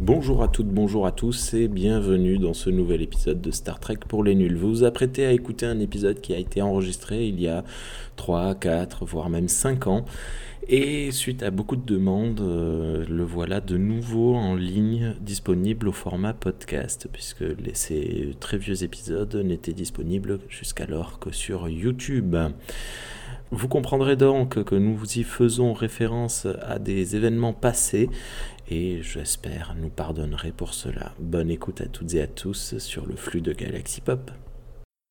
Bonjour à toutes, bonjour à tous et bienvenue dans ce nouvel épisode de Star Trek pour les nuls. Vous vous apprêtez à écouter un épisode qui a été enregistré il y a 3, 4, voire même 5 ans. Et suite à beaucoup de demandes, euh, le voilà de nouveau en ligne, disponible au format podcast, puisque ces très vieux épisodes n'étaient disponibles jusqu'alors que sur YouTube. Vous comprendrez donc que nous y faisons référence à des événements passés et j'espère nous pardonnerez pour cela. Bonne écoute à toutes et à tous sur le flux de Galaxy Pop.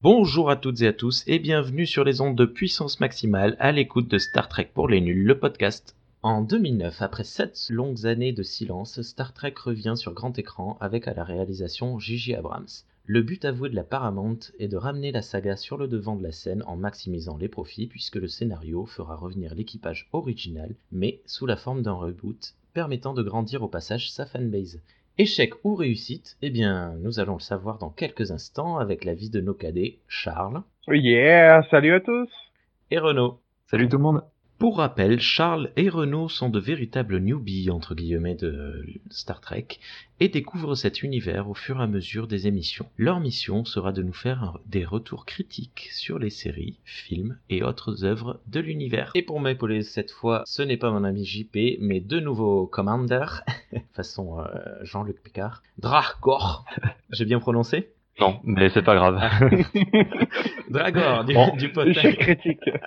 Bonjour à toutes et à tous et bienvenue sur les ondes de puissance maximale à l'écoute de Star Trek pour les nuls, le podcast. En 2009, après sept longues années de silence, Star Trek revient sur grand écran avec à la réalisation J.J. Abrams. Le but avoué de la Paramount est de ramener la saga sur le devant de la scène en maximisant les profits puisque le scénario fera revenir l'équipage original mais sous la forme d'un reboot permettant de grandir au passage sa fanbase. Échec ou réussite Eh bien, nous allons le savoir dans quelques instants avec l'avis de nos cadets Charles. Yeah, salut à tous Et Renaud. Salut tout le monde pour rappel, Charles et Renaud sont de véritables newbies entre guillemets de Star Trek et découvrent cet univers au fur et à mesure des émissions. Leur mission sera de nous faire des retours critiques sur les séries, films et autres œuvres de l'univers. Et pour m'épauler cette fois, ce n'est pas mon ami JP, mais de nouveaux commanders, façon euh, Jean-Luc Picard, Drahgor. J'ai bien prononcé? Non, mais c'est pas grave. Dragor du, du portail.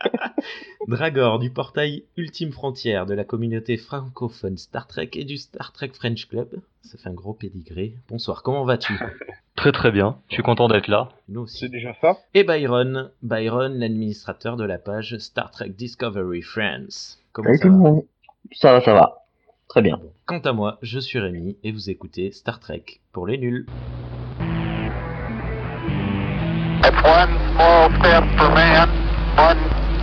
Dragor du portail Ultime Frontière de la communauté francophone Star Trek et du Star Trek French Club. Ça fait un gros pédigré. Bonsoir, comment vas-tu? Très très bien, je suis content d'être là. Nous aussi. C'est déjà ça? Et Byron, Byron, l'administrateur de la page Star Trek Discovery France. Comment ça va? Ça va, ça va. Très bien. Quant à moi, je suis Rémi et vous écoutez Star Trek pour les nuls. One small step for man, one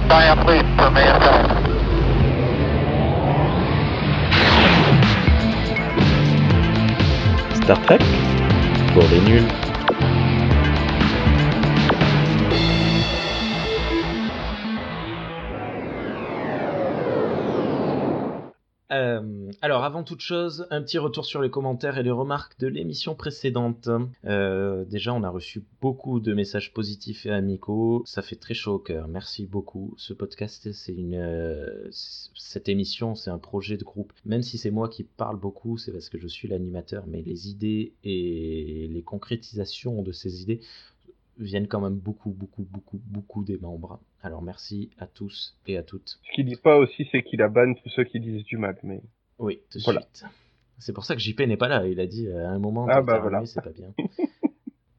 giant leap for mankind. Star Trek pour les nuls. Euh, alors, avant toute chose, un petit retour sur les commentaires et les remarques de l'émission précédente. Euh, déjà, on a reçu beaucoup de messages positifs et amicaux. Ça fait très chaud au cœur. Merci beaucoup. Ce podcast, c'est une, euh, cette émission, c'est un projet de groupe. Même si c'est moi qui parle beaucoup, c'est parce que je suis l'animateur, mais les idées et les concrétisations de ces idées viennent quand même beaucoup, beaucoup, beaucoup, beaucoup des membres. Alors merci à tous et à toutes. Ce qu'il dit pas aussi, c'est qu'il abonne tous ceux qui disent du mal, mais. Oui, tout de suite. C'est pour ça que JP n'est pas là. Il a dit euh, à un moment, ah bah voilà. c'est pas bien.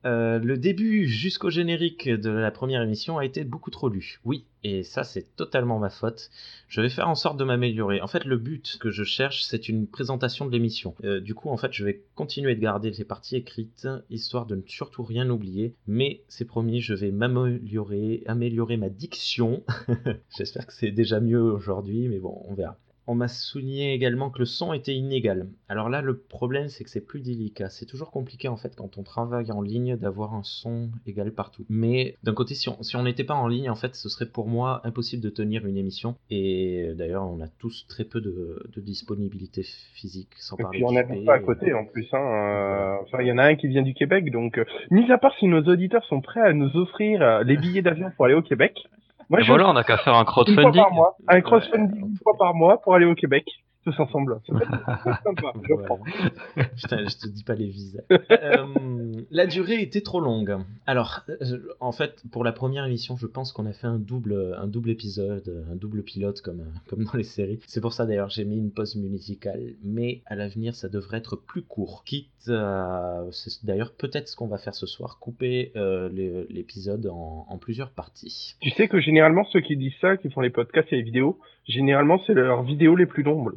Euh, le début jusqu'au générique de la première émission a été beaucoup trop lu. Oui, et ça c'est totalement ma faute. Je vais faire en sorte de m'améliorer. En fait, le but que je cherche, c'est une présentation de l'émission. Euh, du coup, en fait, je vais continuer de garder les parties écrites, histoire de ne surtout rien oublier. Mais c'est promis, je vais m'améliorer, améliorer ma diction. J'espère que c'est déjà mieux aujourd'hui, mais bon, on verra. On m'a souligné également que le son était inégal. Alors là, le problème, c'est que c'est plus délicat. C'est toujours compliqué, en fait, quand on travaille en ligne, d'avoir un son égal partout. Mais d'un côté, si on n'était pas en ligne, en fait, ce serait pour moi impossible de tenir une émission. Et d'ailleurs, on a tous très peu de, disponibilité physique, sans Et parler puis on n'habite pas à côté, en plus. Hein. Euh, enfin, il y en a un qui vient du Québec, donc... Euh, mis à part si nos auditeurs sont prêts à nous offrir euh, les billets d'avion pour aller au Québec, moi, je... voilà, on a qu'à faire un crowdfunding. Une fois par mois, un crowdfunding une fois par mois pour aller au Québec tous ensemble. sympa, Putain, je te dis pas les visas. Euh, la durée était trop longue. Alors, euh, en fait, pour la première émission, je pense qu'on a fait un double, un double épisode, un double pilote comme, comme dans les séries. C'est pour ça d'ailleurs j'ai mis une pause musicale. Mais à l'avenir, ça devrait être plus court. Quitte à, c'est d'ailleurs peut-être ce qu'on va faire ce soir, couper euh, l'épisode en, en plusieurs parties. Tu sais que généralement ceux qui disent ça, qui font les podcasts et les vidéos, généralement c'est leurs vidéos les plus longues.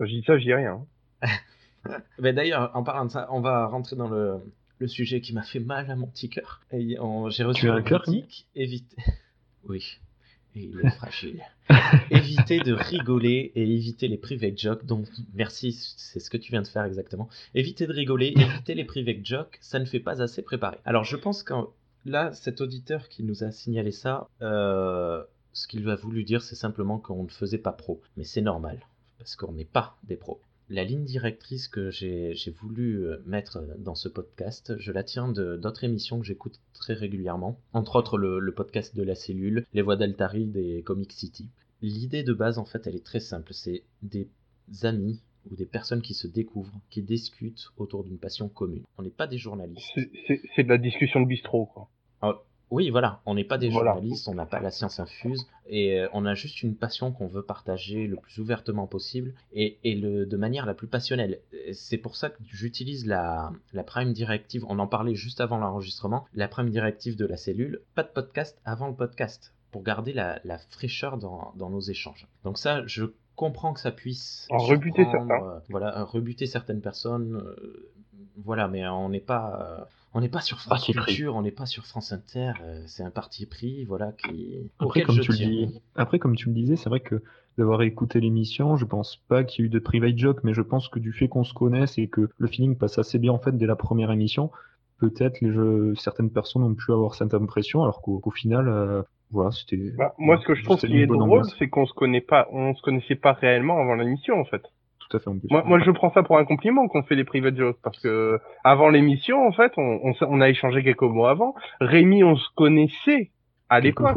Quand je dis ça, je dis rien. Mais d'ailleurs, en parlant de ça, on va rentrer dans le, le sujet qui m'a fait mal à mon petit cœur. J'ai reçu un critique, éviter. Oui, et il est fragile. éviter de rigoler et éviter les private jokes. Donc, merci, c'est ce que tu viens de faire exactement. Éviter de rigoler, éviter les private jokes, ça ne fait pas assez préparé. Alors, je pense que là, cet auditeur qui nous a signalé ça, euh, ce qu'il a voulu dire, c'est simplement qu'on ne faisait pas pro. Mais c'est normal parce qu'on n'est pas des pros. la ligne directrice que j'ai voulu euh, mettre dans ce podcast, je la tiens d'autres émissions que j'écoute très régulièrement, entre autres le, podcast de la cellule, Les Voix d'Altaride et Comic City. L'idée de base, en fait, elle est très simple. C'est des amis ou des personnes qui se découvrent, qui discutent autour d'une passion commune. On n'est pas des journalistes. C'est de la discussion de bistrot, quoi. Ah, oui, voilà, on n'est pas des journalistes, on n'a pas la science infuse, et euh, on a juste une passion qu'on veut partager le plus ouvertement possible, et, le, de manière la plus passionnelle. C'est pour ça que j'utilise la, la Prime Directive, on en parlait juste avant l'enregistrement, la Prime Directive de la cellule, pas de podcast avant le podcast, pour garder la, fraîcheur dans, dans nos échanges. Donc ça, je comprends que ça puisse en rebuter certains. Euh, voilà, rebuter certaines personnes. Euh, voilà, mais on n'est pas, euh, on n'est pas sur France Culture, on n'est pas sur France Inter. c'est un parti pris, voilà, qui. Après, comme tu le dis, après, comme tu le disais, c'est vrai que d'avoir écouté l'émission, je pense pas qu'il y ait eu de private joke, mais je pense que du fait qu'on se connaisse et que le feeling passe assez bien en fait dès la première émission, peut-être les jeux, certaines personnes ont pu avoir cette impression, alors qu'au final, voilà, c'était. Bah, moi, ce que je trouve qui est drôle, c'est qu'on se connaît pas, on se connaissait pas réellement avant l'émission, en fait. Tout à fait. Moi, moi, je prends ça pour un compliment qu'on fait les private jokes parce que avant l'émission, en fait, on, on, on, a échangé quelques mots avant. Rémi, on se connaissait à l'époque,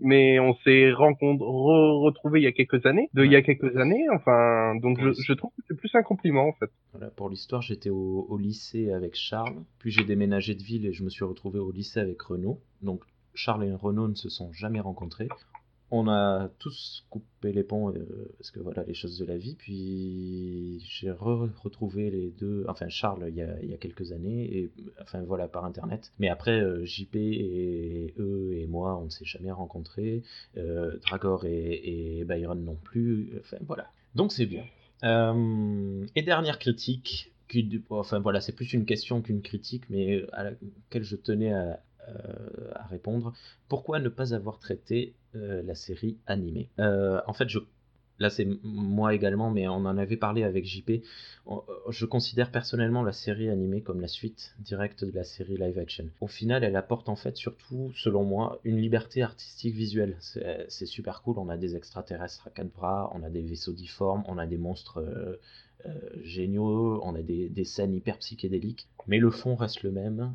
mais on s'est rencontré, retrouvé il y a quelques années, de il y a quelques années. Enfin, donc je, je trouve que c'est plus un compliment, en fait. Voilà, pour l'histoire, j'étais au, au lycée avec Charles, puis j'ai déménagé de ville et je me suis retrouvé au lycée avec Renaud. Donc Charles et Renaud ne se sont jamais rencontrés. On a tous coupé les ponts euh, parce que voilà les choses de la vie. Puis j'ai retrouvé les deux, enfin Charles il y, a, quelques années et enfin voilà par internet. Mais après euh, JP et eux et moi on ne s'est jamais rencontrés. Euh, Dragor et, Byron non plus. Enfin voilà. Donc c'est bien. et dernière critique, enfin voilà, c'est plus une question qu'une critique, mais à laquelle je tenais à, euh, à répondre. Pourquoi ne pas avoir traité euh, la série animée? Euh, En fait, là c'est moi également, mais on en avait parlé avec JP. Je considère personnellement la série animée comme la suite directe de la série live action. Au final, elle apporte en fait surtout, selon moi, une liberté artistique visuelle. C'est super cool. On a des extraterrestres à quatre bras, on a des vaisseaux difformes, on a des monstres géniaux, on a des scènes hyper psychédéliques, mais le fond reste le même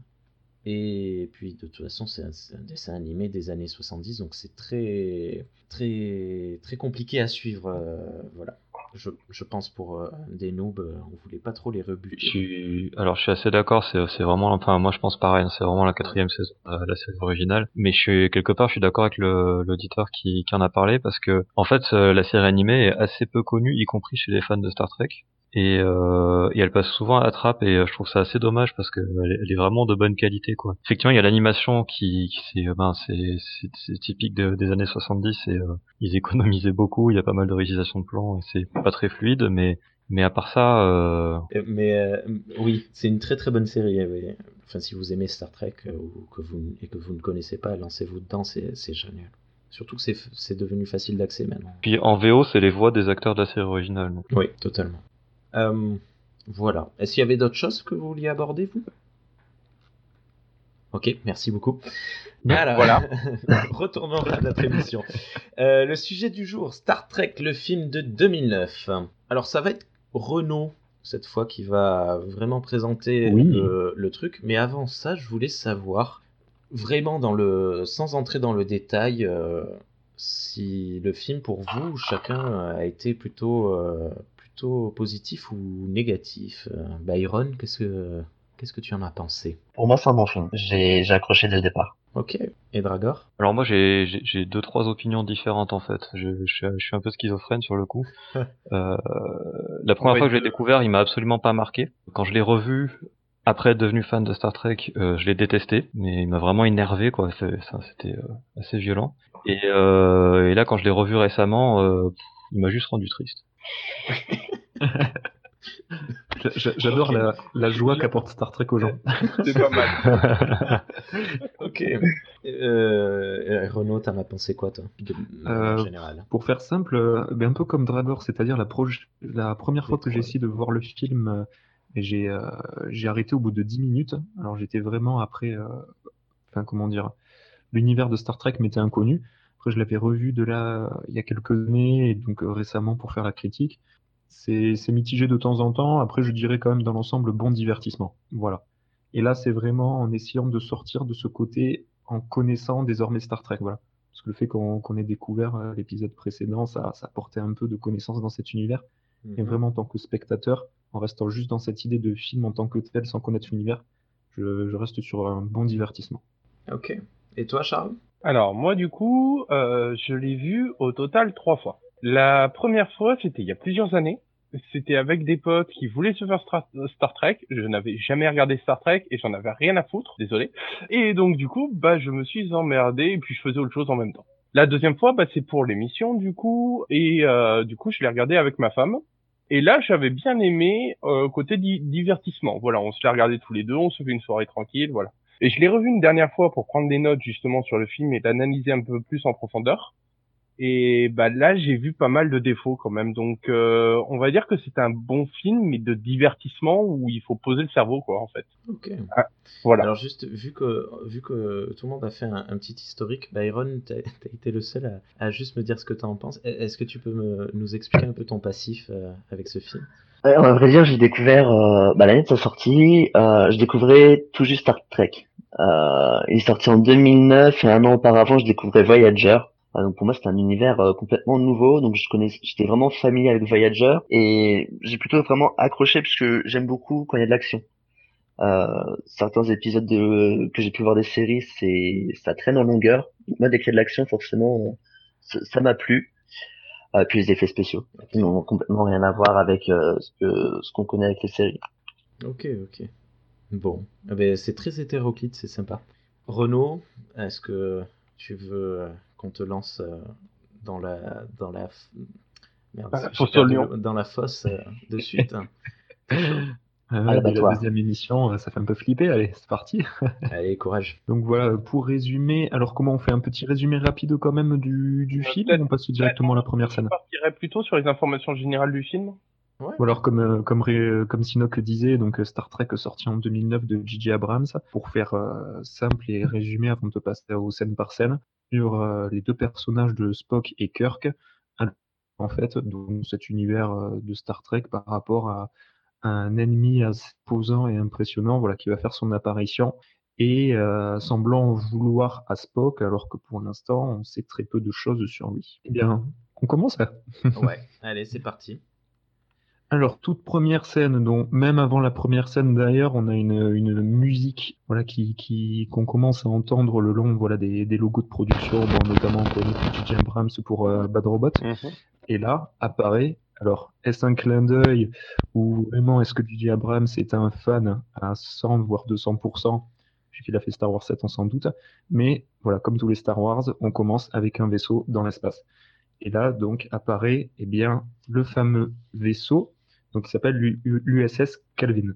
et puis de toute façon, c'est un, dessin animé des années 70, donc c'est très, très, très compliqué à suivre. Euh, voilà. Je, pense pour euh, des noobs, euh, on voulait pas trop les rebuter. Alors je suis assez d'accord, c'est vraiment, enfin moi je pense pareil, hein, c'est vraiment la quatrième saison, la série originale. Mais je quelque part, je suis d'accord avec l'auditeur qui, qui en a parlé parce que en fait la série animée est assez peu connue, y compris chez les fans de Star Trek et, euh, et elle passe souvent à la trappe et euh, je trouve ça assez dommage parce que elle est, vraiment de bonne qualité quoi. Effectivement, il y a l'animation qui, qui c'est euh, ben c'est c'est typique des années 70 et euh, ils économisaient beaucoup, il y a pas mal de réalisation de plans et c'est pas très fluide mais mais à part ça euh... mais oui, c'est une très très bonne série Enfin si vous aimez Star Trek ou que vous et que vous ne connaissez pas, lancez-vous dedans, c'est c'est génial. Surtout que c'est devenu facile d'accès maintenant. Puis en VO, c'est les voix des acteurs de la série originale. Oui, totalement. Euh, voilà. Est-ce qu'il y avait d'autres choses que vous vouliez aborder, vous? Ok, merci beaucoup. voilà. Retournons à notre émission. Euh, le sujet du jour, Star Trek, le film de 2009. Alors ça va être Renault cette fois qui va vraiment présenter le, truc. Mais avant ça, je voulais savoir vraiment dans le, sans entrer dans le détail, euh, si le film pour vous, chacun a été plutôt positif ou négatif euh, Byron, qu'est-ce que qu'est-ce que tu en as pensé? Pour moi, c'est un bon film. J'ai accroché dès le départ. Ok. Et Dragor? Alors moi, j'ai deux trois opinions différentes en fait. Je, je, suis un peu schizophrène sur le coup. euh, la première fois que je l'ai découvert, il m'a absolument pas marqué. Quand je l'ai revu après être devenu fan de Star Trek, euh, je l'ai détesté, mais il m'a vraiment énervé quoi. C'était euh, assez violent. Et, euh, et, là, quand je l'ai revu récemment, il m'a juste rendu triste. J'adore la, joie qu'apporte Star Trek aux gens. C'est pas mal. ok. Euh, Renaud, t'en as pensé quoi, toi, en euh, général Pour faire simple, euh, ben, un peu comme Dragor, c'est-à-dire la, la première fois que j'ai essayé de voir le film, euh, j'ai arrêté au bout de 10 minutes. Alors j'étais vraiment après, enfin comment dire, l'univers de Star Trek m'était inconnu. Après, je l'avais revu de là il y a quelques années et donc euh, récemment pour faire la critique. c'est mitigé de temps en temps. Après, je dirais quand même dans l'ensemble bon divertissement. Voilà. Et là, c'est vraiment en essayant de sortir de ce côté en connaissant désormais Star Trek. Voilà. Parce que le fait qu'on ait découvert euh, l'épisode précédent, ça, ça apportait un peu de connaissance dans cet univers. Et Mhm. vraiment, en tant que spectateur, en restant juste dans cette idée de film en tant que tel, sans connaître l'univers, je, je reste sur un bon divertissement. Ok. Et toi, Charles? Alors moi du coup, euh, je l'ai vu au total trois fois. La première fois, c'était il y a plusieurs années. C'était avec des potes qui voulaient se faire Star Trek. Je n'avais jamais regardé Star Trek et j'en avais rien à foutre, désolé. Et donc du coup, bah je me suis emmerdé et puis je faisais autre chose en même temps. La deuxième fois, bah c'est pour l'émission du coup et euh, du coup je l'ai regardé avec ma femme. Et là, j'avais bien aimé euh, côté di- divertissement. Voilà, on se l'a regardé tous les deux, on se fait une soirée tranquille, voilà. Et je l'ai revu une dernière fois pour prendre des notes justement sur le film et l'analyser un peu plus en profondeur. Et bah là, j'ai vu pas mal de défauts quand même. Donc, euh, on va dire que c'est un bon film, mais de divertissement où il faut poser le cerveau, quoi, en fait. Ok. Voilà. Alors juste, vu que, vu que tout le monde a fait un, un petit historique, Byron, t'as as été le seul à, à juste me dire ce que t'en penses. E- Est-ce que tu peux me, nous expliquer un peu ton passif euh, avec ce film? Ouais, à vrai dire, j'ai découvert euh, bah, l'année de sa sortie, euh, je découvrais tout juste Star Trek. Euh, il est sorti en 2009 et un an auparavant, je découvrais Voyager. Ah, donc pour moi, c'était un univers euh, complètement nouveau. Donc je connais, j'étais vraiment familier avec Voyager et j'ai plutôt vraiment accroché parce que j'aime beaucoup quand il y a de l'action. Euh, certains épisodes de, que j'ai pu voir des séries, c'est ça traîne en longueur. Moi, dès qu'il y a de l'action, forcément, ça ça m'a plu. Euh, puis les effets spéciaux, qui n'ont complètement rien à voir avec euh, ce que ce qu'on connaît avec les séries. Ok, ok. Bon, Eh ben, c'est très hétéroclite, c'est sympa. Renaud, est-ce que tu veux euh, qu'on te lance euh, dans la dans la Dans la fosse dans la euh, de suite. Euh, Ah, dès la l'abattoir. deuxième émission, ça fait un peu flipper. Allez, c'est parti. Allez, courage. Donc voilà, pour résumer, alors comment on fait un petit résumé rapide quand même du, du Euh, film on passe directement à la première Je scène? partirais plutôt sur les informations générales du film. Ou alors comme euh, comme ré- comme Sinoc disait, donc euh, Star Trek sorti en 2009 de J.J. Abrams, pour faire euh, simple et résumé avant de passer aux scènes par scène, sur euh, les deux personnages de Spock et Kirk, en fait, dans cet univers euh, de Star Trek par rapport à un ennemi assez posant et impressionnant, voilà, qui va faire son apparition et euh, semblant vouloir à Spock, alors que pour l'instant, on sait très peu de choses sur lui. Eh bien, on commence Ouais, allez, c'est parti. Alors, toute première scène, donc même avant la première scène d'ailleurs, on a une, une musique voilà, qui, qui, qu'on commence à entendre le long voilà, des, des logos de production, bon, notamment J.J. Abrams pour euh, Bad Robot. Et là apparaît, alors est-ce un clin d'œil ou vraiment est-ce que J.J. Abrams est un fan à 100 voire 200% vu qu'il a fait Star Wars 7, on s'en doute. Mais voilà, comme tous les Star Wars, on commence avec un vaisseau dans l'espace. Et là, donc, apparaît eh bien, le fameux vaisseau donc qui s'appelle l'USS Calvin,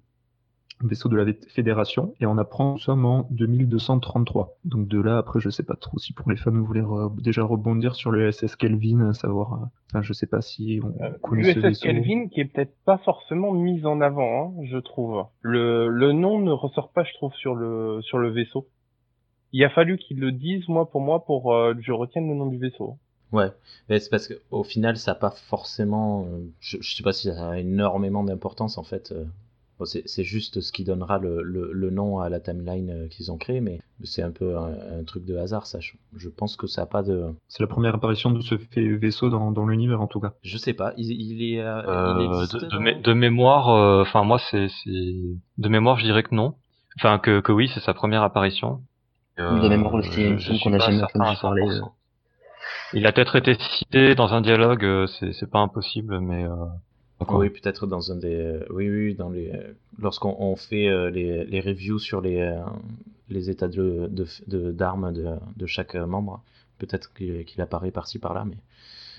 un vaisseau de la Fédération, et on apprend nous sommes en 2233. Donc de là, après, je sais pas trop si pour les fans vous voulez re- déjà rebondir sur l'USS Kelvin, à savoir, euh, enfin, je sais pas si on connaît ce L'USS vaisseau. Kelvin qui est peut-être pas forcément mise en avant, hein, je trouve. Le, le nom ne ressort pas, je trouve, sur le sur le vaisseau. Il a fallu qu'ils le disent, moi, pour moi, pour euh, que je retienne le nom du vaisseau. Ouais, mais c'est parce qu'au final, ça n'a pas forcément. euh, je, je sais pas si ça a énormément d'importance en fait. euh, bon, c'est c'est juste ce qui donnera le, le, le nom à la timeline euh, qu'ils ont créé, mais c'est un peu un, un truc de hasard, ça. Je, je pense que ça n'a pas de. C'est la première apparition de ce fait vaisseau dans, dans l'univers en tout cas. Je sais pas, il, il est. euh, il Euh, existe de, de, dans- mé- de mémoire, euh, enfin moi c'est, c'est de mémoire je dirais que non. Enfin que, que oui c'est sa première apparition. Euh, De mémoire aussi, il me je semble suis qu'on a pas jamais certain entendu à parler, 100%. Il a peut-être été cité dans un dialogue, euh, c'est, pas impossible, mais euh, encore. Oui, peut-être dans un des. euh, Oui, oui, dans les. Lorsqu'on on fait euh, les, les reviews sur les, euh, les états de, de, de- d'armes de, de chaque membre, peut-être qu'il apparaît par-ci par-là, mais.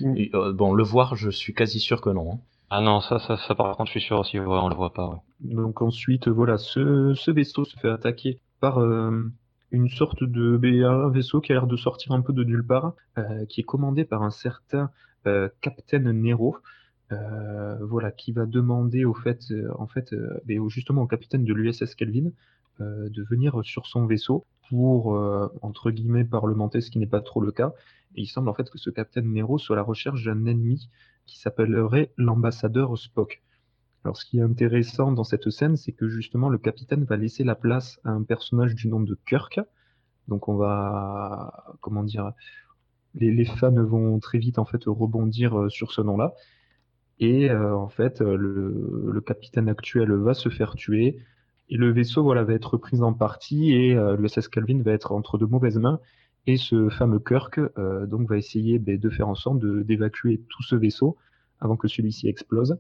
Mm. Et, euh, bon, le voir, je suis quasi sûr que non. hein. Ah non ça, ça ça par contre je suis sûr aussi, ouais, on le voit pas. Ouais. Donc ensuite, voilà, ce, ce vaisseau se fait attaquer par euh, une sorte de BA, un vaisseau qui a l'air de sortir un peu de nulle part, euh, qui est commandé par un certain euh, Captain Nero, euh, voilà, qui va demander au fait, euh, en au- justement au capitaine de l'USS Kelvin de venir sur son vaisseau pour entre guillemets parlementer, ce qui n'est pas trop le cas. Et il semble en fait que ce Captain Nero soit à la recherche d'un ennemi qui s'appellerait l'ambassadeur Spock. Alors, ce qui est intéressant dans cette scène, c'est que justement, le capitaine va laisser la place à un personnage du nom de Kirk. Donc, on va, comment dire, les, fans vont très vite en fait rebondir euh, sur ce nom-là. Et euh, en fait, euh, le, capitaine actuel va se faire tuer. Et le vaisseau voilà, va être pris en partie et euh, le Calvin va être entre de mauvaises mains. Et ce fameux Kirk donc va essayer ben, de faire en sorte d'évacuer tout ce vaisseau avant que celui-ci explose.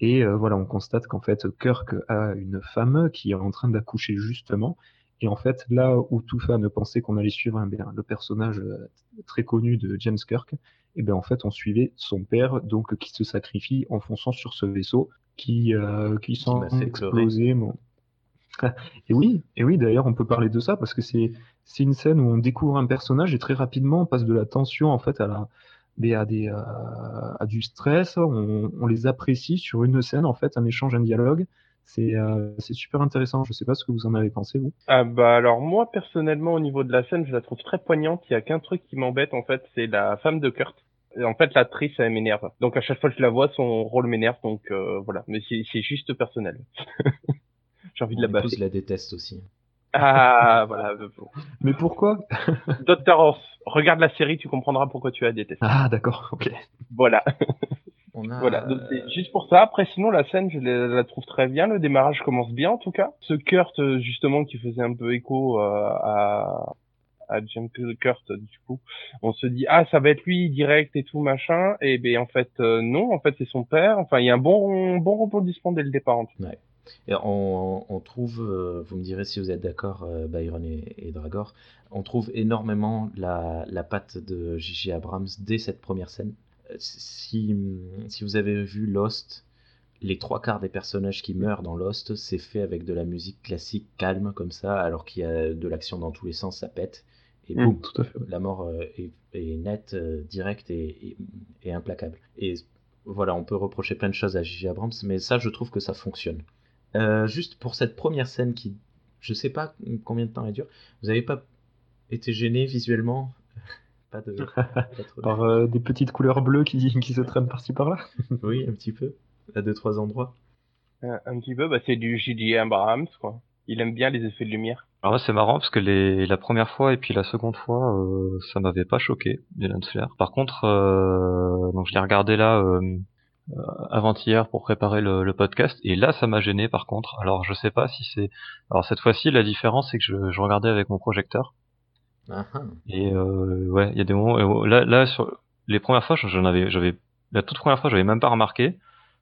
Et euh, voilà, on constate qu'en fait, Kirk a une femme qui est en train d'accoucher justement. Et en fait, là où tout fan pensait qu'on allait suivre un, ben, le personnage euh, très connu de James Kirk, et ben en fait, on suivait son père, donc qui se sacrifie en fonçant sur ce vaisseau qui, euh, qui pleurer. exploser. Et oui, et oui, d'ailleurs, on peut parler de ça parce que c'est c'est une scène où on découvre un personnage et très rapidement on passe de la tension en fait à la mais à des euh, à du stress. On, on les apprécie sur une scène en fait, un échange, un dialogue. C'est euh, c'est super intéressant. Je sais pas ce que vous en avez pensé vous. Ah bah alors moi personnellement au niveau de la scène je la trouve très poignante. Il y a qu'un truc qui m'embête en fait, c'est la femme de Kurt. Et En fait l'actrice elle m'énerve. Donc à chaque fois que je la vois son rôle m'énerve donc euh, voilà. Mais c'est c'est juste personnel. J'ai envie de la baffer. la déteste aussi. Ah voilà. Mais pourquoi? Doctor Horse, regarde la série, tu comprendras pourquoi tu la détestes. Ah d'accord, ok. Voilà. On a, Voilà, donc euh, c'est juste pour ça. Après, sinon, la scène, je la, la trouve très bien. Le démarrage commence bien, en tout cas. Ce Kurt, euh, justement, qui faisait un peu écho euh, à, à James Kurt, du coup, on se dit, ah, ça va être lui, direct et tout, machin. Et ben, en fait, euh, non, en fait, c'est son père. Enfin, il y a un bon, bon rebondissement dès le départ. en tout cas. Et on, on trouve, euh, vous me direz si vous êtes d'accord, euh, Byron et, et Dragor, on trouve énormément la, la patte de J.J. Abrams dès cette première scène. Euh, Si, si vous avez vu Lost, les trois quarts des personnages qui meurent dans Lost, c'est fait avec de la musique classique calme comme ça, alors qu'il y a de l'action dans tous les sens, ça pète. Et Mm. boum, Tout à fait. la mort est, est nette, directe et, et- et implacable. Et voilà, on peut reprocher plein de choses à J.J. Abrams, mais ça, je trouve que ça fonctionne. Euh, juste pour cette première scène qui, je sais pas combien de temps elle dure, vous avez pas été gêné visuellement Pas de. pas trop de- Par euh, des petites couleurs bleues qui, qui se traînent par-ci par-là? Oui, un petit peu, à deux trois endroits. Un, un petit peu, bah, c'est du J.J. Abrams, quoi. Il aime bien les effets de lumière. Alors là, c'est marrant parce que les, la première fois et puis la seconde fois, euh, ça m'avait pas choqué, les Flare. Par contre, euh, donc je l'ai regardé là euh, euh, avant-hier pour préparer le, le podcast et là, ça m'a gêné par contre. Alors je sais pas si c'est. Alors cette fois-ci, la différence c'est que je, je regardais avec mon projecteur et euh, ouais, il y a des moments. Là, là sur les premières fois, j'en avais, j'avais la toute première fois, j'avais même pas remarqué.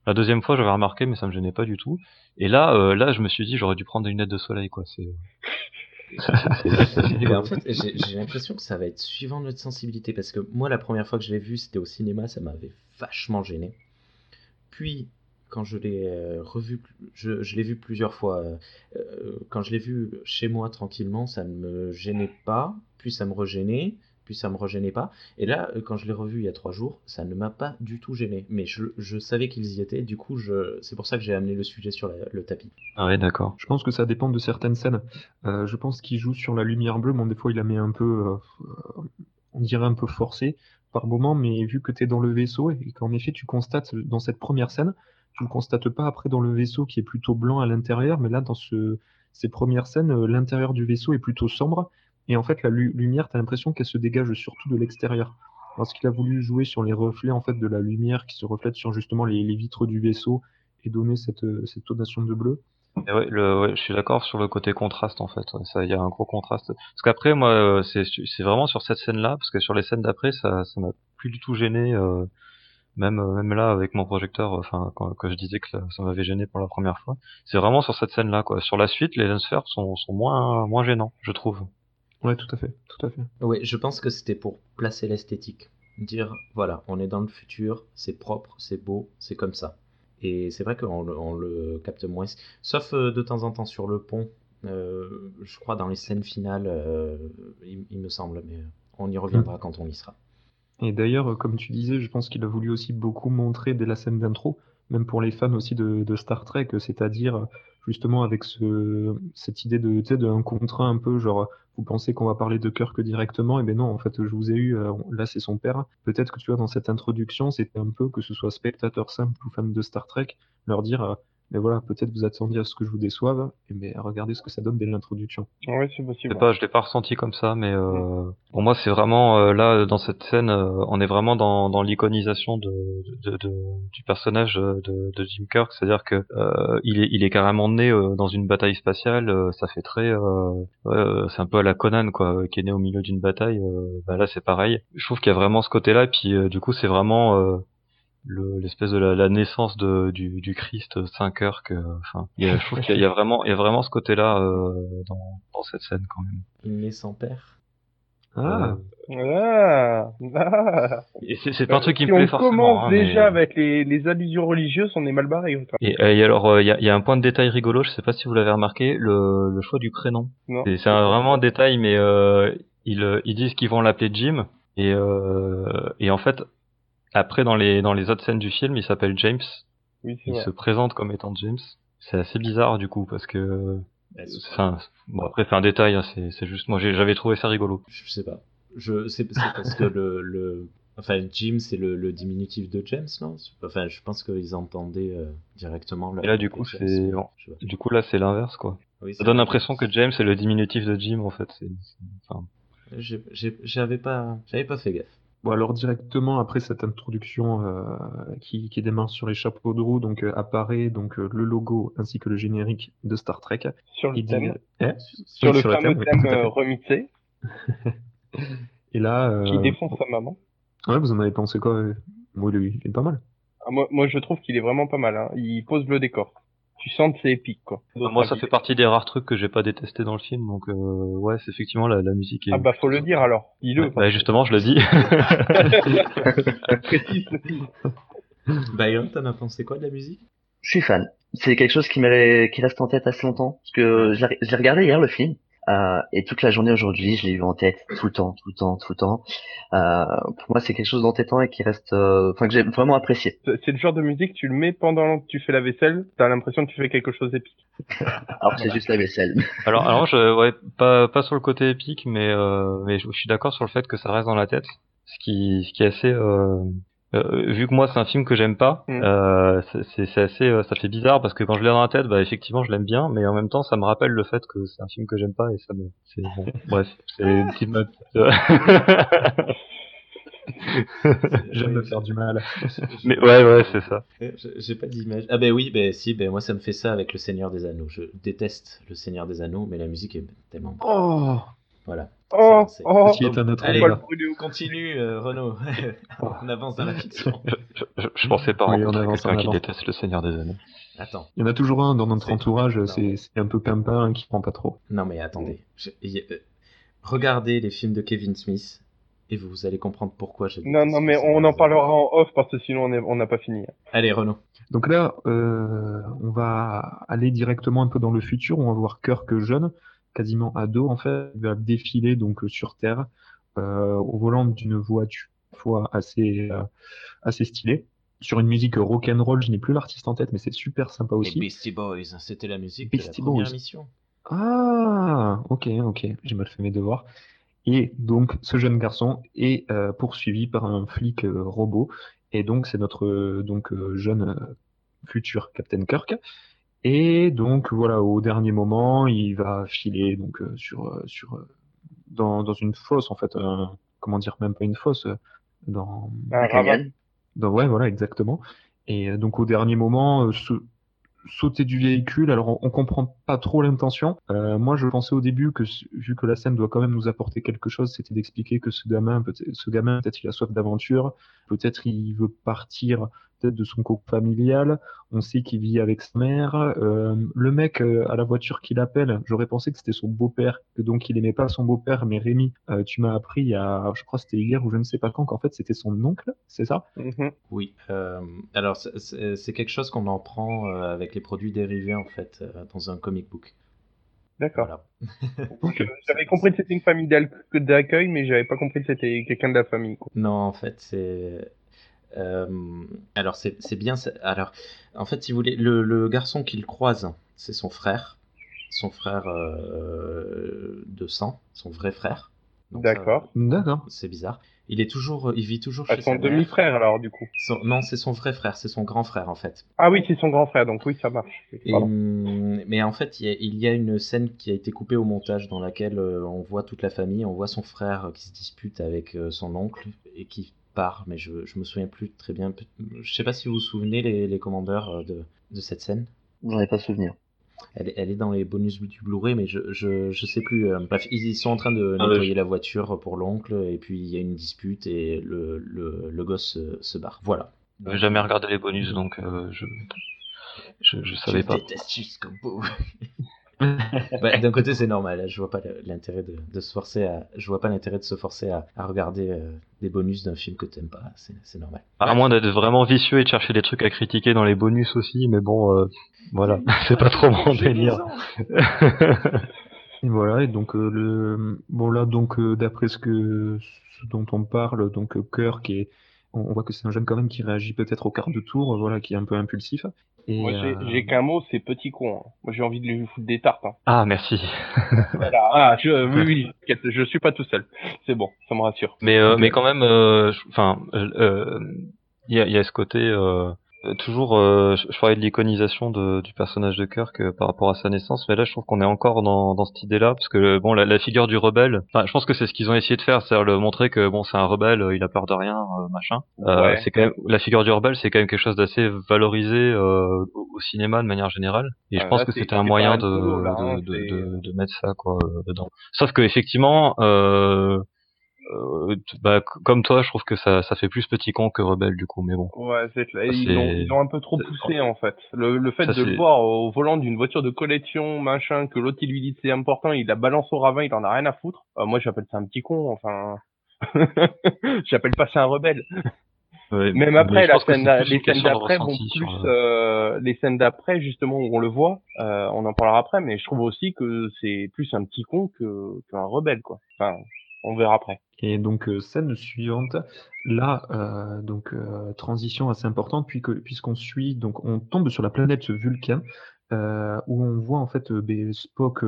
La deuxième fois, j'avais remarqué, mais ça me gênait pas du tout. Et là, euh, là, je me suis dit, j'aurais dû prendre des lunettes de soleil, quoi. C'est. En fait, j'ai l'impression que ça va être suivant notre sensibilité parce que moi, la première fois que je l'ai vu, c'était au cinéma, ça m'avait vachement gêné. Puis, quand je l'ai euh, revu, je, l'ai vu plusieurs fois. euh, euh, quand je l'ai vu chez moi tranquillement, ça ne me gênait pas, puis ça me regênait, puis ça me regênait pas. Et là, quand je l'ai revu il y a trois jours, ça ne m'a pas du tout gêné. Mais je, savais qu'ils y étaient, du coup, c'est pour ça que j'ai amené le sujet sur le tapis. Ah ouais, d'accord. Je pense que ça dépend de certaines scènes. Je pense qu'il joue sur la lumière bleue, bon, des fois il la met un peu, on dirait un peu forcé par moment, mais vu que tu es dans le vaisseau et qu'en effet tu constates dans cette première scène, tu le constates pas après dans le vaisseau qui est plutôt blanc à l'intérieur, mais là dans ce, ces premières scènes, euh, l'intérieur du vaisseau est plutôt sombre et en fait la lu- lumière, tu as l'impression qu'elle se dégage surtout de l'extérieur. Parce qu'il a voulu jouer sur les reflets en fait de la lumière qui se reflète sur justement les, les vitres du vaisseau et donner cette, euh, cette tonation de bleu. Et ouais, le, ouais, je suis d'accord sur le côté contraste en fait. Ouais, Ça, il y a un gros contraste. Parce qu'après, moi, euh, c'est vraiment sur cette scène-là, parce que sur les scènes d'après, ça, ça m'a plus du tout gêné. euh, même, euh, même là, avec mon projecteur, enfin, quand, quand je disais que ça, ça m'avait gêné pour la première fois, c'est vraiment sur cette scène-là, quoi. Sur la suite, les lensfers sont, sont moins, moins gênants, je trouve. Ouais, tout à fait, tout à fait. Oui, je pense que c'était pour placer l'esthétique. Dire, voilà, on est dans le futur, c'est propre, c'est beau, c'est comme ça. Et c'est vrai qu'on le, on le capte moins. Sauf euh, de temps en temps sur le pont. euh, je crois dans les scènes finales, euh, il, il me semble, mais on y reviendra quand on y sera. Et d'ailleurs, comme tu disais, je pense qu'il a voulu aussi beaucoup montrer dès la scène d'intro, même pour les fans aussi de, de Star Trek, c'est-à-dire, justement avec ce, cette idée de, sais, d'un contrat un peu genre, vous pensez qu'on va parler de Kirk directement, et ben non, en fait, je vous ai eu, euh, là c'est son père. Peut-être que tu vois, dans cette introduction, c'était un peu que ce soit spectateur simple ou fan de Star Trek, leur dire, euh, mais voilà, peut-être vous attendiez à ce que je vous déçoive, mais regardez ce que ça donne dès l'introduction. Ouais, c'est Je possible. sais pas, je l'ai pas ressenti comme ça, mais euh, pour moi c'est vraiment euh, là dans cette scène, euh, on est vraiment dans, dans l'iconisation de, de, de- du personnage euh, de, de Jim Kirk, c'est-à-dire que euh, il est il est carrément né euh, dans une bataille spatiale, euh, ça fait très, euh, ouais, euh, c'est un peu à la Conan quoi, euh, qui est né au milieu d'une bataille. euh, bah là c'est pareil. Je trouve qu'il y a vraiment ce côté-là, et puis euh, du coup c'est vraiment euh, le- l'espèce de la, la naissance de, du, du Christ Saint Kirk. euh, Enfin, il y a- je trouve qu'il y, a- y vraiment il y a vraiment ce côté-là euh, dans, dans cette scène quand même. Il naît sans père. Ah, Ah, ah. Et c'est c'est pas un truc qui si me plaît on forcément. commence hein, mais- déjà avec les, les allusions religieuses, on est mal barré. Et, et alors, euh, il y, a, y a un point de détail rigolo, je sais pas si vous l'avez remarqué, le, le choix du prénom. Non. C'est vraiment un détail, mais euh, ils, euh, ils disent qu'ils vont l'appeler Jim, et, euh, et en fait, après dans les dans les autres scènes du film, il s'appelle James. Oui, Il vrai. se présente comme étant James. C'est assez bizarre du coup, parce que, enfin, bon après c'est un détail, hein, c'est c'est juste moi j'avais trouvé ça rigolo. Je sais pas. Je c'est parce que le, le enfin Jim c'est le, le diminutif de James non? Enfin je pense qu'ils entendaient euh, directement. Et là, du coup, James. c'est-. Du coup là c'est l'inverse quoi. Oui, Ça donne l'impression que James est le diminutif de Jim en fait. Enfin, J'avais pas j'avais pas fait gaffe. Bon, alors directement après cette introduction euh, qui, qui démarre sur les chapeaux de roue, donc euh, apparaît donc euh, le logo ainsi que le générique de Star Trek. Sur le thème, eh sur oui, le sur le fameux thème, oui, remixé, Et là, qui défonce sa maman. ouais, vous en avez pensé quoi Moi, il est, il est pas mal. Ah, moi, moi, je trouve qu'il est vraiment pas mal. Hein. Il pose le décor. Tu sens que c'est épique, quoi. Moi, ça fait partie des rares trucs que j'ai pas détesté dans le film, donc euh, ouais, c'est effectivement la, la musique. Est... Ah bah faut le dire alors. Dis-le. Bah, justement, je le dis. Précise. Byron t'en as pensé quoi de la musique? Je suis fan. C'est quelque chose qui, m'est- qui reste en tête assez longtemps. Parce que j'ai regardé hier le film. Euh, et toute la journée aujourd'hui, je l'ai eu en tête tout le temps, tout le temps, tout le temps. Euh, pour moi, c'est quelque chose d'entêtant et qui reste, euh, enfin que j'ai vraiment apprécié. C'est le genre de musique, tu le mets pendant que tu fais la vaisselle, t'as l'impression que tu fais quelque chose d'épique. Alors que c'est juste la vaisselle. alors, alors, je, ouais, pas pas sur le côté épique, mais euh, mais je, je suis d'accord sur le fait que ça reste dans la tête, ce qui ce qui est assez. Euh, vu que moi c'est un film que j'aime pas, Mm. euh, c'est- assez, euh, ça fait bizarre parce que quand je l'ai dans la tête, bah effectivement je l'aime bien, mais en même temps ça me rappelle le fait que c'est un film que j'aime pas et ça me, c'est bon, bref, c'est une petite note. J'aime me faire du mal. mais ouais ouais c'est ça. J'ai- J'ai pas d'image. Ah ben oui, ben si, ben moi ça me fait ça avec le Seigneur des Anneaux. Je déteste le Seigneur des Anneaux, mais la musique est tellement. Oh Voilà. Oh, C'est- oh, Qui est un autre Allez, on va le débat. brûler au Continue, euh, Renaud. on avance dans la fiction. Je, je, je pensais pas Oui, on rencontrer avance, quelqu'un qui déteste le Seigneur des Anneaux. Attends. Il y en a toujours un dans notre entourage, c'est un peu pimpin qui prend pas trop. Non mais attendez. Je- euh, regardez les films de Kevin Smith et vous allez comprendre pourquoi je Non, non, mais on en parlera en off parce que sinon on est- on n'a pas fini. Allez, Renaud. Donc là, euh, on va aller directement un peu dans le futur. On va voir Kirk jeune, quasiment ado en fait, il va défiler donc euh, sur Terre euh, au volant d'une voiture fois assez euh, assez stylée, sur une musique rock and roll. Je n'ai plus l'artiste en tête, mais c'est super sympa Les aussi. Beastie Boys, c'était la musique Beastie de la première Boys. émission. Ah, ok, ok, j'ai mal fait mes devoirs. Et donc, ce jeune garçon est euh, poursuivi par un flic euh, robot. Et donc, c'est notre euh, donc jeune futur Captain Kirk. Et donc, voilà, au dernier moment, il va filer donc euh, sur euh, sur euh, dans dans une fosse en fait. comment dire, même pas une fosse, dans Un canyon. donc, ouais, voilà, exactement. Et donc au dernier moment, sau- sauter du véhicule. Alors on, on comprend pas trop l'intention. Euh, moi, je pensais au début que vu que la scène doit quand même nous apporter quelque chose, c'était d'expliquer que ce gamin, peut-être, ce gamin, peut-être il a soif d'aventure, peut-être il veut partir peut-être de son couple familial. On sait qu'il vit avec sa mère. Euh, le mec euh, à la voiture qui l'appelle, j'aurais pensé que c'était son beau-père, que donc il aimait pas son beau-père, mais Rémi, euh, tu m'as appris il y a, je crois que c'était hier ou je ne sais pas quand, qu'en fait c'était son oncle, c'est ça? Mhm. Oui. euh, alors, c'est- quelque chose qu'on en prend euh, avec les produits dérivés, en fait, euh, dans un comic book. D'accord. Voilà. J'avais compris que c'était une famille d'ac- d'accueil, mais j'avais pas compris que c'était quelqu'un de la famille. quoi. Non, en fait, c'est. euh, alors, c'est bien. Alors, en fait, si vous voulez, le, le garçon qu'il croise c'est son frère, son frère euh, de sang, son vrai frère. D'accord. D'accord. C'est bizarre. Il est toujours, il vit toujours Ah, chez son sa mère. demi-frère alors du coup. Son- non, c'est son vrai frère, c'est son grand frère en fait. Ah oui, c'est son grand frère, donc oui, ça marche. Et, hum, mais en fait, il y, a, il y a une scène qui a été coupée au montage dans laquelle euh, on voit toute la famille, on voit son frère qui se dispute avec euh, son oncle et qui part, mais je, je me souviens plus très bien. Je sais pas si vous vous souvenez les, les commandeurs euh, de, de cette scène. J'en ai pas souvenir. Elle, est- elle est dans les bonus du Blu-ray, mais je, je, je sais plus. euh, bref, ils, sont en train de Ah nettoyer la voiture pour l'oncle, et puis il y a une dispute et le, le, le gosse se, se barre. Voilà. J'avais jamais regardé les bonus, donc euh, je, je, je savais je pas. déteste jusqu'au bout. Bah, D'un côté, c'est normal. hein, Je vois pas l'intérêt de, de se forcer à. Je vois pas l'intérêt de se forcer à, à regarder euh, des bonus d'un film que t'aimes pas. C'est c'est normal. À moins d'être vraiment vicieux et de chercher des trucs à critiquer dans les bonus aussi, mais bon, euh, voilà, c'est pas trop mon délire. Et voilà, et donc euh, le bon là donc euh, d'après ce que ce dont on parle, donc euh, Cœur qui est on, on voit que c'est un jeune quand même qui réagit peut-être au quart de tour, euh, voilà, qui est un peu impulsif. Et, Moi, j'ai euh, j'ai qu'un mot, c'est petit con. hein. Moi, j'ai envie de lui foutre des tartes. Hein. ah, merci. Voilà. Ah, je, oui, oui, je suis pas tout seul. C'est bon, ça me rassure. Mais, euh, mais quand même, euh, enfin, euh, euh, il y, a, il y a ce côté euh, toujours. euh, je, je parlais de l'iconisation de- du personnage de Kirk euh, par rapport à sa naissance, mais là, je trouve qu'on est encore dans, dans cette idée-là, parce que bon, la, la figure du rebelle. Je pense que c'est ce qu'ils ont essayé de faire, c'est-à-dire le montrer que bon, c'est un rebelle, euh, il a peur de rien, euh, machin. Euh, Ouais. C'est quand même la figure du rebelle, c'est quand même quelque chose d'assez valorisé euh, au, au cinéma de manière générale. Et je pense là, que c'était un moyen de, là, hein, de, de, de, de mettre ça quoi euh, dedans. Sauf que effectivement. Euh, euh, bah, comme toi, je trouve que ça, ça fait plus petit con que rebelle du coup, mais bon. Ouais, c'est clair. Ils l'ont ils l'ont un peu trop poussé en fait. Le, le fait Ça, de le voir au volant d'une voiture de collection, machin, que l'autre il lui dit c'est important, il la balance au ravin, il en a rien à foutre. Euh, moi j'appelle ça un petit con, enfin. J'appelle pas ça un rebelle. Ouais, Même après, la scène les scènes d'après vont plus, euh, les scènes d'après justement où on le voit, euh, on en parlera après, mais je trouve aussi que c'est plus un petit con que qu'un rebelle quoi. Enfin, on verra après. Et donc, euh, scène suivante, là, euh, donc euh, transition assez importante, puisque puisqu'on suit, donc on tombe sur la planète Vulcain, euh, où on voit en fait ben, Spock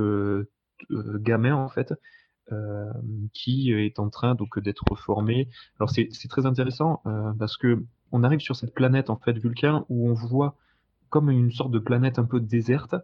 gamin en fait, qui est en train donc d'être formé. Alors c'est très intéressant parce que on arrive sur cette planète en fait Vulcain où on voit comme une sorte de planète un peu déserte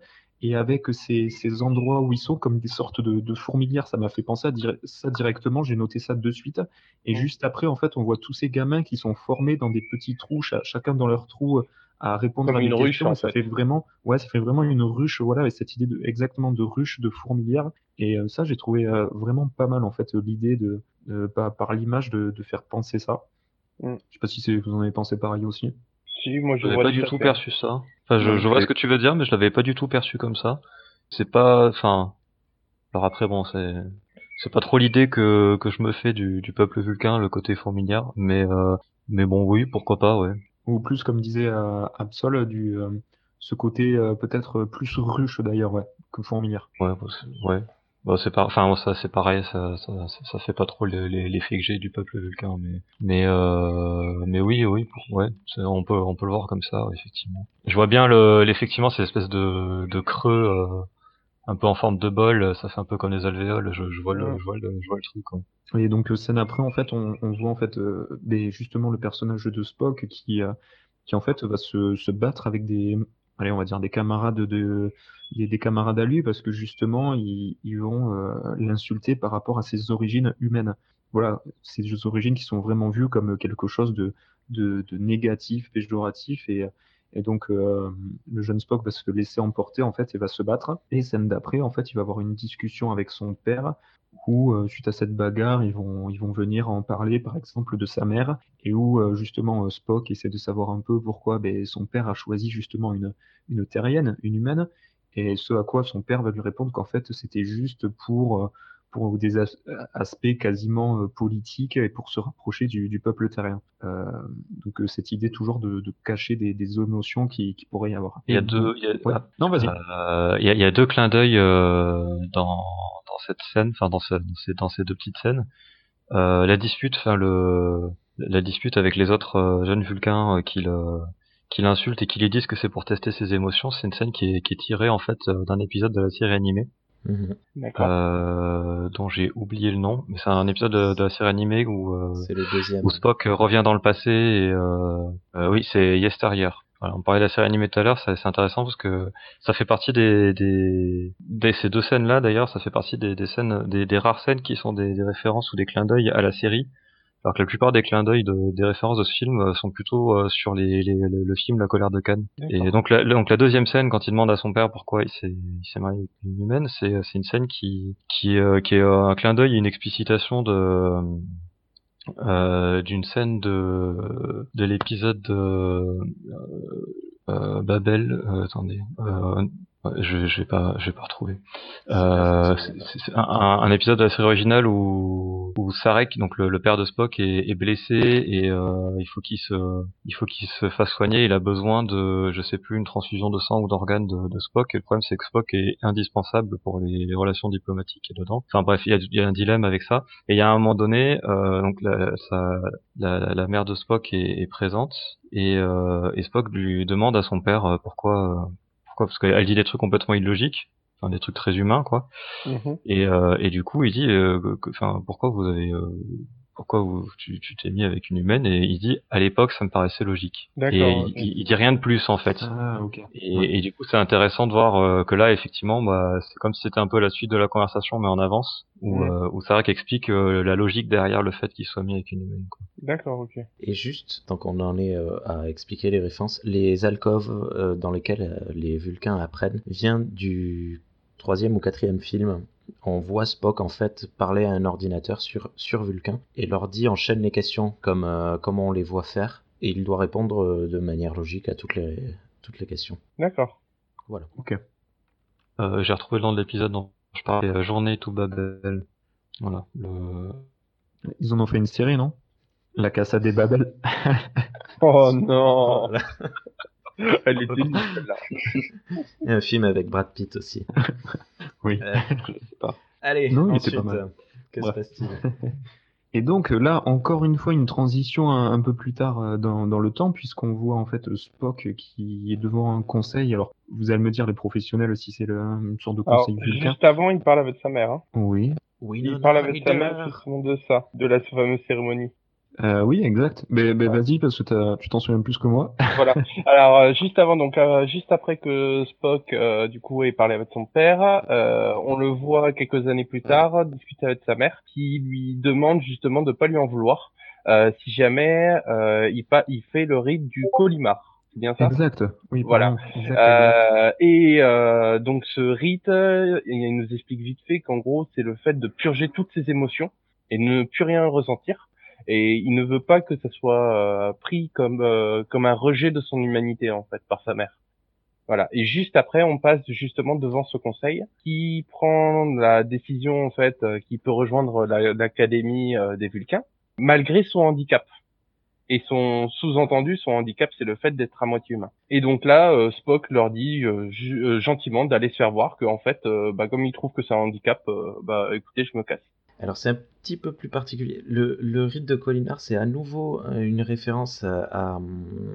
et avec ces, ces endroits où ils sont comme des sortes de, de fourmilières, ça m'a fait penser à dire ça directement, j'ai noté ça de suite. Et juste après, en fait, on voit tous ces gamins qui sont formés dans des petits trous, cha- chacun dans leur trou, euh, à répondre Comme à des une ruche, questions. en et ça fait. vraiment, ouais, ça fait vraiment une ruche, voilà, avec cette idée de, exactement de ruche, de fourmilière. Et euh, ça, j'ai trouvé euh, vraiment pas mal, en fait, l'idée de, de- par, par l'image de, de faire penser ça. Mm. Je sais pas si vous en avez pensé pareil aussi. Si, moi je n'avais vois pas du tout perçu ça. Enfin, je, je vois ce que tu veux dire, mais je l'avais pas du tout perçu comme ça. C'est pas, enfin, alors après bon, c'est, c'est pas trop l'idée que que je me fais du, du peuple vulcain, le côté fourmilière, mais euh, mais bon, oui, pourquoi pas, ouais. Ou plus, comme disait euh, Absol, du, euh, ce côté euh, peut-être plus ruche d'ailleurs, ouais, que fourmilière. Ouais, ouais. Bah, c'est pas, enfin, ça, c'est pareil, ça, ça, ça, fait pas trop le- le- l'effet que j'ai du peuple vulcain, mais, mais, euh, mais oui, oui, ouais, on peut, on peut le voir comme ça, effectivement. Je vois bien le, effectivement, ces espèces de, de creux, euh, un peu en forme de bol, ça fait un peu comme les alvéoles, je, je vois le, je vois le, je vois le truc, quoi. Et donc euh, scène après, en fait, on, on voit en fait euh, des, justement le personnage de Spock qui, euh, qui en fait va se, se battre avec des, allez, on va dire des camarades de, des, des camarades à lui parce que justement ils, vont euh, l'insulter par rapport à ses origines humaines. Voilà, ces origines qui sont vraiment vues comme quelque chose de, de, de négatif, péjoratif et et donc euh, le jeune Spock va se laisser emporter en fait et va se battre. Et scène d'après, en fait, il va avoir une discussion avec son père où euh, suite à cette bagarre, ils vont ils vont venir en parler par exemple de sa mère et où euh, justement euh, Spock essaie de savoir un peu pourquoi ben, son père a choisi justement une une terrienne, une humaine et ce à quoi son père va lui répondre qu'en fait c'était juste pour pour des as- aspects quasiment euh, politiques et pour se rapprocher du, du peuple terrien. Euh, donc euh, cette idée toujours de, de cacher des, des émotions qui, qui pourrait y avoir. Il y a deux, il y a, Ouais. Non, vas-y. Euh, il y, a, il y a deux clins d'œil euh, dans, dans cette scène, enfin dans, ce- dans ces, dans ces deux petites scènes. La dispute, enfin le, la dispute avec les autres jeunes Vulcains qui le, qu'il insulte et qu'il lui dise que c'est pour tester ses émotions, c'est une scène qui est, qui est tirée en fait d'un épisode de la série animée. Mhm. D'accord. Euh, dont j'ai oublié le nom, mais c'est un épisode de, de la série animée où, euh, C'est le deuxième. où Spock revient dans le passé et euh, euh, oui, c'est Yesteryear. Voilà, on parlait de la série animée tout à l'heure, c'est intéressant parce que ça fait partie des, des, des- ces deux scènes là d'ailleurs, ça fait partie des, des scènes, des, des rares scènes qui sont des, des références ou des clins d'œil à la série. Alors que la plupart des clins d'œil de- des références de ce film euh, sont plutôt euh, sur les, les- le, le film La colère de Cannes. Et donc la, donc la deuxième scène, quand il demande à son père pourquoi il s'est il s'est marié avec une humaine, c'est c'est une scène qui qui euh, qui est euh, un clin d'œil, et une explicitation de euh, d'une scène de de l'épisode de euh, euh, Babel. euh, attendez, euh, je je vais pas je vais pas retrouver. Euh, c'est un, un- épisode de la série originale où où Sarek, donc le, le père de Spock, est, est blessé et euh, il faut qu'il se il faut qu'il se fasse soigner. Il a besoin de je sais plus une transfusion de sang ou d'organes de, de Spock. Et le problème c'est que Spock est indispensable pour les, les relations diplomatiques et dedans. Enfin bref, il y a, il y a un dilemme avec ça. Et il y a un moment donné, euh, donc la, sa- la, la mère de Spock est, est présente et, euh, et Spock lui demande à son père euh, pourquoi euh, pourquoi? Parce qu'elle dit des trucs complètement illogiques, enfin des trucs très humains quoi. Mhm. Et, euh, et du coup, il dit, euh, que- enfin, pourquoi vous avez, euh, pourquoi vous, tu tu t'es mis avec une humaine Et il dit, à l'époque, ça me paraissait logique. D'accord, Et il, il- il dit rien de plus en fait. Ah, ok. Et, et du coup, c'est intéressant de voir euh, que là, effectivement, bah, c'est comme si c'était un peu la suite de la conversation, mais en avance, où, Mhm. euh, où Sarah qui explique euh, la logique derrière le fait qu'il soit mis avec une humaine. D'accord, ok. Et juste, tant qu'on en est euh, à expliquer les références, les alcôves euh, dans lesquelles euh, les Vulcains apprennent vient du troisième ou quatrième film. On voit Spock en fait parler à un ordinateur sur, sur Vulcain et l'ordi enchaîne les questions comme, euh, comme on les voit faire et il doit répondre euh, de manière logique à toutes les, toutes les questions. D'accord. Voilà. Euh, J'ai retrouvé le nom de l'épisode dont je parlais, euh, Journée to Babel. Voilà. Le... Ils en ont fait une série, non? La Casa des Babel. Oh non Elle était nulle, celle-là. Et un film avec Brad Pitt aussi. Oui. Euh, Allez, Non, ensuite, pas mal. euh, que se passe-t-il? Et donc euh, là, encore une fois, une transition un, un peu plus tard dans, dans le temps, puisqu'on voit en fait Spock qui est devant un conseil. Alors, vous allez me dire, les professionnels, si c'est le- une sorte de Alors, conseil vulcain. juste avant, il parle avec sa mère. Hein. Oui. Oui, Il non, parle non, avec sa mère justement de ça, de la fameuse cérémonie. Euh, oui, exact. Mais, mais vas-y, parce que tu t'en souviens plus que moi. Voilà. Alors euh, juste avant, donc euh, juste après que Spock euh, du coup ait parlé avec son père, euh, on le voit quelques années plus tard discuter avec sa mère, qui lui demande justement de pas lui en vouloir euh, si jamais euh, il, il fait le rite du Colimar. C'est bien ça? Exact. Oui, Voilà. exact. Euh, et euh, donc ce rite, il nous explique vite fait qu'en gros c'est le fait de purger toutes ses émotions et ne plus rien ressentir. Et il ne veut pas que ça soit euh, pris comme euh, comme un rejet de son humanité en fait par sa mère. Voilà. Et juste après, on passe justement devant ce conseil qui prend la décision en fait euh, qui peut rejoindre la- l'académie euh, des Vulcains malgré son handicap. Et son sous-entendu, son handicap, c'est le fait d'être à moitié humain. Et donc là, euh, Spock leur dit euh, gentiment d'aller se faire voir que en fait, bah, comme il trouve que c'est un handicap, bah écoutez, je me casse. Alors c'est un petit peu plus particulier. Le, le rite de Colinar, c'est à nouveau euh, une référence à, à,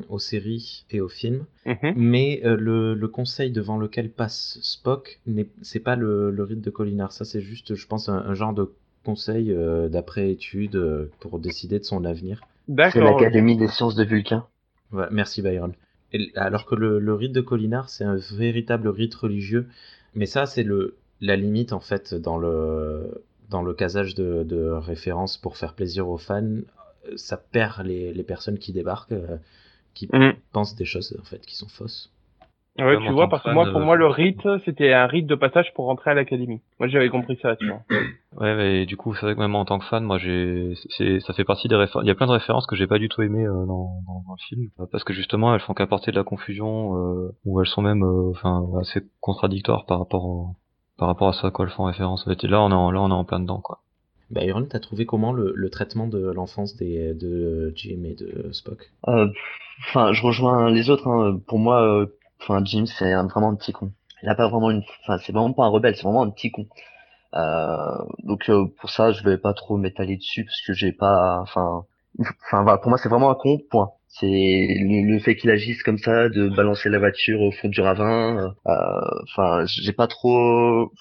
aux séries et aux films, Mhm. mais euh, le, le conseil devant lequel passe Spock, n'est- c'est pas le, le rite de Colinar. Ça c'est juste, je pense, un, un genre de conseil euh, d'après-étude euh, pour décider de son avenir. C'est l'Académie des sciences de Vulcain. Voilà, merci Byron. Et- alors que le, le rite de Colinar, c'est un véritable rite religieux, mais ça c'est le la limite en fait dans le dans le casage de, de références pour faire plaisir aux fans, euh, ça perd les, les personnes qui débarquent, euh, qui Mhm. pensent des choses en fait qui sont fausses. Ouais, Même tu vois, parce que moi, pour moi, le rite, c'était un rite de passage pour rentrer à l'académie. Moi, j'avais compris ça, tu vois. Ouais, mais du coup, c'est vrai que même en tant que fan, moi, j'ai, c'est, ça fait partie des références. Il y a plein de références que j'ai pas du tout aimées euh, dans, dans, dans le film, parce que justement, elles font qu'apporter de la confusion, euh, ou elles sont même, euh, enfin, assez contradictoires par rapport, au- par rapport à ce à quoi elles font référence. Et là, on est, en, là, on est en plein dedans, quoi. Byron, t'as trouvé comment le, le traitement de l'enfance des de Jim et de Spock? Euh, Enfin, je rejoins les autres. Hein. Pour moi, euh, enfin, Jim, c'est vraiment un petit con. Il a pas vraiment une, enfin, c'est vraiment pas un rebelle, c'est vraiment un petit con. Euh, donc euh, pour ça, je vais pas trop m'étaler dessus parce que j'ai pas, enfin, enfin voilà, pour moi, c'est vraiment un con. Point. C'est le, fait qu'il agisse comme ça, de balancer la voiture au fond du ravin. euh, Enfin, j'ai pas trop.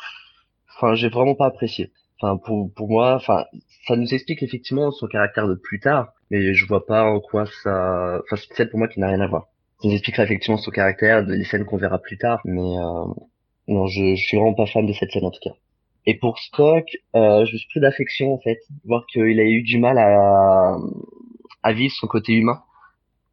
Enfin, j'ai vraiment pas apprécié. Enfin, pour pour moi, enfin, ça nous explique effectivement son caractère de plus tard, mais je vois pas en quoi ça. Enfin, c'est celle pour moi qui n'a rien à voir. Ça nous expliquera effectivement son caractère, des scènes qu'on verra plus tard, mais euh, non, je, je suis vraiment pas fan de cette scène en tout cas. Et pour Spock, euh, je suis pris d'affection en fait, voir qu'il a eu du mal à, à vivre son côté humain.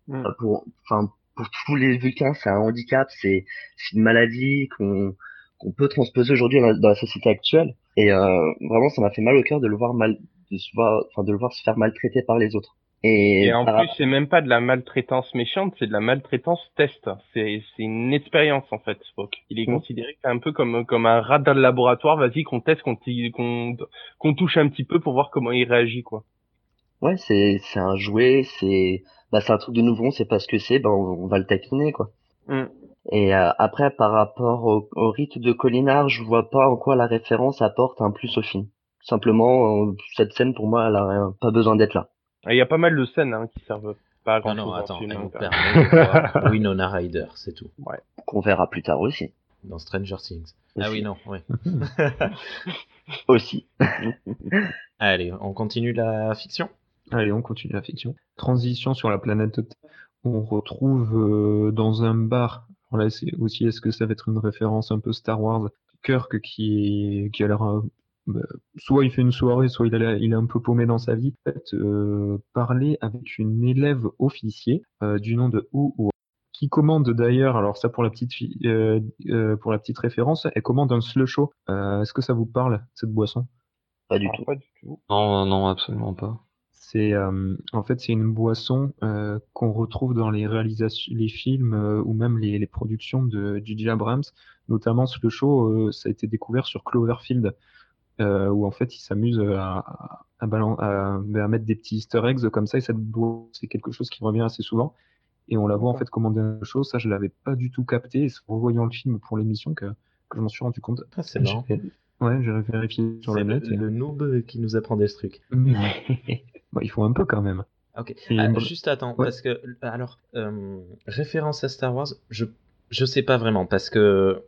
Mm. Pour, enfin, pour tous les Vulcains, c'est un handicap, c'est c'est une maladie qu'on qu'on peut transposer aujourd'hui dans, la- dans la société actuelle. Et euh, vraiment, ça m'a fait mal au cœur de le voir mal, de se voir, enfin, de le voir se faire maltraiter par les autres. Et, Et en par- plus, c'est même pas de la maltraitance méchante, c'est de la maltraitance test. C'est c'est une expérience en fait, Spock. Il est Mhm. considéré un peu comme comme un rat dans le laboratoire. Vas-y, qu'on teste, qu'on qu'on qu'on touche un petit peu pour voir comment il réagit, quoi. ouais, c'est c'est un jouet, c'est bah c'est un truc de nouveau, on sait pas ce que c'est, ben on, on va le taquiner quoi. Mm. Et euh, après, par rapport au, au rite de Collinard, je vois pas en quoi la référence apporte un plus au film. Simplement, euh, cette scène pour moi, elle a rien- pas besoin d'être là. Et Il y a pas mal de scènes hein, qui servent pas à Ah grand non, chose attends, elle film. nous hein, quand permet de voir Winona Ryder, c'est tout. Qu'on verra plus tard aussi. Dans Stranger Things. Ah oui, non, oui. Aussi. Allez, on continue la fiction? Allez, on continue la fiction. Transition sur la planète Terre. On retrouve euh, dans un bar. Alors là, c'est aussi, est-ce que ça va être une référence un peu Star Wars Kirk qui, est, qui a l'air. euh, bah, soit il fait une soirée, soit il, a l'air- il est un peu paumé dans sa vie. En fait, euh, parler avec une élève officier euh, du nom de Hu, qui commande d'ailleurs, alors ça pour la petite fi- euh, euh, pour la petite référence, elle commande un slusho. Euh, est-ce que ça vous parle, cette boisson? Pas du tout. pas du tout. Non, non, absolument pas. C'est euh, en fait c'est une boisson euh, qu'on retrouve dans les réalisations, les films euh, ou même les, les productions de J.J. Abrams, notamment ce show euh, ça a été découvert sur Cloverfield euh, où en fait il s'amuse à, à, à, balan- à- à mettre des petits Easter eggs comme ça et cette boisson c'est quelque chose qui revient assez souvent et on la voit en fait commander un show ça je l'avais pas du tout capté et c'est en revoyant le film pour l'émission que, que je m'en suis rendu compte. Ah, c'est marrant. Ouais, j'ai vérifié sur le le, net. et- le noob qui nous apprend des trucs. Bah, il faut un peu quand même. Ok. Ah, juste attends, Ouais. parce que alors euh, référence à Star Wars, je je sais pas vraiment parce que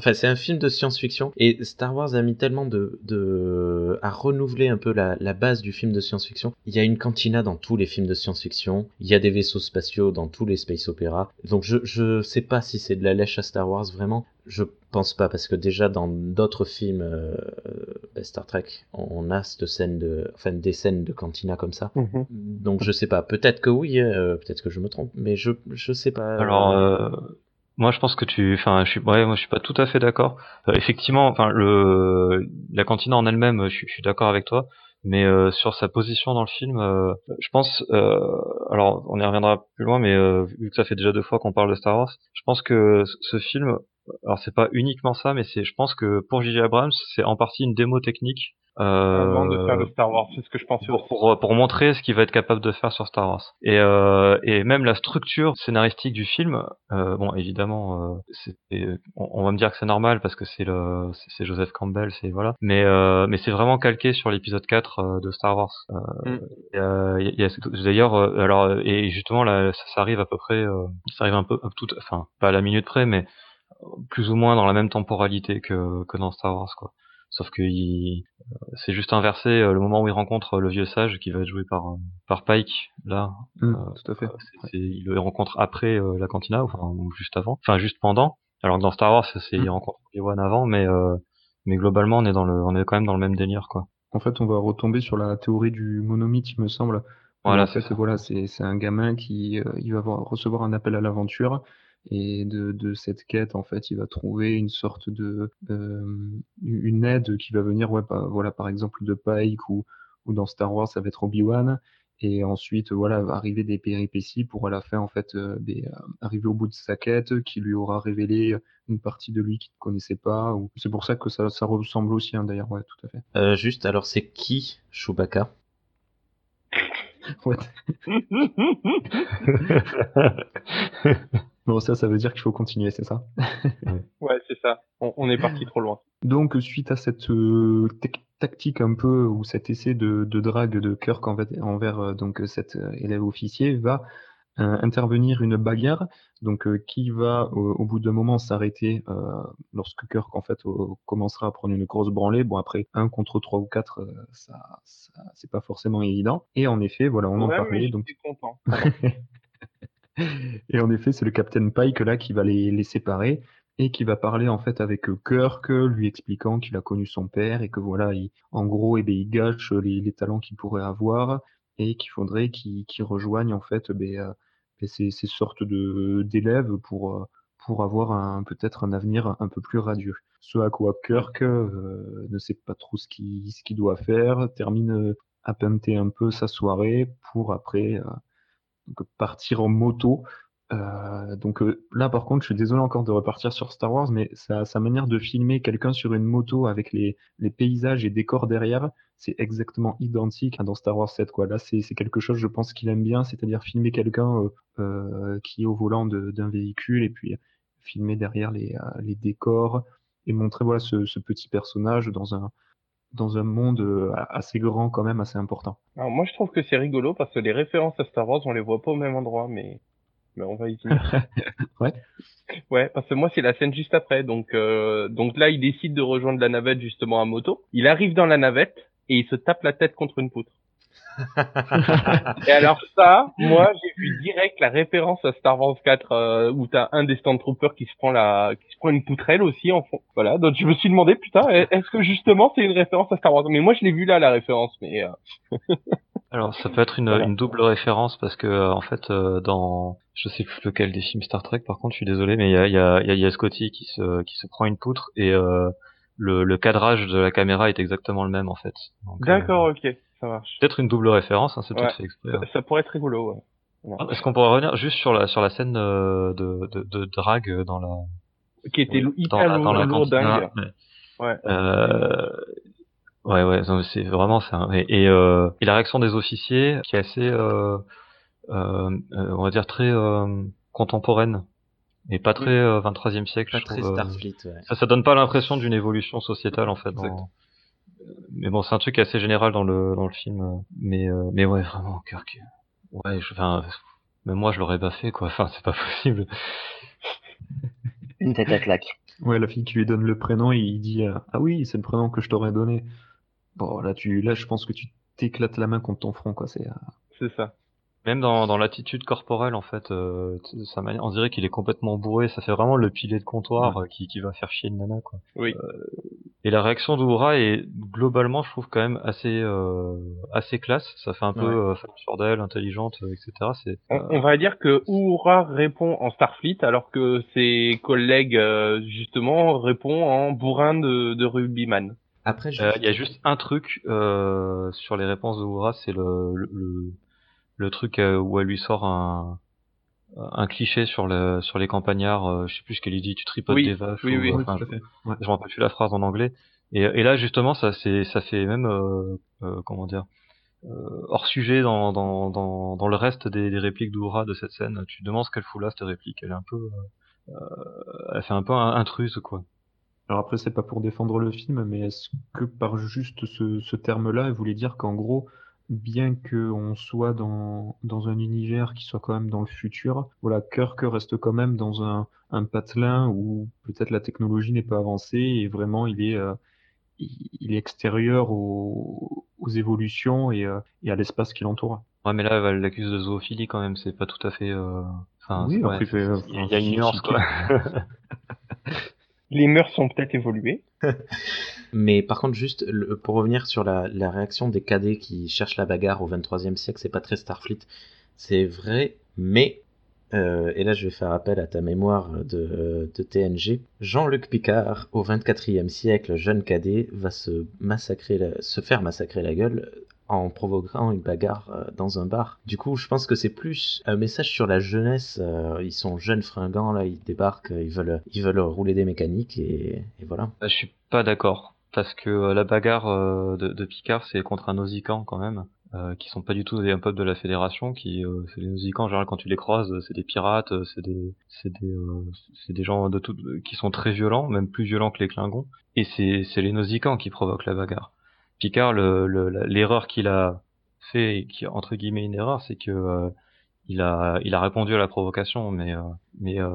enfin c'est un film de science-fiction et Star Wars a mis tellement de de à renouveler un peu la, la base du film de science-fiction. Il y a une cantina dans tous les films de science-fiction, il y a des vaisseaux spatiaux dans tous les space opéras. Donc je je sais pas si c'est de la lèche à Star Wars vraiment. Je pense pas parce que déjà dans d'autres films euh, bah, Star Trek, on a cette scène de enfin des scènes de cantina comme ça. Mhm. Donc je sais pas, peut-être que oui, euh, peut-être que je me trompe, mais je je sais pas. Alors, euh, moi, je pense que tu, enfin, je suis, ouais, moi, je suis pas tout à fait d'accord. Euh, effectivement, enfin, le, la cantine en elle-même, je, suis- je suis d'accord avec toi, mais euh, sur sa position dans le film, euh, je pense, euh, alors, on y reviendra plus loin, mais euh, vu que ça fait déjà deux fois qu'on parle de Star Wars, je pense que ce film, alors c'est pas uniquement ça, mais c'est, je pense que pour J.J. Abrams, c'est en partie une démo technique. Euh, Avant de faire le Star Wars, c'est ce que je pensais pour, pour, pour montrer ce qu'il va être capable de faire sur Star Wars. Et, euh, et même la structure scénaristique du film, euh, bon évidemment, euh, on, on va me dire que c'est normal parce que c'est le c'est Joseph Campbell, c'est voilà, mais euh, mais c'est vraiment calqué sur l'épisode 4 euh, de Star Wars. Euh, Mm. euh, D'ailleurs, euh, alors et justement là, ça, ça arrive à peu près, euh, ça arrive un peu tout, enfin pas à la minute près, mais plus ou moins dans la même temporalité que que dans Star Wars quoi. Sauf que il, c'est juste inversé euh, le moment où il rencontre le vieux sage qui va être joué par euh, par Pike là Mm, Euh, tout à fait. c'est, c'est- il le rencontre après euh, la cantina enfin ou juste avant enfin juste pendant alors que dans Star Wars c'est il Mm. rencontre Obi-Wan avant mais euh, mais globalement on est dans le on est quand même dans le même délire quoi En fait, on va retomber sur la théorie du monomythe, il me semble. Voilà, en c'est fait, voilà, c'est c'est un gamin qui euh, il va avoir- recevoir un appel à l'aventure et de, cette quête, en fait, il va trouver une sorte de euh, une aide qui va venir, voilà, par exemple de Pike ou ou dans Star Wars, ça va être Obi-Wan. Et ensuite, voilà, va arriver des péripéties pour à la fin, en fait, euh, euh, arriver au bout de sa quête, qui lui aura révélé une partie de lui qu'il ne connaissait pas. C'est pour ça que ça, ça ressemble aussi, hein, d'ailleurs, ouais, tout à fait. Juste, alors c'est qui Chewbacca? Bon, ça, ça veut dire qu'il faut continuer, c'est ça? Ouais, c'est ça. On, on est parti trop loin. Donc, suite à cette euh, tactique un peu, ou cet essai de, de drague de Kirk envers, envers euh, donc, cet euh, élève officier, va intervenir une bagarre, donc qui va au, bout d'un moment s'arrêter lorsque Kirk en fait commencera à prendre une grosse branlée? Bon après un contre trois ou quatre, ça, c'est pas forcément évident. Et en effet, voilà, on en parlait. donc content. et en effet, c'est le Captain Pike là qui va les, les séparer et qui va parler en fait avec Kirk, lui expliquant qu'il a connu son père et que voilà, il, en gros, eh ben, il gâche les, les talents qu'il pourrait avoir et qu'il faudrait qu'il rejoigne en fait ben, euh, ces, sortes d'élèves pour euh, pour avoir un peut-être un avenir un peu plus radieux. Ce à quoi Kirk euh, ne sait pas trop ce qu'il ce doit faire, termine à peinter un peu sa soirée pour après partir en moto euh, donc euh, là, par contre, je suis désolé encore de repartir sur Star Wars, mais sa, manière de filmer quelqu'un sur une moto avec les, paysages et décors derrière, c'est exactement identique dans Star Wars 7. Quoi. Là, c'est quelque chose, je pense, qu'il aime bien, c'est-à-dire filmer quelqu'un euh, qui est au volant d'un véhicule et puis filmer derrière les, décors et montrer voilà ce, petit personnage dans un dans un monde assez grand quand même, assez important. Moi je trouve que c'est rigolo parce que les références à Star Wars on les voit pas au même endroit, mais mais on va y venir. ouais. Ouais, parce que moi c'est la scène juste après. Donc euh, donc là il décide de rejoindre la navette justement à moto. Il arrive dans la navette et il se tape la tête contre une poutre. et alors ça, moi j'ai vu direct la référence à Star Wars 4 euh, où t'as un des Stormtroopers qui se prend la, qui se prend une poutrelle aussi en fond. Voilà, donc je me suis demandé putain, est-ce que justement c'est une référence à Star Wars? Mais moi je l'ai vu là la référence, mais. Euh... Alors ça peut être une, une, double référence parce que euh, en fait euh, dans je sais plus lequel des films Star Trek par contre je suis désolé mais il y a, y, a, y a Scotty qui se qui se prend une poutre et euh, le, le cadrage de la caméra est exactement le même en fait. D'accord ok ça marche. Peut-être une double référence hein, c'est peut-être fait exprès. Hein. Ça, pourrait être rigolo ouais. Ah, est-ce qu'on pourrait revenir juste sur la sur la scène de, de, de drague dans la qui était hyper dans, la, lourd, dingue. Ouais. Euh, Ouais, ouais, c'est vraiment ça. Et, et, euh, et, la réaction des officiers qui est assez, euh, euh, euh on va dire très euh, contemporaine et pas très 23e siècle. Pas très Starfleet. Ouais. Ça, ça donne pas l'impression d'une évolution sociétale en fait. Dans... Mais bon, c'est un truc assez général dans le dans le film. Mais mais ouais, vraiment, Kirk. Ouais, je, enfin, même moi je l'aurais pas fait quoi. Enfin, c'est pas possible. Une tête à claque. Ouais, la fille qui lui donne le prénom et il dit ah oui, c'est le prénom que je t'aurais donné. Bon, là, tu, là, je pense que tu t'éclates la main contre ton front, quoi. C'est. Euh, c'est ça. Même dans, dans l'attitude corporelle, en fait, euh, ça on dirait qu'il est complètement bourré. Ça fait vraiment le pilet de comptoir euh, qui, qui va faire chier une nana, quoi. Oui. Euh, et la réaction d'Oura est globalement, je trouve quand même assez euh, assez classe. Ça fait un peu euh, femme sur d'elle, intelligente, etc. C'est. On, va dire que Oura répond en Starfleet, alors que ses collègues justement répond en bourrin de, de rugbyman. Après, euh, il y a juste un truc euh, sur les réponses de Oura, c'est le, le, le, truc euh, où elle lui sort un, un cliché sur le sur les campagnards. Euh, je sais plus ce qu'elle lui dit. Tu tripotes des vaches. Oui, oui, enfin, je, ouais. je me rappelle plus la phrase en anglais. Et, et là, justement, ça c'est ça fait même comment dire hors sujet dans, dans, dans, dans le reste des, des répliques d'Oura de cette scène. Tu te demandes ce qu'elle fout là cette réplique. Elle est un peu, elle fait un peu intruse quoi. Alors après, c'est pas pour défendre le film, mais est-ce que par juste ce, ce terme-là, il voulait dire qu'en gros, bien qu'on soit dans, dans un univers qui soit quand même dans le futur, voilà, Kirk reste quand même dans un, un patelin où peut-être la technologie n'est pas avancée et vraiment il est, euh, il est extérieur aux, aux évolutions et, euh, et à l'espace qui l'entoure. Ouais, mais là, elle l'accuse de zoophilie quand même, c'est pas tout à fait. Euh... Enfin, oui, après, il y a une nuance quoi. les mœurs sont peut-être évoluées. Mais par contre, juste pour revenir sur la, réaction des cadets qui cherchent la bagarre au 23e siècle, c'est pas très Starfleet. C'est vrai, mais, euh, et là je vais faire appel à ta mémoire de, de TNG, Jean-Luc Picard, au 24e siècle, jeune cadet, va se, massacrer se faire massacrer la gueule en provoquant une bagarre euh, dans un bar. Du coup, je pense que c'est plus un message sur la jeunesse. Euh, ils sont jeunes fringants là, ils débarquent, ils veulent, ils veulent rouler des mécaniques et, voilà. Bah, je suis pas d'accord parce que euh, la bagarre de, Picard c'est contre un Nausicaan quand même. Euh, qui sont pas du tout des un peuple de la fédération qui c'est les Nausicans en général quand tu les croises c'est des pirates c'est des c'est des c'est des gens de tout qui sont très violents même plus violents que les Klingons et c'est c'est les Nausicans qui provoquent la bagarre Picard, l'erreur le, qu'il a fait, qui entre guillemets une erreur, c'est que euh, il a il a répondu à la provocation mais euh, mais euh,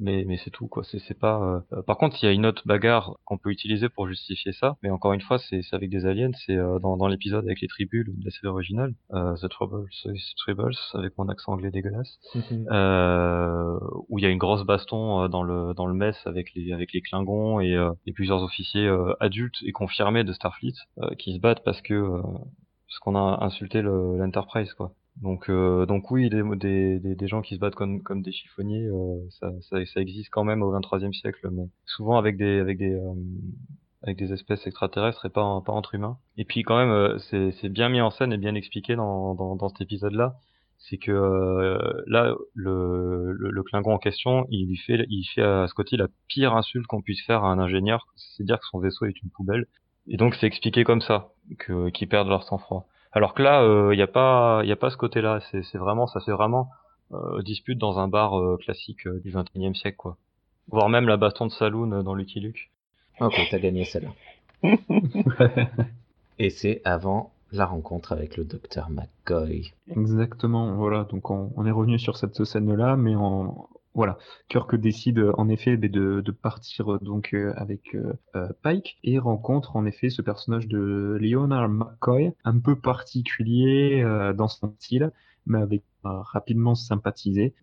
mais mais c'est tout quoi. C'est c'est pas euh, par contre il y a une autre bagarre qu'on peut utiliser pour justifier ça mais encore une fois c'est avec des aliens c'est dans dans l'épisode avec les tribus de la série originale The Troubles The Troubles avec mon accent anglais dégueulasse où il y a une grosse baston dans le dans le mess avec les avec les Klingons et, et plusieurs officiers adultes et confirmés de Starfleet qui se battent parce que parce qu'on a insulté l'Enterprise quoi donc, euh, donc oui, des, des, des, gens qui se battent comme, comme des chiffonniers, euh, ça, ça, ça, existe quand même au 23e siècle, mais souvent avec des, avec des, euh, avec des espèces extraterrestres et pas, pas entre humains. Et puis quand même, euh, c'est bien mis en scène et bien expliqué dans, dans, dans cet épisode-là. C'est que là, le, le, le, Klingon en question, il lui fait, il fait à Scotty la pire insulte qu'on puisse faire à un ingénieur, c'est dire que son vaisseau est une poubelle. Et donc c'est expliqué comme ça, que qu'ils perdent leur sang-froid. Alors que là, il euh, n'y a pas, il a pas ce côté-là. C'est vraiment, ça fait vraiment euh, dispute dans un bar euh, classique du 21e siècle, quoi. Voire même la baston de saloon dans Lucky Luke. Ok, t'as gagné celle-là. Et c'est avant la rencontre avec le docteur McCoy. Exactement, voilà. Donc on, on est revenu sur cette scène-là, mais en, voilà, Kirk décide en effet de, partir donc euh, avec euh, euh, Pike et rencontre en effet ce personnage de Leonard McCoy, un peu particulier dans son style, mais avec rapidement sympathisé.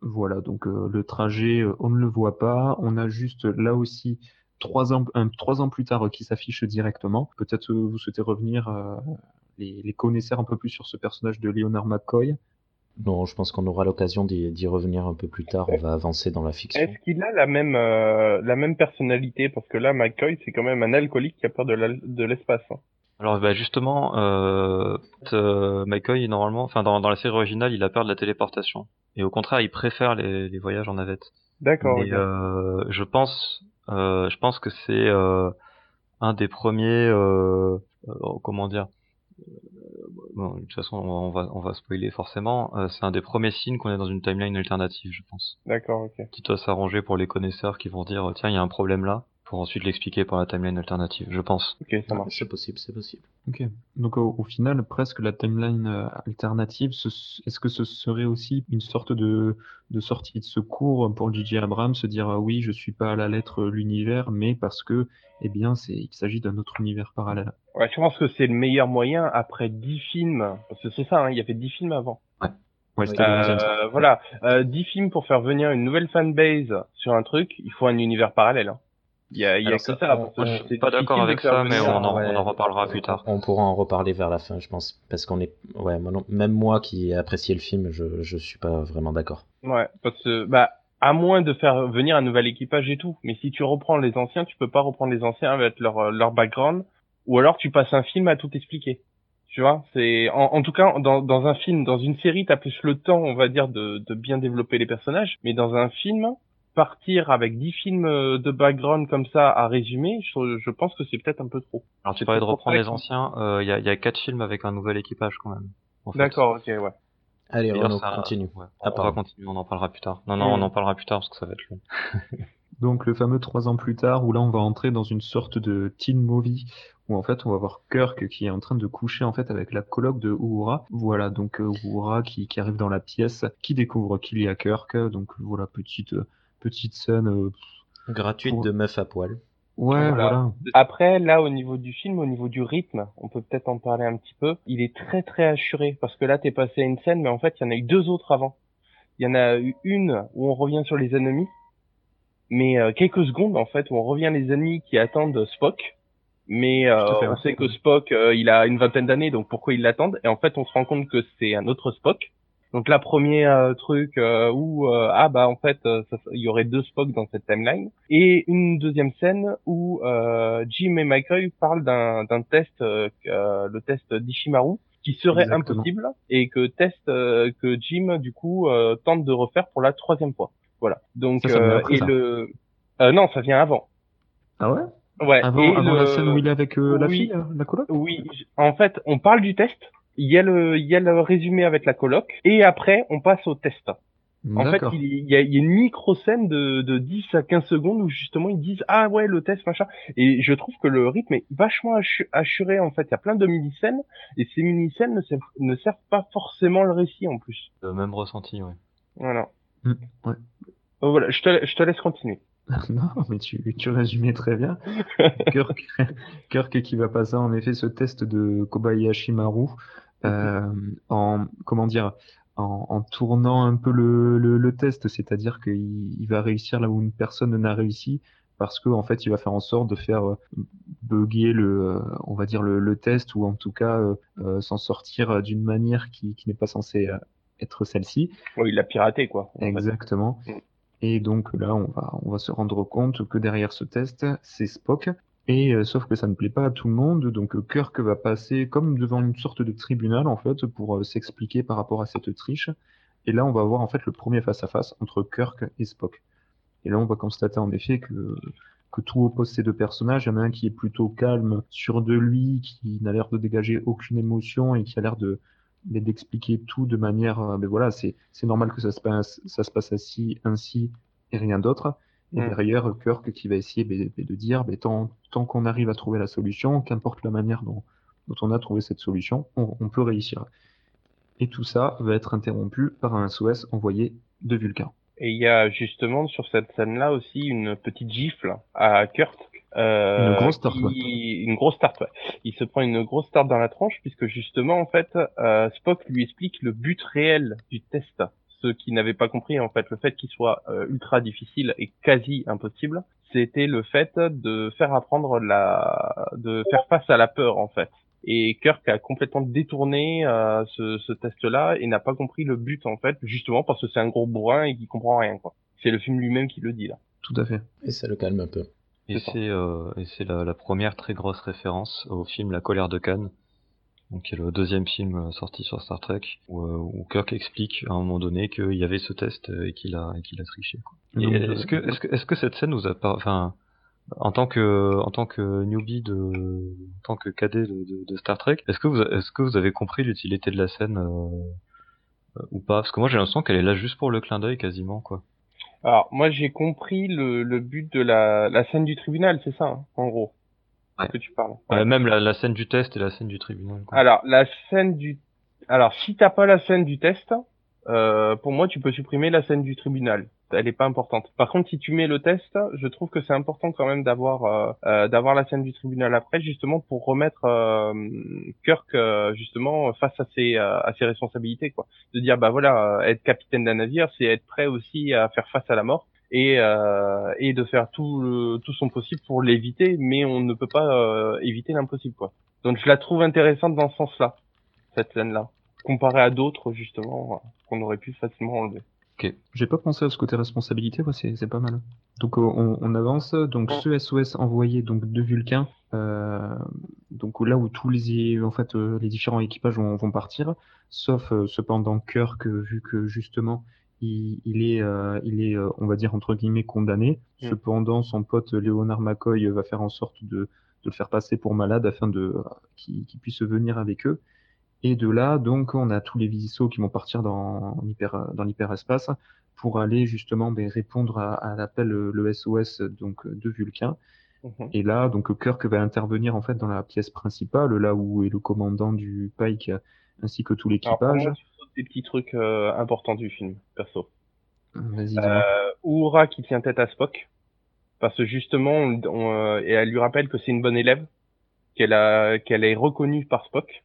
Voilà, donc le trajet, on ne le voit pas. On a juste là aussi trois ans, trois ans plus tard qui s'affiche directement. Peut-être vous souhaitez revenir les, les connaisseurs un peu plus sur ce personnage de Leonard McCoy. Non, je pense qu'on aura l'occasion d'y revenir un peu plus tard. On va avancer dans la fiction. Est-ce qu'il a la même euh, la même personnalité? Parce que là, McCoy, c'est quand même un alcoolique qui a peur de l'espace. Hein. Alors bah justement, euh, euh, McCoy normalement, enfin dans, dans la série originale, il a peur de la téléportation. Et au contraire, il préfère les, les voyages en navette. D'accord. Et euh, je pense, euh, je pense que c'est euh, un des premiers, comment dire, bon, de toute façon, on va, on va spoiler forcément. Euh, c'est un des premiers signes qu'on est dans une timeline alternative, je pense. D'accord, ok. Qui doit s'arranger pour les connaisseurs qui vont dire tiens, il y a un problème là, pour ensuite l'expliquer par la timeline alternative, je pense. Ok, ça marche. C'est possible, c'est possible. Ok. Donc au, final, presque la timeline euh, alternative, est-ce que ce serait aussi une sorte de, de sortie de secours pour J.J. Abrams, se dire ah oui, je suis pas à la lettre l'univers, mais parce que, eh bien, c'est, il s'agit d'un autre univers parallèle. Ouais, je pense que c'est le meilleur moyen après 10 films, parce que c'est ça, hein, il y avait 10 films avant. Ouais. Ouais, euh, voilà, euh, 10 films pour faire venir une nouvelle fanbase sur un truc, il faut un univers parallèle. Hein. Il y a, il y a que ça. je suis pas d'accord avec ça, mais on en, on en, reparlera plus tard. On pourra en reparler vers la fin, je pense, parce qu'on est, ouais, même moi qui ai apprécié le film, je, je suis pas vraiment d'accord. Ouais, parce que, bah, à moins de faire venir un nouvel équipage et tout. Mais si tu reprends les anciens, tu peux pas reprendre les anciens avec leur, leur background, ou alors tu passes un film à tout expliquer. Tu vois, c'est en, en, tout cas dans, dans un film, dans une série, t'as plus le temps, on va dire, de, de bien développer les personnages. Mais dans un film, partir avec 10 films euh, de background comme ça à résumer, je, je pense que c'est peut-être un peu trop. Alors tu parlais de reprendre les anciens, il euh, y, a, y a 4 films avec un nouvel équipage quand même. D'accord, ok, ouais. Allez, on continue. Ouais, on va continuer, on en parlera plus tard. Non, non, on en parlera plus tard parce que ça va être long. Donc le fameux trois ans plus tard, où là on va entrer dans une sorte de teen movie, où en fait on va voir Kirk qui est en train de coucher en fait avec la coloc de Uhura. Voilà, donc euh, Uhura qui, qui arrive dans la pièce, qui découvre qu'il y a Kirk, donc voilà, petite petite scène euh, gratuite de meuf à poil. Ouais, voilà. Après, là, au niveau du film, au niveau du rythme, on peut peut-être en parler un petit peu. Il est très très assuré parce que là, t'es passé à une scène, mais en fait, il y en a eu deux autres avant. Il y en a eu une où on revient sur les ennemis, mais euh, quelques secondes en fait où on revient les ennemis qui attendent Spock. Mais euh, on sait que Spock, il a une vingtaine d'années, donc pourquoi ils l'attendent? Et en fait, on se rend compte que c'est un autre Spock. Donc la premier euh, truc euh, où euh, ah bah en fait il y aurait deux Spock dans cette timeline et une deuxième scène où Jim et McCoy parlent d'un d'un test le test d'Ishimaru qui serait impossible et que test que Jim du coup tente de refaire pour la troisième fois. Voilà. Donc et le non ça vient avant. Ah ouais? Ouais. Avant, avant la scène où il est avec la fille, la coloc? Oui. En fait, on parle du test il y a le, il y a le résumé avec la coloc, et après, on passe au test. En fait, il y a, il y a une micro-scène de, de 10 à 15 secondes où justement ils disent ah ouais le test machin et je trouve que le rythme est vachement assu- assuré en fait il y a plein de mini-scènes et ces mini-scènes ne servent, ne servent pas forcément le récit en plus Le même ressenti, ouais. voilà Mm, ouais. Voilà je te, je te laisse continuer Non, mais tu, tu résumais très bien. Kirk, Kirk qui va passer en effet ce test de Kobayashi Maru euh, en comment dire en, en tournant un peu le, le, le test, c'est-à-dire qu'il il va réussir là où une personne n'a réussi parce que en fait il va faire en sorte de faire euh, bugger le euh, on va dire le, le test ou en tout cas euh, euh, s'en sortir d'une manière qui, qui n'est pas censée euh, être celle-ci. oh, il l'a piraté quoi fait. Exactement. Mm. Et donc là, on va, on va se rendre compte que derrière ce test, c'est Spock. Et euh, sauf que ça ne plaît pas à tout le monde, donc euh, Kirk va passer comme devant une sorte de tribunal en fait pour euh, s'expliquer par rapport à cette triche. Et là, on va voir en fait le premier face à face entre Kirk et Spock. Et là, on va constater en effet que que tout oppose ces deux personnages. Il y en a un qui est plutôt calme, sûr de lui, qui n'a l'air de dégager aucune émotion et qui a l'air de mais d'expliquer tout de manière, euh, mais voilà, c'est normal que ça se passe, ça se passe ainsi, ainsi et rien d'autre. Et Mm. derrière, Kirk qui va essayer de dire, ben, tant, tant qu'on arrive à trouver la solution, qu'importe la manière dont, dont on a trouvé cette solution, on, on peut réussir. Et tout ça va être interrompu par un SOS envoyé de Vulcain. et il y a justement sur cette scène là aussi une petite gifle à Kurt euh, Une grosse tarte, qui- une grosse tarte ouais. il se prend une grosse tarte dans la tronche puisque justement en fait euh, Spock lui explique le but réel du test ceux qui n'avaient pas compris en fait le fait qu'il soit euh, ultra difficile et quasi impossible c'était le fait de faire apprendre la de faire face à la peur en fait et Kirk a complètement détourné euh, ce, ce test-là et n'a pas compris le but en fait, justement parce que c'est un gros bourrin et qui comprend rien quoi. C'est le film lui-même qui le dit là. Tout à fait. Et ça le calme un peu. Et C'est euh, et c'est la, la première très grosse référence au film La colère de Cannes, donc qui est le deuxième film euh, sorti sur Star Trek, où, euh, où Kirk explique à un moment donné qu'il y avait ce test euh, et qu'il a et qu'il a triché. Est-ce que est-ce que est-ce que cette scène nous a pas, enfin en tant que en tant que newbie de en tant que cadet de, de, de Star Trek, est-ce que vous est-ce que vous avez compris l'utilité de la scène euh, ou pas? Parce que moi j'ai l'impression qu'elle est là juste pour le clin d'œil quasiment quoi. Alors moi j'ai compris le, le but de la, la scène du tribunal, c'est ça hein, en gros Ouais. que tu parles. Ouais, même la, la scène du test et la scène du tribunal. Quoi. Alors la scène du alors si t'as pas la scène du test, euh, pour moi tu peux supprimer la scène du tribunal. Elle est pas importante. Par contre si tu mets le test, je trouve que c'est important quand même d'avoir euh, euh, d'avoir la scène du tribunal après justement pour remettre euh, Kirk euh, justement face à ses euh, à ses responsabilités quoi. De dire bah voilà être capitaine d'un navire c'est être prêt aussi à faire face à la mort et euh, et de faire tout le- tout son possible pour l'éviter mais on ne peut pas euh, éviter l'impossible quoi. Donc je la trouve intéressante dans ce sens-là, cette scène-là, comparée à d'autres justement euh, qu'on aurait pu facilement enlever. J'ai pas pensé à ce côté responsabilité, ouais, c'est pas mal. Donc on, on avance. Donc ce SOS envoyé donc de Vulcain, euh, donc là où tous les en fait les différents équipages vont, vont partir, sauf cependant Kirk vu que justement il, il est euh, il est euh, on va dire entre guillemets condamné. Mm. Cependant son pote Léonard McCoy va faire en sorte de, de le faire passer pour malade afin de euh, qu'il puisse venir avec eux. Et de là, donc, on a tous les vaisseaux qui vont partir dans l'hyper, dans l'hyperespace pour aller justement ben, répondre à, à l'appel, euh, le SOS donc de Vulcain. Mhm. Et là, donc Kirk va intervenir en fait dans la pièce principale, là où est le commandant du Pike ainsi que tout l'équipage. Des petits trucs euh, importants du film, perso. Vas-y, dis-moi. Euh, qui tient tête à Spock, parce que justement, on, on, euh, et elle lui rappelle que c'est une bonne élève, qu'elle a, qu'elle est reconnue par Spock,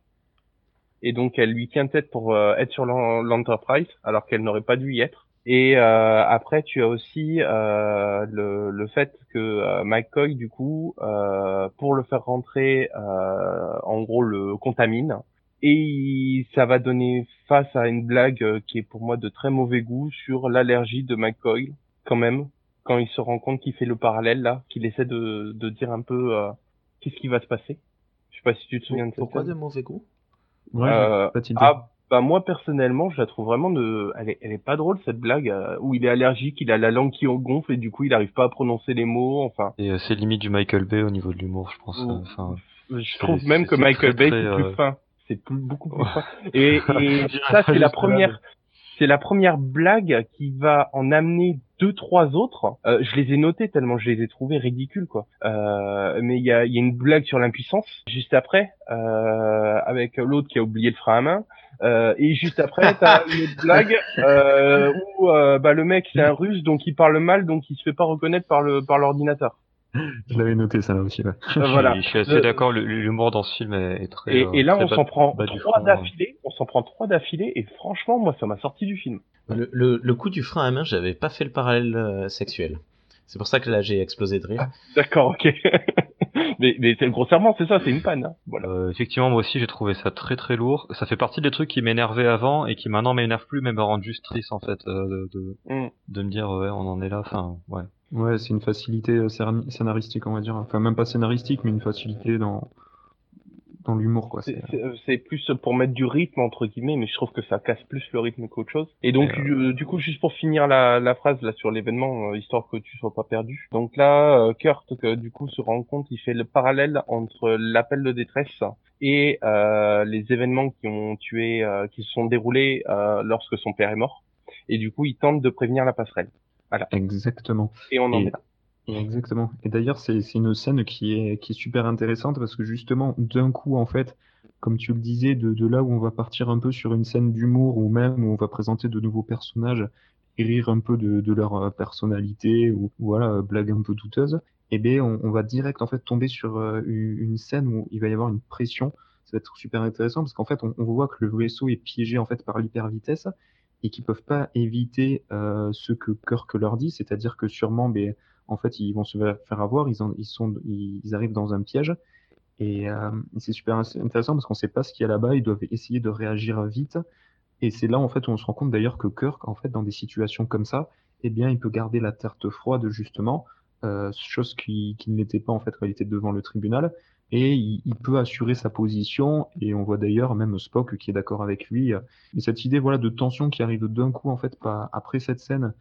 et donc elle lui tient tête pour euh, être sur l'en- l'Enterprise, alors qu'elle n'aurait pas dû y être. Et euh, après, tu as aussi euh, le, le fait que euh, McCoy, du coup, euh, pour le faire rentrer, euh, en gros, le contamine. Et il- ça va donner face à une blague euh, qui est pour moi de très mauvais goût sur l'allergie de McCoy, quand même, quand il se rend compte qu'il fait le parallèle là, qu'il essaie de, de dire un peu euh, qu'est-ce qui va se passer. Je sais pas si tu te souviens de cette Pourquoi de mauvais goût? Ouais, euh. Ah bah moi personnellement, je la trouve vraiment de, elle est, elle est pas drôle cette blague euh, où il est allergique, il a la langue qui en gonfle et du coup il arrive pas à prononcer les mots. Enfin, Et euh, c'est limite du Michael Bay au niveau de l'humour, je pense. Euh, Enfin, je trouve même que Michael très, Bay euh, plus fin, c'est beaucoup plus. Et, et ça c'est la première, c'est la première blague qui va en amener deux trois autres. Euh, je les ai notés tellement je les ai trouvés ridicules quoi. Euh, mais il y a, y a une blague sur l'impuissance juste après euh, avec l'autre qui a oublié le frein à main. Euh, et juste après, t'as une autre blague euh, où euh, bah, le mec c'est un russe donc il parle mal donc il se fait pas reconnaître par le par l'ordinateur. Je l'avais noté ça là aussi. Ouais. Euh, voilà. Je suis assez Le- d'accord, le- l'humour dans ce film est, est très. Et, euh, et là très on s'en prend trois front. d'affilée, on s'en prend trois d'affilée et franchement moi ça m'a sorti du film. Le, le, le coup du frein à main, j'avais pas fait le parallèle euh, sexuel. C'est pour ça que là j'ai explosé de rire. D'accord, ok. mais mais c'est grossièrement c'est ça, c'est une panne. hein. Voilà. Euh, effectivement, moi aussi, j'ai trouvé ça très très lourd. Ça fait partie des trucs qui m'énervaient avant et qui maintenant m'énervent plus, mais me rendent juste triste en fait euh, de, de, Mm. de me dire ouais, on en est là. Enfin, ouais. Ouais, c'est une facilité euh, scénar- scénaristique, on va dire. Enfin, même pas scénaristique, mais une facilité dans, dans l'humour, quoi. C'est- plus pour mettre du rythme entre guillemets, mais je trouve que ça casse plus le rythme qu'autre chose. Et donc Et, euh, du coup, juste pour finir la, la phrase là sur l'événement, euh, histoire que tu sois pas perdu. Donc là, euh, Kurt que, du coup se rend compte, il fait le parallèle entre l'appel de détresse et euh, les événements qui ont tué, euh, qui se sont déroulés euh, lorsque son père est mort. Et du coup, il tente de prévenir la passerelle. Exactement. Et on en Et- est là. Exactement. Et d'ailleurs, c'est une scène qui est, super intéressante parce que justement, d'un coup, en fait, comme tu le disais, de, là où on va partir un peu sur une scène d'humour ou même où on va présenter de nouveaux personnages et rire un peu de, leur euh, personnalité ou voilà, euh, blague un peu douteuse, eh bien, on, va direct en fait tomber sur euh, une scène où il va y avoir une pression. Ça va être super intéressant parce qu'en fait, on, voit que le vaisseau est piégé en fait par l'hypervitesse et qu'ils peuvent pas éviter ce que Kirk leur dit, c'est-à-dire que sûrement, ben, en fait, ils vont se faire avoir, ils, en- ils, sont, ils, arrivent dans un piège. Et euh, c'est super intéressant parce qu'on sait pas ce qu'il y a là-bas, ils doivent essayer de réagir vite. Et c'est là, en fait, où on se rend compte d'ailleurs que Kirk, en fait, dans des situations comme ça, eh bien, il peut garder la tête froide, justement, euh, chose qui, qui ne l'était pas, en fait, quand il était devant le tribunal. Et il, il peut assurer sa position, et on voit d'ailleurs même Spock qui est d'accord avec lui. Et cette idée, voilà, de tension qui arrive d'un coup, en fait, pas après cette scène.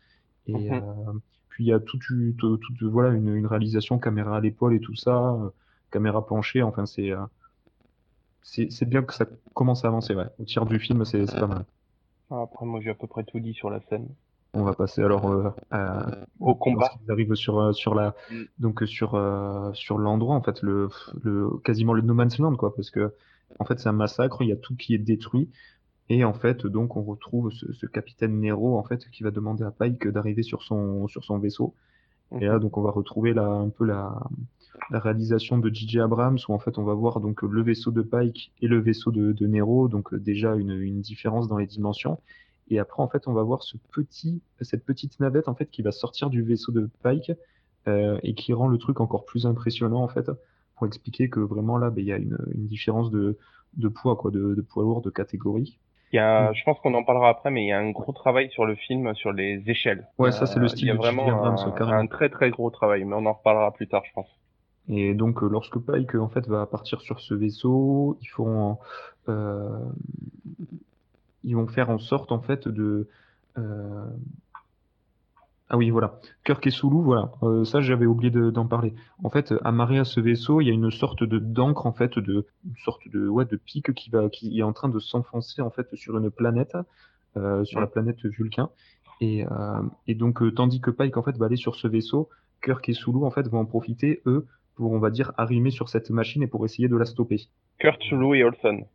Et, Mhm. euh, puis il y a toute, une- toute, toute- voilà, une, une réalisation caméra à l'épaule et tout ça, euh, caméra penchée, enfin c'est euh, c'est c'est bien que ça commence à avancer, ouais. Au tiers du film, c'est pas mal. Ah, Après, moi, j'ai à peu près tout dit sur la scène. On va passer alors euh, à, Au combat. lorsqu'ils arrivent sur sur la Mm. donc sur euh, sur l'endroit en fait le le quasiment le no man's land quoi parce que en fait c'est un massacre, il y a tout qui est détruit et en fait donc on retrouve ce, ce capitaine Nero en fait qui va demander à Pike d'arriver sur son sur son vaisseau Et là, donc, on va retrouver là un peu la, la réalisation de J.J. Abrams, où en fait, on va voir donc le vaisseau de Pike et le vaisseau de, de Nero, donc déjà une, une différence dans les dimensions. Et après, en fait, on va voir ce petit, cette petite navette en fait qui va sortir du vaisseau de Pike euh, et qui rend le truc encore plus impressionnant en fait, pour expliquer que vraiment là, ben, il y a une, une différence de, de poids, quoi, de, de poids lourd, de catégorie. Il y a, je pense qu'on en parlera après, mais il y a un gros travail sur le film, sur les échelles. Ouais, ça, c'est le Euh, style Il y a de vraiment Abrams, un, un très très gros travail, mais on en reparlera plus tard, je pense. Et donc, euh, lorsque Pike en fait va partir sur ce vaisseau, ils feront, euh, ils vont faire en sorte en fait de, euh, ah oui voilà, Kirk et Sulu, voilà, Euh, ça j'avais oublié de- d'en parler. En fait, amarré à ce vaisseau, il y a une sorte de d'encre en fait, de une sorte de ouais de pic qui va qui est en train de s'enfoncer en fait sur une planète, euh, sur la planète Vulcain. Et, euh, et donc, tandis que Pike en fait va aller sur ce vaisseau, Kirk et Sulu en fait vont en profiter eux pour on va dire arrimer sur cette machine et pour essayer de la stopper. Kurt, Sulu et Olson.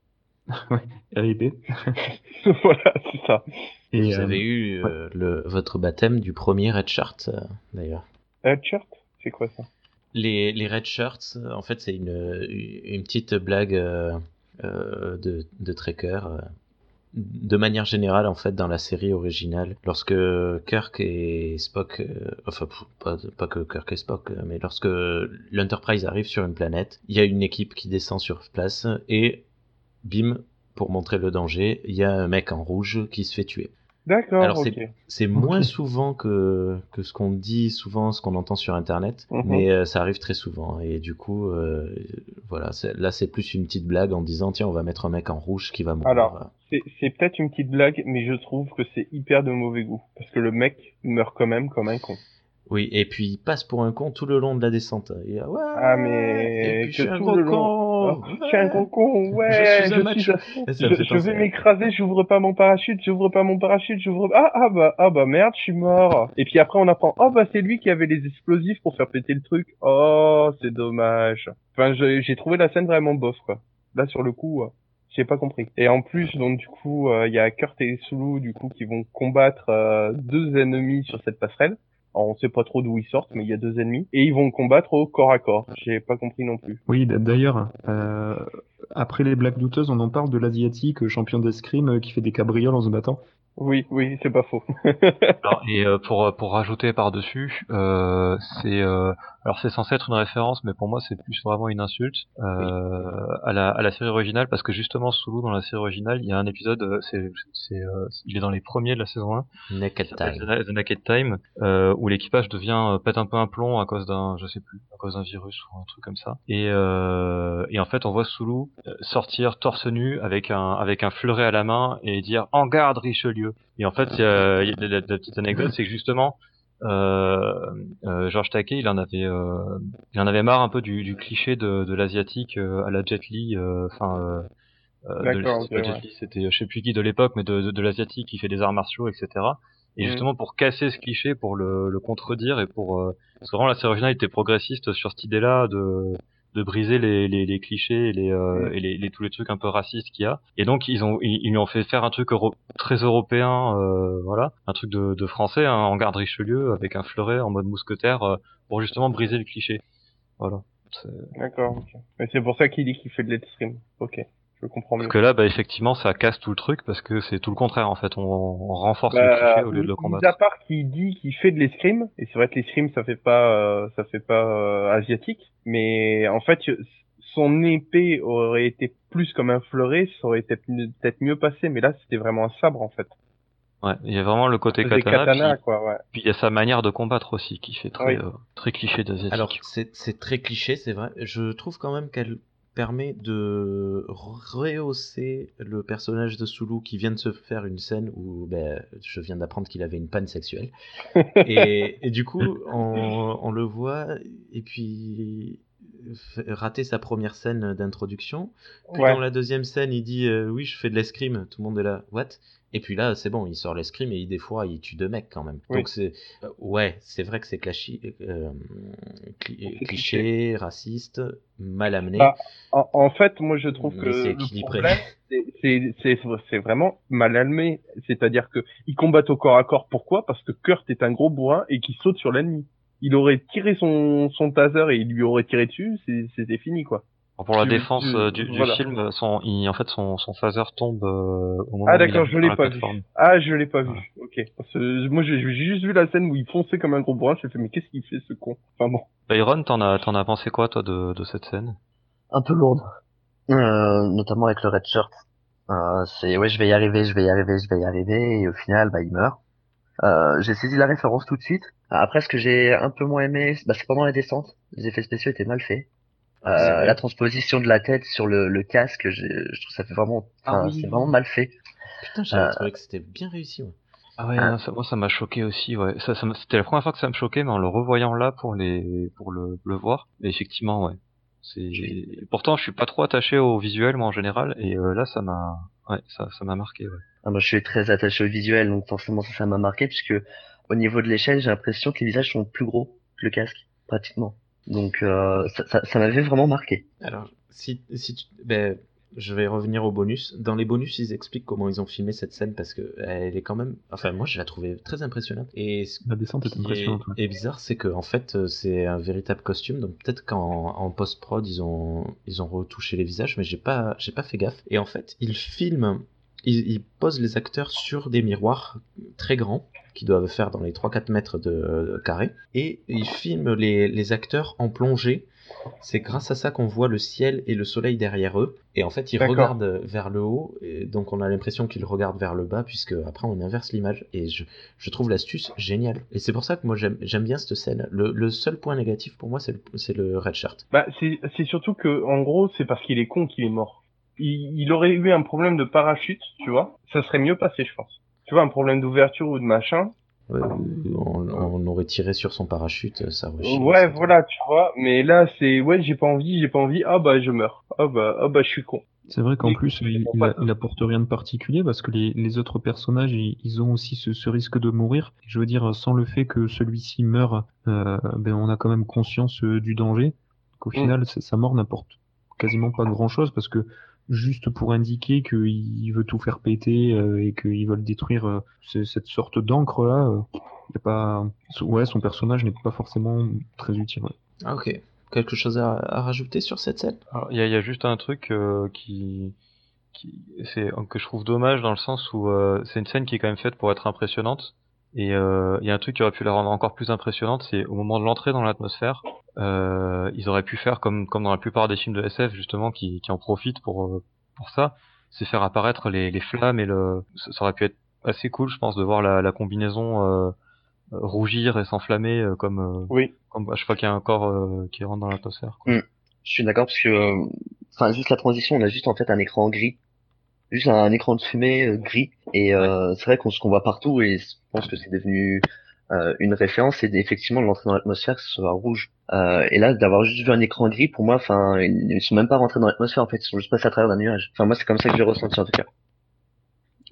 RIP. voilà, c'est ça. Et, Vous euh, avez eu euh, le, votre baptême du premier Red Shirt, euh, d'ailleurs. Headshirt C'est quoi ça? Les, les Red Shirts, euh, en fait, c'est une, une petite blague euh, euh, de, de Trekker. euh. De manière générale, en fait, dans la série originale, lorsque Kirk et Spock, euh, enfin pas, pas que Kirk et Spock, euh, mais lorsque l'Enterprise arrive sur une planète, il y a une équipe qui descend sur place et bim, pour montrer le danger, il y a un mec en rouge qui se fait tuer. D'accord, Alors, ok. C'est moins souvent que, que ce qu'on dit souvent, ce qu'on entend sur Internet, Mhm. mais euh, ça arrive très souvent. Et du coup, euh, voilà, là c'est plus une petite blague en disant tiens, on va mettre un mec en rouge qui va mourir. Alors, c'est peut-être une petite blague, mais je trouve que c'est hyper de mauvais goût. Parce que le mec meurt quand même comme un con. Oui, et puis il passe pour un con tout le long de la descente. Dit, ouais, Ah, mais et puis je suis un gros con. Oh, je suis un gros con, ouais. Je suis un je suis- Et je, vais m'écraser, j'ouvre pas mon parachute, j'ouvre pas mon parachute, j'ouvre ah ah bah ah bah merde, je suis mort. Et puis après on apprend oh bah c'est lui qui avait les explosifs pour faire péter le truc. Oh, c'est dommage. Enfin, j'ai trouvé la scène vraiment bof quoi. Là sur le coup, euh, j'ai pas compris. Et en plus donc du coup, euh, il y a Kurt et Sulu du coup qui vont combattre euh, deux ennemis sur cette passerelle. Alors, on sait pas trop d'où ils sortent, mais il y a deux ennemis et ils vont combattre au corps à corps. J'ai pas compris non plus. Oui, d'ailleurs, euh, après les blagues douteuses, on en parle de l'asiatique euh, champion d'escrime euh, qui fait des cabrioles en se battant. Oui, oui, c'est pas faux. Alors, et euh, pour pour rajouter par dessus, euh, c'est euh, alors c'est censé être une référence, mais pour moi c'est plus vraiment une insulte euh, à la à la série originale parce que justement Sulu dans la série originale, il y a un épisode, euh, c'est c'est euh, il est dans les premiers de la saison 1 Naked Time. The, Naked Time, euh, où l'équipage devient euh, pète un peu un plomb à cause d'un, je sais plus, à cause d'un virus ou un truc comme ça. Et, euh, et en fait, on voit Sulu sortir torse nu avec un avec un fleuret à la main et dire en garde Richelieu. Et en fait, il y a, il y a- la, la petite anecdote, c'est que justement. Euh, euh, Georges Takei, il en avait, euh, il en avait marre un peu du, du cliché de, de l'asiatique euh, à la Jet Li, enfin, euh, euh, D'accord, ouais. C'était je sais plus qui de l'époque, mais de, de, de l'asiatique qui fait des arts martiaux, etc. Et Mhm. justement pour casser ce cliché, pour le, le contredire et pour euh, parce que vraiment la série originale était progressiste sur cette idée-là de de briser les, les, les clichés et les, euh, et les, les- tous les trucs un peu racistes qu'il y a. Et donc ils ont ils, ils lui ont fait faire un truc euro- très européen, euh, voilà, un truc de, de français hein, en garde Richelieu avec un fleuret en mode mousquetaire euh, pour justement briser le cliché. Voilà. D'accord, ok. Mais c'est pour ça qu'il dit qu'il fait de l'escrime. Ok, je comprends mieux. Parce que là, bah, effectivement, ça casse tout le truc parce que c'est tout le contraire en fait. On, on renforce le Bah, cliché au lieu de le mis combattre. à part qu'il dit qu'il fait de l'escrime, et c'est vrai que l'escrime ça fait pas, euh, ça fait pas euh, asiatique, mais en fait son épée aurait été plus comme un fleuret, ça aurait été peut-être mieux passé, mais là c'était vraiment un sabre en fait. Ouais, il y a vraiment le côté katana, katana puis, ouais. puis il y a sa manière de combattre aussi qui fait très, Oui. euh, très cliché d'asiatique. Alors, c'est très cliché, c'est vrai. Je trouve quand même qu'elle permet de rehausser le personnage de Sulu qui vient de se faire une scène où ben, je viens d'apprendre qu'il avait une panne sexuelle. et, et du coup, on, on le voit, et puis rater sa première scène d'introduction. Puis Ouais. dans la deuxième scène, il dit euh, oui, je fais de l'escrime. Tout le monde est là, what? Et puis là, c'est bon, il sort l'escrime et il, des fois, il tue deux mecs quand même. Oui. Donc c'est euh, ouais, c'est vrai que c'est euh, cli- cliché, raciste, mal amené. Bah, En, en fait, moi je trouve que Mais le problème, c'est- vraiment mal allumé. C'est-à-dire que ils combattent au corps à corps. Pourquoi? Parce que Kurt est un gros bourrin et qui saute sur l'ennemi. Il aurait tiré son, son taser et il lui aurait tiré dessus, c'est- c'était fini quoi. Pour la défense euh, du, du voilà. film, son, il- en fait, son, son phaser tombe euh, au moment Ah où il d'accord, je l'ai la pas plateforme. vu. Ah je l'ai pas vu. Ok. Parce que moi j'ai j'ai juste vu la scène où il fonçait comme un gros bourrin. Je me fait mais qu'est-ce qu'il fait ce con? Enfin bon. Byron, t'en as, t'en as pensé quoi toi de, de cette scène? Un peu lourde, euh, notamment avec le red shirt. Euh, c'est ouais, je vais y arriver, je vais y arriver, je vais y arriver, et au final, bah, il meurt. Euh, j'ai saisi la référence tout de suite. Après, ce que j'ai un peu moins aimé, bah, c'est pendant la descente. Les effets spéciaux étaient mal faits. Euh, la transposition de la tête sur le, le casque, je trouve que ça fait vraiment, Ah oui. c'est vraiment mal fait. Putain, j'avais Euh, trouvé que c'était bien réussi. ouais. Ah ouais, Ah. non, ça- moi ça m'a choqué aussi. Ouais, ça, ça m'a- c'était la première fois que ça me choquait, mais en le revoyant là pour les, pour le, le voir, et effectivement, ouais. C'est. Pourtant, je suis pas trop attaché au visuel moi en général, et euh, là ça m'a, ouais, ça, ça m'a marqué. Ouais. Ah, moi, je suis très attaché au visuel, donc forcément, ça, ça m'a marqué, puisque au niveau de l'échelle, j'ai l'impression que les visages sont plus gros que le casque, pratiquement. Donc, euh, ça, ça, ça m'avait vraiment marqué. Alors, si, si tu- ben, je vais revenir au bonus. Dans les bonus, ils expliquent comment ils ont filmé cette scène parce que elle est quand même. Enfin, moi, je la trouvais très impressionnante. Et ce La descente est impressionnante. ouais. est bizarre, c'est que en fait, euh, c'est un véritable costume. Donc peut-être qu'en en post prod, ils ont ils ont retouché les visages, mais j'ai pas j'ai pas fait gaffe. Et en fait, ils filment, ils, ils posent les acteurs sur des miroirs très grands qui doivent faire dans les 3-4 mètres de, de carré, et ils filment les, les acteurs en plongée. C'est grâce à ça qu'on voit le ciel et le soleil derrière eux. Et en fait, ils regardent vers le haut, et donc on a l'impression qu'ils regardent vers le bas, puisque après on inverse l'image. Et je, je trouve l'astuce géniale. Et c'est pour ça que moi j'aime bien cette scène. Le, le seul point négatif pour moi, c'est le, le red shirt. Bah, c'est surtout que, en gros, c'est parce qu'il est con qu'il est mort. Il, il aurait eu un problème de parachute, tu vois. Ça serait mieux passé, je pense. Tu vois, un problème d'ouverture ou de machin. Euh, on, on aurait tiré sur son parachute, ça aurait chié, ouais, ça. voilà, tu vois. Mais là, c'est, ouais, j'ai pas envie, j'ai pas envie. Ah bah, je meurs. Oh bah, oh bah, je suis con. C'est vrai qu'en plus, il, il, a- apporte rien de particulier parce que les, les autres personnages, ils, ils ont aussi ce, ce risque de mourir. Je veux dire, sans le fait que celui-ci meure, euh, ben on a quand même conscience euh, du danger. Donc, au Mm. final, c'est- sa mort n'apporte quasiment pas grand-chose parce que juste pour indiquer qu'il veut tout faire péter euh, et qu'ils veulent détruire euh, ce- cette sorte d'encre là, euh, y a pas, ouais, son personnage n'est pas forcément très utile. ouais. Ah, ok. Quelque chose à, à rajouter sur cette scène? Il y a, il y a juste un truc euh, qui, qui c'est que je trouve dommage dans le sens où euh, c'est une scène qui est quand même faite pour être impressionnante. Et euh, il y a un truc qui aurait pu la rendre encore plus impressionnante, c'est au moment de l'entrée dans l'atmosphère, euh, ils auraient pu faire comme comme dans la plupart des films de SF justement qui, qui en profitent pour euh, pour ça, c'est faire apparaître les, les flammes et le ça aurait pu être assez cool, je pense, de voir la, la combinaison euh, euh, rougir et s'enflammer euh, comme euh, Oui. comme à chaque fois qu'il y a un corps euh, qui rentre dans l'atmosphère. quoi. Je suis d'accord parce que, euh, enfin, juste la transition, on a juste en fait un écran gris, juste un, écran de fumée euh, gris, et euh, c'est vrai qu'on voit partout, et je pense que c'est devenu euh, une référence, c'est effectivement de l'entrée dans l'atmosphère, que ce soit rouge. Euh, et là, d'avoir juste vu un écran gris, pour moi, enfin, ils, ils sont même pas rentrés dans l'atmosphère en fait, ils sont juste passés à travers d'un nuage. Enfin, moi, c'est comme ça que j'ai ressenti en tout cas.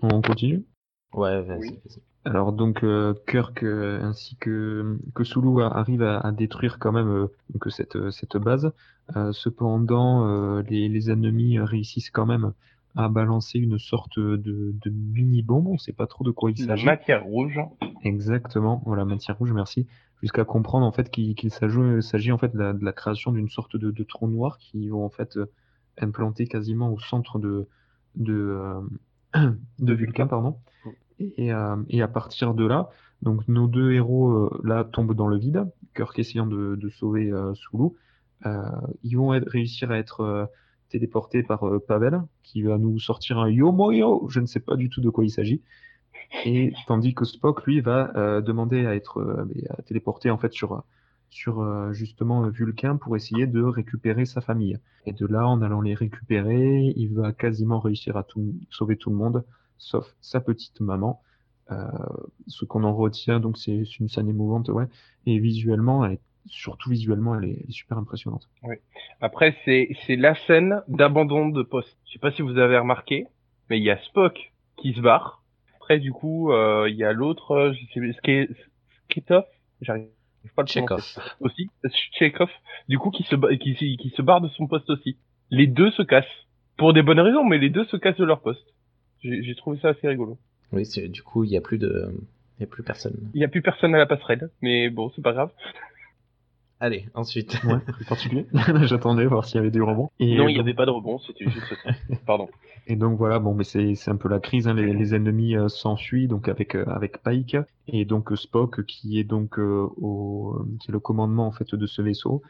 On continue? Ouais, vas-y, Oui. vas-y. Alors donc euh, Kirk euh, ainsi que que Sulu a- arrive à, à détruire quand même euh, donc, cette cette base. Euh, cependant, euh, les les ennemis réussissent quand même à balancer une sorte de de mini bombe. On sait pas trop de quoi il La s'agit. matière rouge. Exactement, voilà matière rouge, merci. Jusqu'à comprendre en fait qu'il qu'il s'agit en fait de la, de la création d'une sorte de, de trou noir qui vont en fait euh, implanter quasiment au centre de de euh, de Vulcain, pardon. Et, euh, et à partir de là, donc nos deux héros euh, là tombent dans le vide, Kirk essayant de, de sauver euh, Sulu. Euh, ils vont être- réussir à être téléportés par euh, Pavel, qui va nous sortir un yo moyo, je ne sais pas du tout de quoi il s'agit. Et tandis que Spock, lui, va euh, demander à être euh, téléporté en fait sur sur justement Vulcain pour essayer de récupérer sa famille. Et de là, en allant les récupérer, il va quasiment réussir à sauver tout le monde, sauf sa petite maman. Ce qu'on en retient, donc c'est une scène émouvante, ouais. Et visuellement, elle est, surtout visuellement, elle est, elle est super impressionnante. Après, c'est c'est la scène d'abandon de poste. Je sais pas si vous avez remarqué, mais il y a Spock qui se barre. Après, du coup, euh, il y a l'autre, euh, je sais Skitov, j'arrive pas à le Chekhov. Aussi, Chekhov, du coup, qui se qui, se barre de son poste aussi. Les deux se cassent pour des bonnes raisons, mais les deux se cassent de leur poste. J'ai j'ai trouvé ça assez rigolo. Oui, c'est- du coup, il n'y a plus de. Il y a plus personne. Il y a plus personne à la passerelle, mais bon, c'est pas grave. Allez, ensuite. Ouais, particulier. J'attendais voir s'il y avait des rebonds. Et non, il y donc- avait pas de rebond, c'était juste ça. Pardon. Et donc voilà, bon, mais c'est c'est un peu la crise. Hein, les, les ennemis euh, s'enfuient donc avec euh, avec Pike et donc euh, Spock qui est donc euh, au qui est le commandement en fait de ce vaisseau.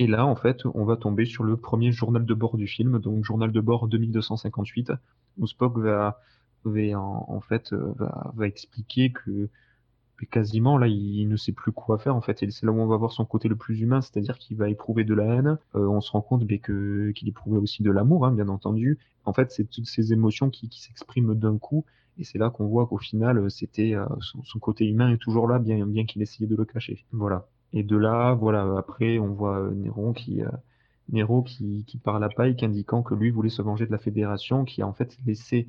Et là, en fait, on va tomber sur le premier journal de bord du film, donc journal de bord 2258, où Spock va va en, en fait va va expliquer que mais quasiment là il ne sait plus quoi faire en fait. C'est là où on va voir son côté le plus humain c'est-à-dire qu'il va éprouver de la haine. Euh, on se rend compte que qu'il éprouvait aussi de l'amour hein, bien entendu. En fait c'est toutes ces émotions qui, s'expriment d'un coup. Et c'est là qu'on voit qu'au final c'était euh, son, côté humain est toujours là bien bien qu'il essayait de le cacher. Voilà. Et de là voilà après on voit euh, Néron qui euh, qui, qui parle à Pike indiquant que lui voulait se venger de la Fédération qui a en fait laissé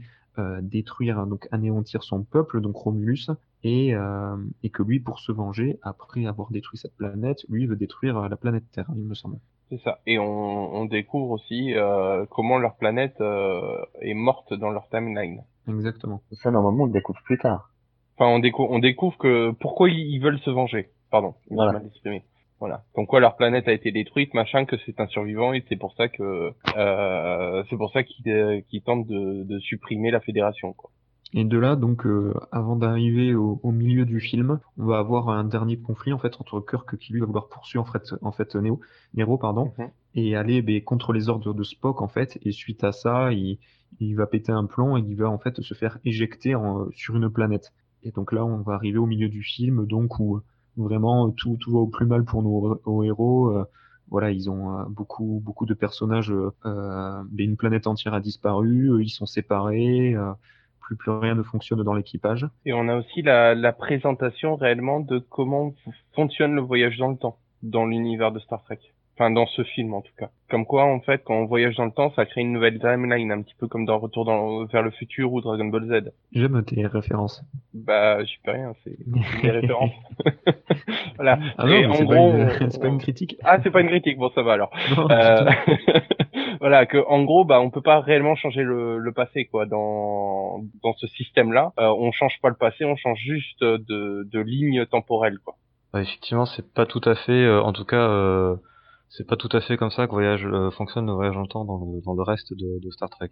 détruire, donc anéantir son peuple, donc Romulus, et, euh, et que lui, pour se venger, après avoir détruit cette planète, lui veut détruire euh, la planète Terre, il me semble. C'est ça. Et on, on découvre aussi euh, comment leur planète euh, est morte dans leur timeline. Exactement. Ça, normalement, on le découvre plus tard. Enfin, on découvre, on découvre que pourquoi ils, ils veulent se venger. Pardon, Voilà. mal exprimé. Voilà. Donc quoi, leur planète a été détruite, machin, que c'est un survivant et c'est pour ça que euh, c'est pour ça qu'ils euh, qu'ils tentent de, de supprimer la fédération. Quoi. Et de là, donc, euh, avant d'arriver au, au milieu du film, on va avoir un dernier conflit en fait entre Kirk qui lui va vouloir poursuivre en fait, en fait Neo, Nero, pardon, Mhm. et aller ben, contre les ordres de Spock en fait. Et suite à ça, il, il va péter un plomb et il va en fait se faire éjecter en- sur une planète. Et donc là, on va arriver au milieu du film, donc où vraiment tout, tout va au plus mal pour nos, nos héros. euh, voilà, ils ont euh, beaucoup, beaucoup de personnages. euh, ben, une planète entière a disparu, euh, ils sont séparés. Plus, plus rien ne fonctionne dans l'équipage. Et on a aussi la, la présentation réellement de comment fonctionne le voyage dans le temps dans l'univers de Star Trek. Enfin, dans ce film, en tout cas. Comme quoi, en fait, quand on voyage dans le temps, ça crée une nouvelle timeline, un petit peu comme dans Retour dans, vers le futur ou Dragon Ball Z. J'aime tes références. Bah, j'y peux rien, c'est des références. voilà. Ah non, Et mais en c'est pas, une... c'est pas une critique. Ah, c'est pas une critique, bon, ça va alors. Non, Euh, voilà, que en gros, bah, on peut pas réellement changer le, le passé, quoi, dans dans ce système-là. Euh, on change pas le passé, on change juste de de ligne temporelle, quoi. Ouais, effectivement, c'est pas tout à fait, euh, en tout cas, euh, c'est pas tout à fait comme ça que voyage euh, fonctionne le voyage dans le temps dans le, dans le reste de, de Star Trek.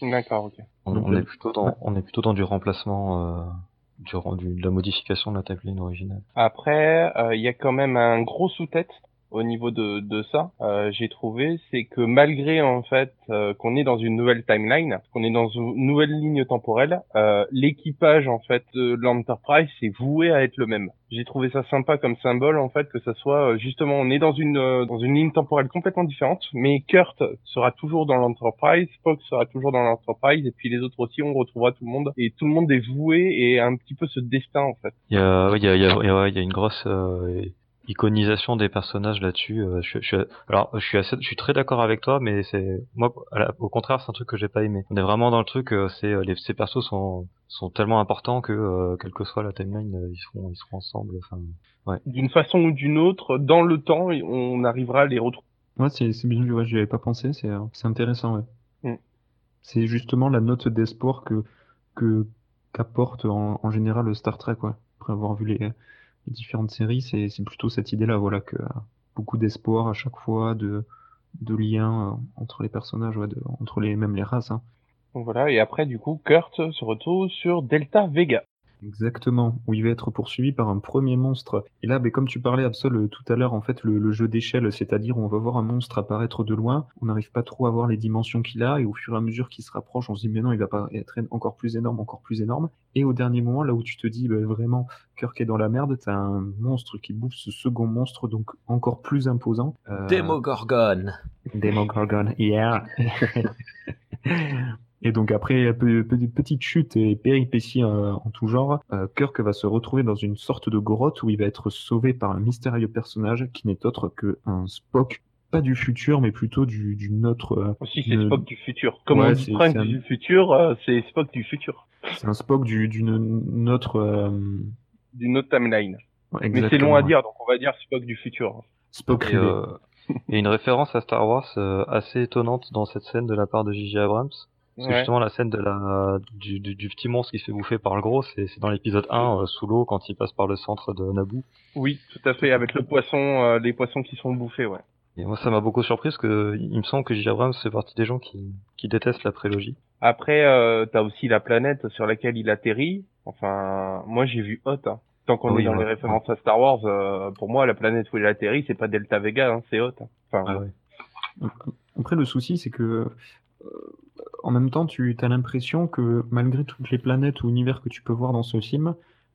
D'accord, ok. On, le- est plutôt dans, on est plutôt dans du remplacement, euh, du, du- de la modification de la timeline originale. Après, euh, il y a quand même un gros sous-tête au niveau de, de ça. euh, J'ai trouvé, c'est que malgré en fait euh, qu'on est dans une nouvelle timeline, qu'on est dans une nouvelle ligne temporelle, euh, l'équipage en fait de l'Enterprise c'est voué à être le même. J'ai trouvé ça sympa comme symbole en fait que ça soit euh, justement on est dans une euh, dans une ligne temporelle complètement différente, mais Kurt sera toujours dans l'Enterprise, Spock sera toujours dans l'Enterprise et puis les autres aussi on retrouvera tout le monde et tout le monde est voué et un petit peu ce destin en fait. Il y a, il y a, il y a, il y a une grosse euh, iconisation des personnages là-dessus. euh, je, je, alors, je suis assez, je suis très d'accord avec toi, mais c'est moi, la- au contraire, c'est un truc que j'ai pas aimé. On est vraiment dans le truc, euh, c'est euh, les, ces persos sont sont tellement importants que euh, quelle que soit la timeline, euh, ils seront ils seront ensemble. Enfin, d'une façon ou d'une autre, dans le temps, on arrivera à les retrouver. Ouais, c'est c'est bien vu, ouais, j'y avais pas pensé, c'est euh, c'est intéressant, ouais. Mm. C'est justement la note d'espoir que que qu'apporte en, en général le Star Trek, ouais. Après avoir vu les, les différentes séries, c'est c'est plutôt cette idée-là, voilà, que beaucoup d'espoir à chaque fois, de de liens euh, entre les personnages, ouais, entre les même les races, hein. Voilà, et après, du coup, Kurt se retrouve sur Delta Vega. Exactement, où il va être poursuivi par un premier monstre. Et là, ben, comme tu parlais, Absol, euh, tout à l'heure, en fait, le, le jeu d'échelle, c'est-à-dire on va voir un monstre apparaître de loin, on n'arrive pas trop à voir les dimensions qu'il a, et au fur et à mesure qu'il se rapproche, on se dit, mais non, il va pas être encore plus énorme, encore plus énorme. Et au dernier moment, là où tu te dis, ben, vraiment, Kirk est dans la merde, t'as un monstre qui bouffe ce second monstre, donc encore plus imposant. Euh, Demogorgon. Demogorgon, yeah. Et donc après pe- pe- petite chute et péripéties euh, en tout genre, euh, Kirk va se retrouver dans une sorte de grotte où il va être sauvé par un mystérieux personnage qui n'est autre que un Spock, pas du futur mais plutôt du d'une autre. euh, Aussi, c'est Spock du futur. Comme Ouais, on dit c'est- Frank c'est un- du futur, c'est Spock du futur. c'est un Spock du- d'une autre. euh, D'une autre timeline. ouais, Mais c'est long à dire, donc on va dire Spock du futur. Spock et, euh, a une référence à Star Wars euh, assez étonnante dans cette scène de la part de J.J. Abrams. Parce que justement, la scène de la, du, du, du petit monstre qui se fait bouffer par le gros, c'est c'est dans l'épisode 1, euh, sous l'eau, quand il passe par le centre de Naboo. Oui, tout à fait, avec le poisson, euh, les poissons qui sont bouffés, ouais. Et moi, ça m'a beaucoup surpris, parce que il me semble que J.J. Abrams fait partie des gens qui, qui détestent la prélogie. Après, euh, t'as aussi la planète sur laquelle il atterrit. Enfin, moi j'ai vu Hot. hein. Tant qu'on Oui, est dans ouais. les références à Star Wars, euh, pour moi la planète où il atterrit, c'est pas Delta Vega, hein, c'est Hot. hein. Enfin, Ah ouais. Après, le souci, c'est que euh, en même temps, tu as l'impression que malgré toutes les planètes ou univers que tu peux voir dans ce film,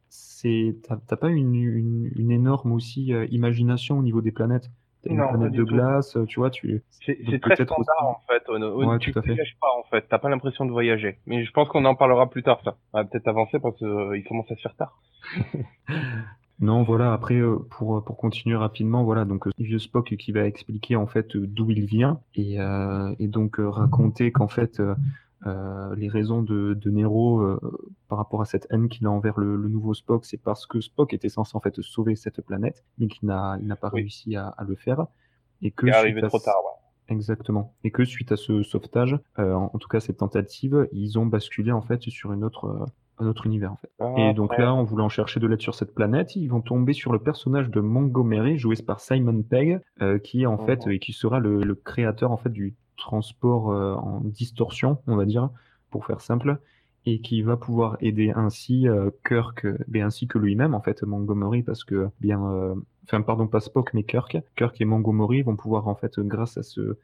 c'est t'as pas une, une, une énorme aussi euh, imagination au niveau des planètes. T'as une Non, planète de tout. glace, euh, tu vois, tu. C'est très standard aussi- en fait. Ouais, tu fait. voyages pas en fait. T'as pas l'impression de voyager. Mais je pense qu'on en parlera plus tard ça. On va peut-être avancer parce qu'il commence à se faire tard. Non, voilà. Après, euh, pour pour continuer rapidement, voilà. Donc, euh, vieux Spock qui va expliquer en fait euh, d'où il vient et euh, et donc euh, raconter qu'en fait euh, euh, les raisons de, de Nero euh, par rapport à cette haine qu'il a envers le, le nouveau Spock, c'est parce que Spock était censé en fait sauver cette planète, mais qu'il n'a il n'a pas Oui. réussi à, à le faire. Et que Il est arrivé trop tard. Ouais. Exactement. Et que suite à ce sauvetage, euh, en, en tout cas cette tentative, ils ont basculé en fait sur une autre, euh, un autre univers en fait. Et donc Après, là, en voulant chercher de l'aide sur cette planète, ils vont tomber sur le personnage de Montgomery, joué par Simon Pegg, euh, qui est en fait Mhm. et qui sera le, le créateur en fait du transport euh, en distorsion, on va dire, pour faire simple, et qui va pouvoir aider ainsi euh, Kirk, mais ainsi que lui-même en fait Montgomery, parce que bien, enfin pardon pas Spock mais Kirk, Kirk et Montgomery vont pouvoir en fait grâce à ce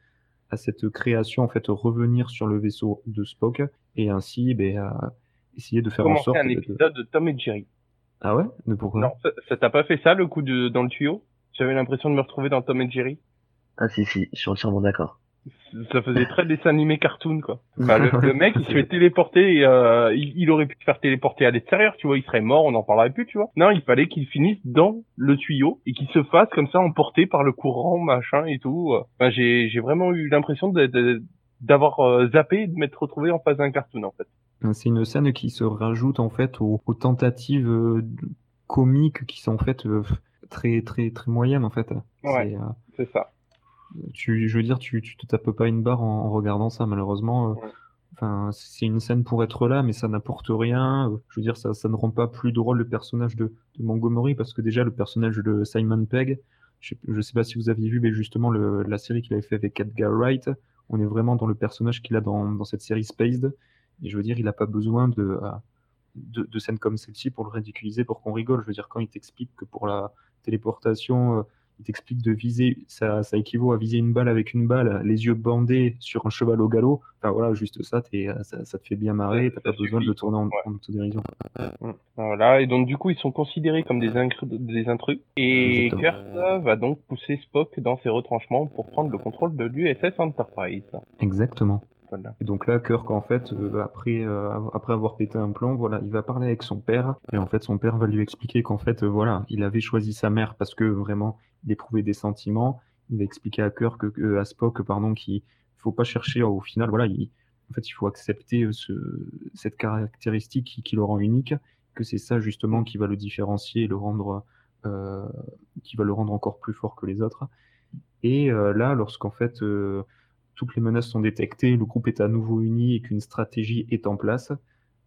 à cette création en fait revenir sur le vaisseau de Spock et ainsi ben, essayer de faire en sorte un de- épisode de Tom et Jerry. ah ouais? Mais pourquoi? Non, ça- t'a pas fait ça le coup de dans le tuyau? J'avais l'impression de me retrouver dans Tom et Jerry. Ah si si, je suis entièrement d'accord. Ça faisait très dessin animé cartoon, quoi. Enfin, le, le mec, il se fait téléporter, et, euh, il, il aurait pu se faire téléporter à l'extérieur, tu vois, il serait mort, on n'en parlerait plus, tu vois. Non, il fallait qu'il finisse dans le tuyau, et qu'il se fasse comme ça emporté par le courant, machin et tout. Enfin, j'ai, j'ai vraiment eu l'impression d'avoir euh, zappé et de m'être retrouvé en face d'un cartoon, en fait. C'est une scène qui se rajoute en fait aux, aux tentatives euh, comiques qui sont en fait euh, très très très moyennes en fait. Ouais. C'est, euh, C'est ça. tu, je veux dire, tu, tu te tapes pas une barre en, en regardant ça, malheureusement. Ouais. Enfin, c'est une scène pour être là, mais ça n'apporte rien. Je veux dire, ça, ça ne rend pas plus drôle le personnage de, de Montgomery, parce que déjà, le personnage de Simon Pegg, je je sais pas si vous aviez vu, mais justement, le, la série qu'il avait fait avec Edgar Wright, on est vraiment dans le personnage qu'il a dans, dans cette série Spaced. Et je veux dire, il n'a pas besoin de, euh, de, de scènes comme celle-ci pour le ridiculiser, pour qu'on rigole. Je veux dire, quand il t'explique que pour la téléportation, euh, il t'explique de viser, ça, ça équivaut à viser une balle avec une balle, les yeux bandés sur un cheval au galop. Enfin voilà, juste ça, euh, ça, ça te fait bien marrer, t'as pas besoin de le tourner en, Ouais. en autodérision. Voilà, et donc du coup, ils sont considérés comme des, des intrus. Et Exactement. Kurt va donc pousser Spock dans ses retranchements pour prendre le contrôle de l'USS Enterprise. Exactement. Et donc là, Kirk, en fait, euh, après, euh, après avoir pété un plomb, voilà, il va parler avec son père. Et en fait, son père va lui expliquer qu'en fait, euh, voilà, il avait choisi sa mère parce que vraiment, il éprouvait des sentiments. Il va expliquer à Kirk, à Spock, pardon, qu'il faut pas chercher au final, voilà, il, en fait, il faut accepter ce, cette caractéristique qui, qui le rend unique, que c'est ça justement qui va le différencier et le rendre, qui va le rendre encore plus fort que les autres. Et là, lorsqu'en fait, toutes les menaces sont détectées, le groupe est à nouveau uni et qu'une stratégie est en place.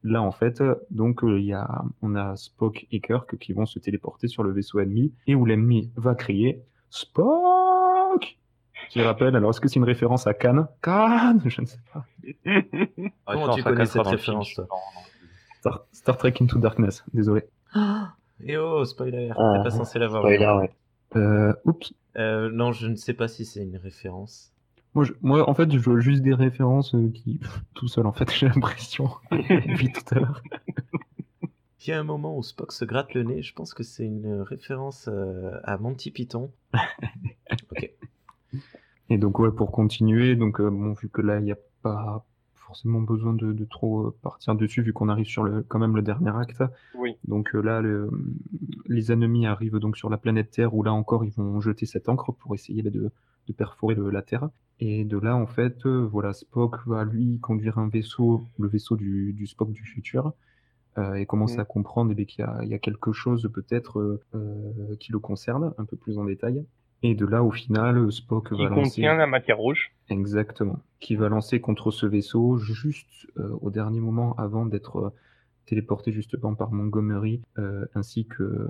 Là, en fait, donc, euh, il y a, on a Spock et Kirk qui vont se téléporter sur le vaisseau ennemi et où l'ennemi va crier Spock Qui rappelle, alors est-ce que c'est une référence à Cannes Cannes Je ne sais pas. Comment Ouais, tu connais cette référence. Star, Star Trek Into Darkness, désolé. Et oh, spoiler, Ah, t'es pas censé l'avoir Spoiler, ouais. Euh, oups. Euh, non, je ne sais pas si c'est une référence. Moi, je- moi, en fait, je vois juste des références euh, qui. tout seul, en fait, j'ai l'impression. Depuis tout à l'heure. Il y a un moment où Spock se gratte le nez, je pense que c'est une référence euh, à Monty Python. ok. Et donc ouais, pour continuer, donc euh, bon, vu que là il n'y a pas forcément besoin de, de trop euh, partir dessus, vu qu'on arrive sur le quand même le dernier acte. Oui. Donc euh, là, le- les ennemis arrivent donc sur la planète Terre, où là encore ils vont jeter cette encre pour essayer bah, de, de perforer le- la Terre. Et de là, en fait, euh, voilà, Spock va lui conduire un vaisseau, le vaisseau du, du Spock du futur, euh, et commence Mm. à comprendre eh qu'il y a, il y a quelque chose peut-être euh, qui le concerne un peu plus en détail. Et de là, au final, Spock Qui va lancer. contient la matière rouge. Exactement. Qui va lancer contre ce vaisseau juste au dernier moment avant d'être téléporté justement par Montgomery, ainsi que,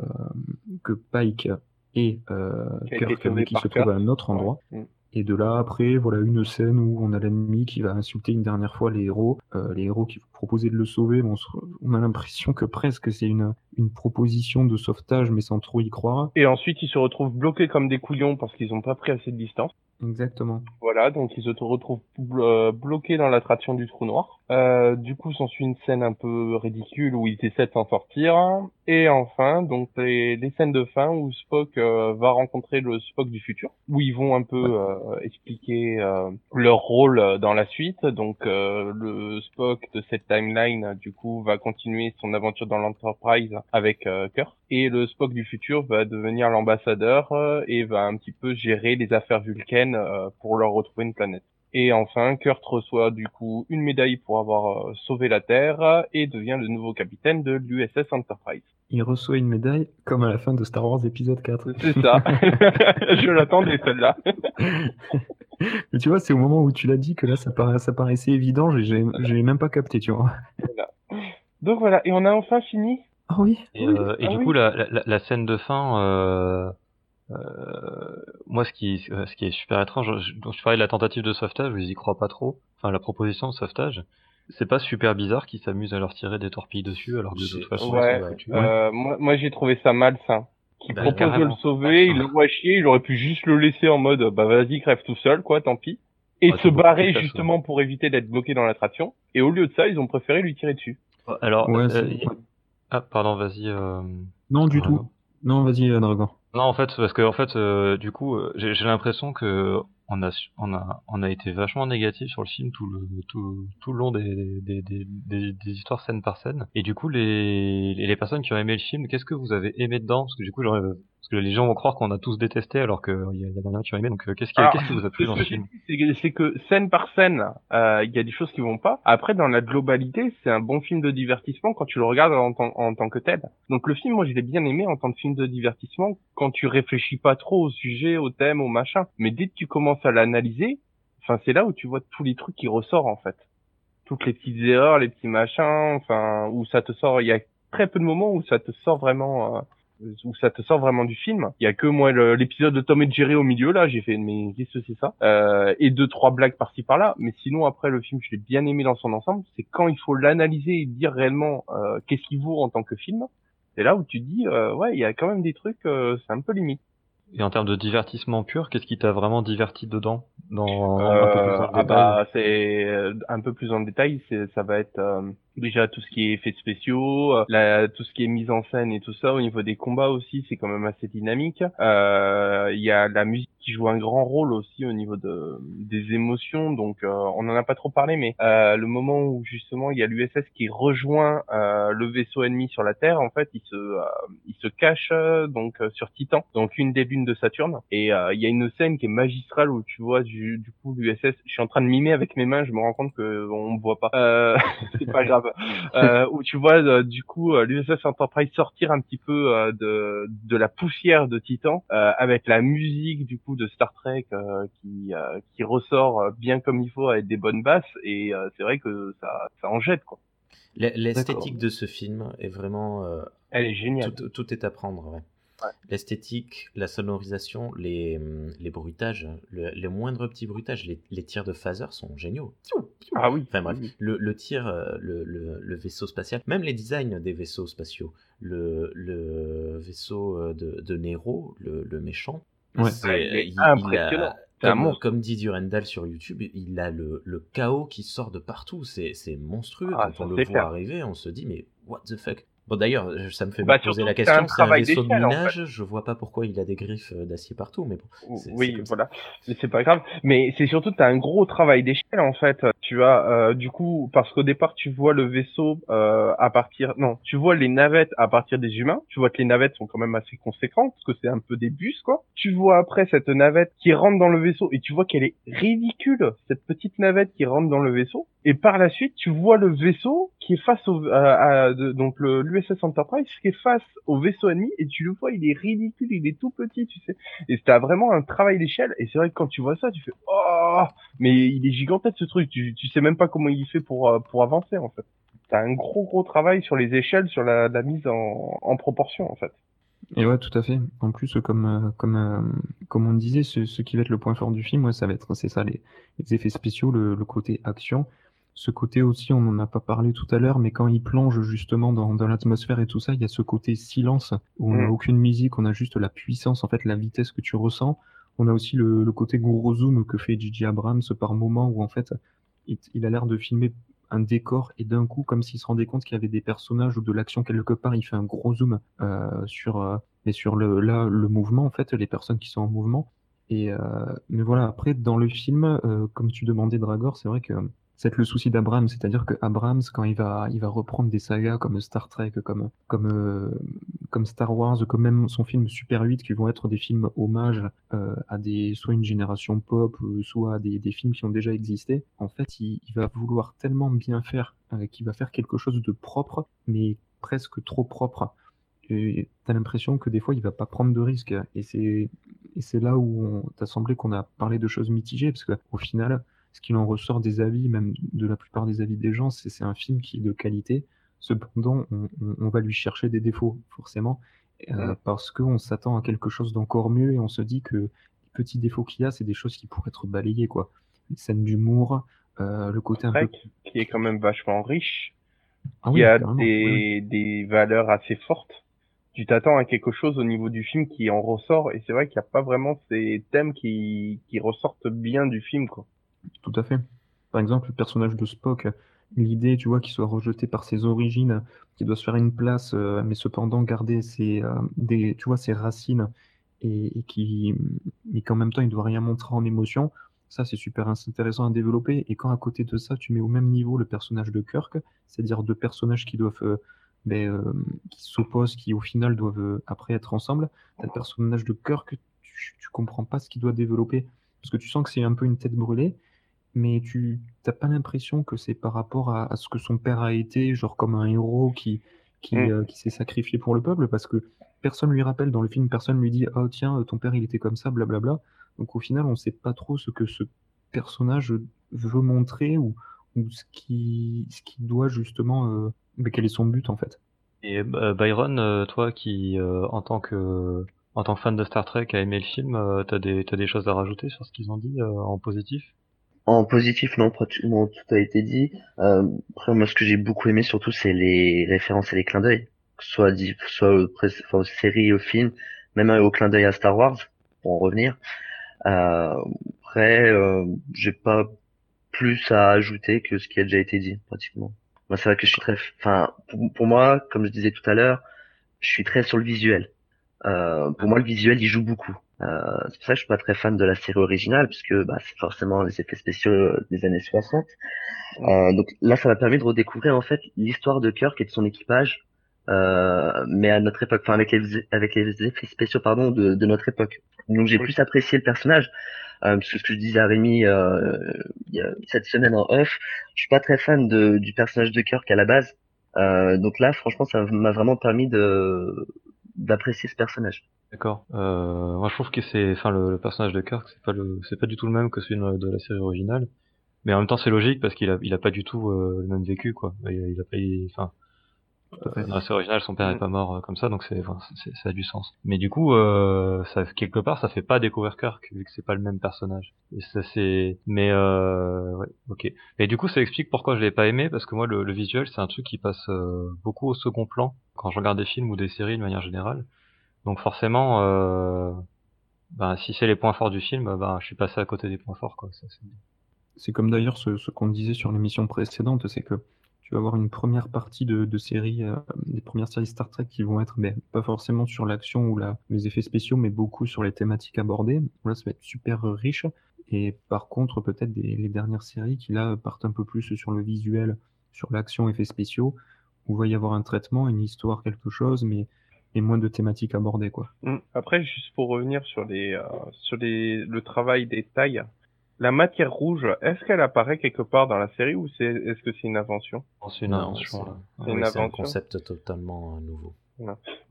que Pike et euh, Kirk, qui se trouvent Kirk. à un autre endroit. Ouais. Mm. Et de là, après, voilà une scène où on a l'ennemi qui va insulter une dernière fois les héros. Euh, les héros qui vont proposer de le sauver. Bon, on, a l'impression que presque c'est une, une proposition de sauvetage, mais sans trop y croire. Et ensuite, ils se retrouvent bloqués comme des couillons parce qu'ils n'ont pas pris assez de distance. Exactement. Voilà, donc ils se retrouvent blo- euh, bloqués dans l'attraction du trou noir. Euh, du coup, s'ensuit une scène un peu ridicule où ils essaient de s'en sortir. Et enfin, donc les, les scènes de fin où Spock euh, va rencontrer le Spock du futur, où ils vont un peu euh, expliquer euh, leur rôle euh, dans la suite. Donc euh, le Spock de cette timeline, du coup, va continuer son aventure dans l'Enterprise avec euh, Kirk. Et le Spock du futur va devenir l'ambassadeur euh, et va un petit peu gérer les affaires vulcaines euh, pour leur retrouver une planète. Et enfin, Kurt reçoit du coup une médaille pour avoir euh, sauvé la Terre et devient le nouveau capitaine de l'USS Enterprise. Il reçoit une médaille comme à la fin de Star Wars épisode 4. C'est ça. Je l'attendais celle-là. Mais tu vois, c'est au moment où tu l'as dit que là, ça, paraissait évident, j'ai- j'ai j'ai même pas capté, tu vois. Donc voilà, et on a enfin fini. Ah oui Et, Oui, euh, et ah du oui. coup, la, la, la scène de fin, euh, moi, ce qui, ce qui est super étrange, je, donc je parlais de la tentative de sauvetage, je y crois pas trop. Enfin, la proposition de sauvetage, c'est pas super bizarre qu'ils s'amusent à leur tirer des torpilles dessus, alors que de toute façon, Ouais, sont. Euh, moi, moi j'ai trouvé ça malsain. Qui Bah, propose de le sauver, il le voit chier, il aurait pu juste le laisser en mode bah vas-y crève tout seul quoi, tant pis. Et Ouais, se barrer justement pour éviter d'être bloqué dans l'attraction. Et au lieu de ça, ils ont préféré lui tirer dessus. Alors, Ouais, euh, ah, pardon, vas-y. euh, Non, du tout. Non, vas-y, euh, Dragon. Non, en fait, parce que en fait, euh, du coup, euh, j'ai j'ai l'impression que on a, on a, on a été vachement négatif sur le film tout le, tout, tout le long des, des, des, des, histoires scène par scène. Et du coup, les, les personnes qui ont aimé le film, qu'est-ce que vous avez aimé dedans? Parce que du coup, genre, parce que les gens vont croire qu'on a tous détesté alors qu'il y, a qui ont aimé. Donc, euh, qu'est-ce qui, qu'est-ce qui vous a plu dans le film? C'est que scène par scène, euh, il y a des choses qui vont pas. Après, dans la globalité, c'est un bon film de divertissement quand tu le regardes en, en tant que tel. Donc, le film, moi, je l'ai bien aimé en tant que film de divertissement quand tu réfléchis pas trop au sujet, au thème, au machin. Mais dès que tu commences à l'analyser, enfin, c'est là où tu vois tous les trucs qui ressortent en fait. Toutes les petites erreurs, les petits machins, enfin, où ça te sort. Il y a très peu de moments où ça te sort vraiment. Euh, où ça te sort vraiment du film. Il y a que moi l'épisode de Tom et Jerry au milieu là, j'ai fait mais qu'est-ce que c'est ça? Euh, Et deux trois blagues par-ci par-là. Mais sinon après le film, je l'ai bien aimé dans son ensemble. C'est quand il faut l'analyser et dire réellement euh, qu'est-ce qu'il vaut en tant que film. C'est là où tu dis euh, ouais il y a quand même des trucs, euh, c'est un peu limite. Et en termes de divertissement pur, qu'est-ce qui t'a vraiment diverti dedans? Dans un peu plus en ah bah, c'est un peu plus en détail, c'est ça va être déjà tout ce qui est effets spéciaux, euh, la, tout ce qui est mise en scène et tout ça au niveau des combats aussi, c'est quand même assez dynamique. Euh, il y a la musique qui joue un grand rôle aussi au niveau de des émotions. Donc euh, on en a pas trop parlé, mais euh, le moment où justement il y a l'USS qui rejoint le vaisseau ennemi sur la Terre, en fait, il se il se cache donc sur Titan, donc une des lunes de Saturne. Et il y a une scène qui est magistrale où tu vois du, du coup l'USS. Je suis en train de mimer avec mes mains, je me rends compte que on me voit pas. c'est pas grave. Euh, où tu vois euh, du coup euh, l'USS Enterprise sortir un petit peu de, de la poussière de Titan avec la musique du coup de Star Trek qui, qui ressort bien comme il faut avec des bonnes basses et c'est vrai que ça, ça en jette quoi. L'esthétique de ce film est vraiment. Elle est géniale. Tout, tout est à prendre. Ouais. L'esthétique, la sonorisation, les, les bruitages, les moindres petits bruitages, les, les tirs de phaser sont géniaux. Ah oui. Enfin bref, Le, le, tir, euh, le, le, le, vaisseau spatial, même les designs des vaisseaux spatiaux. Le, le vaisseau euh, de, de Nero, le, méchant, ouais. c'est il, impressionnant. Il a, comme, comme, dit Durandal sur YouTube, il a le, le chaos qui sort de partout. C'est monstrueux. Ah, Quand on le voit arriver, on se dit, mais what the fuck? Bon d'ailleurs, ça me fait bah, poser la question. C'est un, un vaisseau de minage. En fait. Je vois pas pourquoi il a des griffes euh, d'acier partout, mais bon. Oui, voilà. Mais c'est pas grave. Mais c'est surtout t'as un gros travail d'échelle en fait. Tu as euh, du coup parce qu'au départ tu vois le vaisseau euh, à partir, non, tu vois les navettes à partir des humains. Tu vois que les navettes sont quand même assez conséquentes parce que c'est un peu des bus quoi. Tu vois après cette navette qui rentre dans le vaisseau et tu vois qu'elle est ridicule cette petite navette qui rentre dans le vaisseau. Et par la suite tu vois le vaisseau qui est face au à, à, donc le l'USS Enterprise qui est face au vaisseau ennemi et tu le vois, il est ridicule, il est tout petit, tu sais. Et c'était vraiment un travail d'échelle et c'est vrai que quand tu vois ça, tu fais oh, mais il est gigantesque ce truc, tu, tu sais même pas comment il fait pour euh, pour avancer en fait. T'as un gros gros travail sur les échelles, sur la, mise en, en proportion en fait. Et ouais, tout à fait. En plus, comme euh, comme euh, comme on disait, ce, ce, qui va être le point fort du film, ça va être c'est ça les, les, effets spéciaux, le côté action ce côté aussi, on n'en a pas parlé tout à l'heure, mais quand il plonge justement dans, dans l'atmosphère et tout ça, il y a ce côté silence où on n'a mm. aucune musique, on a juste la puissance, en fait, la vitesse que tu ressens. On a aussi le, le côté gros zoom que fait Gigi Abrams par moment où en fait, il, il a l'air de filmer un décor et d'un coup, comme s'il se rendait compte qu'il y avait des personnages ou de l'action quelque part, il fait un gros zoom euh, sur, euh, et sur le, là, le mouvement, en fait, les personnes qui sont en mouvement. Et euh, mais voilà, après, dans le film, comme tu demandais, Dragor, c'est vrai que c'est le souci d'Abrams, c'est-à-dire que Abrams, quand il va, il va reprendre des sagas comme Star Trek, comme, comme, euh, comme Star Wars, comme même son film Super 8, qui vont être des films hommages euh, à des, soit une génération pop, soit des, des films qui ont déjà existé, en fait, il, il va vouloir tellement bien faire, euh, qu'il va faire quelque chose de propre, mais presque trop propre. Et t'as l'impression que des fois, il va pas prendre de risques. Et c'est, et c'est là où t'as semblé qu'on a parlé de choses mitigées, parce qu'au final, ce qu'il en ressort des avis, même de la plupart des avis des gens, c'est c'est un film qui est de qualité. Cependant, on, va lui chercher des défauts, forcément, euh, parce qu'on s'attend à quelque chose d'encore mieux et on se dit que les petits défauts qu'il y a, c'est des choses qui pourraient être balayées, quoi. Les scènes d'humour, euh, le côté un peu... Qui est quand même vachement riche, ah qui oui, a des, oui. des valeurs assez fortes tu t'attends à quelque chose au niveau du film qui en ressort et c'est vrai qu'il n'y a pas vraiment ces thèmes qui, qui ressortent bien du film quoi. Tout à fait. Par exemple, le personnage de Spock, l'idée, tu vois, qu'il soit rejeté par ses origines, qu'il doit se faire une place, euh, mais cependant garder ses, euh, tu vois, ses racines et, qui, mais qu'en même temps, il doit rien montrer en émotion. Ça, c'est super intéressant à développer. Et quand à côté de ça, tu mets au même niveau le personnage de Kirk, c'est-à-dire deux personnages qui doivent, euh, ben, euh, qui s'opposent, qui au final doivent après être ensemble, t'as le personnage de Kirk, tu, tu comprends pas ce qu'il doit développer. Parce que tu sens que c'est un peu une tête brûlée, mais tu t'as pas l'impression que c'est par rapport à, à ce que son père a été, genre comme un héros qui, qui, Mm. euh, qui s'est sacrifié pour le peuple, parce que personne lui rappelle dans le film, personne lui dit oh tiens ton père il était comme ça, blablabla. Donc au final on sait pas trop ce que ce personnage veut montrer ou, ou ce qui ce qui doit justement euh, mais quel est son but en fait. Et euh, Byron, euh, toi qui, euh, en tant que en tant que fan de Star Trek, a aimé le film, t'as des t'as des choses à rajouter sur ce qu'ils ont dit en positif? En positif, non, pratiquement tout a été dit. Euh, après, moi, ce que j'ai beaucoup aimé surtout, c'est les références et les clins d'œil, soit, dit, soit aux, enfin, aux séries, aux films, même au clin d'œil à Star Wars, pour en revenir. Euh, après, euh, j'ai pas plus à ajouter que ce qui a déjà été dit, pratiquement. Moi, c'est vrai que je suis très, enfin, pour moi, comme je disais tout à l'heure, je suis très sur le visuel. Euh, pour moi, le visuel, il joue beaucoup. Euh, c'est pour ça que je suis pas très fan de la série originale, puisque bah, c'est forcément les effets spéciaux euh, des années 60. Euh, donc là, ça m'a permis de redécouvrir en fait l'histoire de Kirk et de son équipage, euh, mais à notre époque, enfin avec les avec les effets spéciaux pardon de, de notre époque. Donc j'ai Oui. plus apprécié le personnage, euh, parce que ce que je disais à Rémi euh, cette semaine en off, je suis pas très fan de, du personnage de Kirk à la base. Euh, donc là, franchement, ça m'a vraiment permis de d'apprécier ce personnage. D'accord. Euh, moi, je trouve que c'est, enfin, le, personnage de Kirk, c'est pas le, c'est pas du tout le même que celui de, la série originale. Mais en même temps, c'est logique parce qu'il a, il a pas du tout euh, le même vécu, quoi. Il, a pas, enfin. Dans la série originale, son père est Mm. pas mort euh, comme ça, donc c'est, enfin, ça a du sens. Mais du coup, euh, ça, quelque part, ça fait pas découvrir Kirk vu que c'est pas le même personnage. Et ça, c'est, mais euh, ouais, ok. Et du coup, ça explique pourquoi je l'ai pas aimé parce que moi, le, le visuel, c'est un truc qui passe euh, beaucoup au second plan quand je regarde des films ou des séries de manière générale. Donc forcément, euh, ben, si c'est les points forts du film, ben, je suis passé à côté des points forts, quoi. C'est comme d'ailleurs ce, ce qu'on disait sur l'émission précédente, c'est que vas avoir une première partie de, de séries, euh, des premières séries Star Trek qui vont être ben, pas forcément sur l'action ou les effets spéciaux, mais beaucoup sur les thématiques abordées. Là, ça va être super riche. Et par contre, peut-être les dernières séries qui là partent un peu plus sur le visuel, sur l'action, effets spéciaux, où il va y avoir un traitement, une histoire, quelque chose, mais, mais moins de thématiques abordées, quoi. Mm. Après, juste pour revenir sur les, euh, sur le travail des tailles, la matière rouge, est-ce qu'elle apparaît quelque part dans la série ou c'est, est-ce que c'est une invention? C'est une Non, invention, c'est- Oui, un concept totalement euh, nouveau.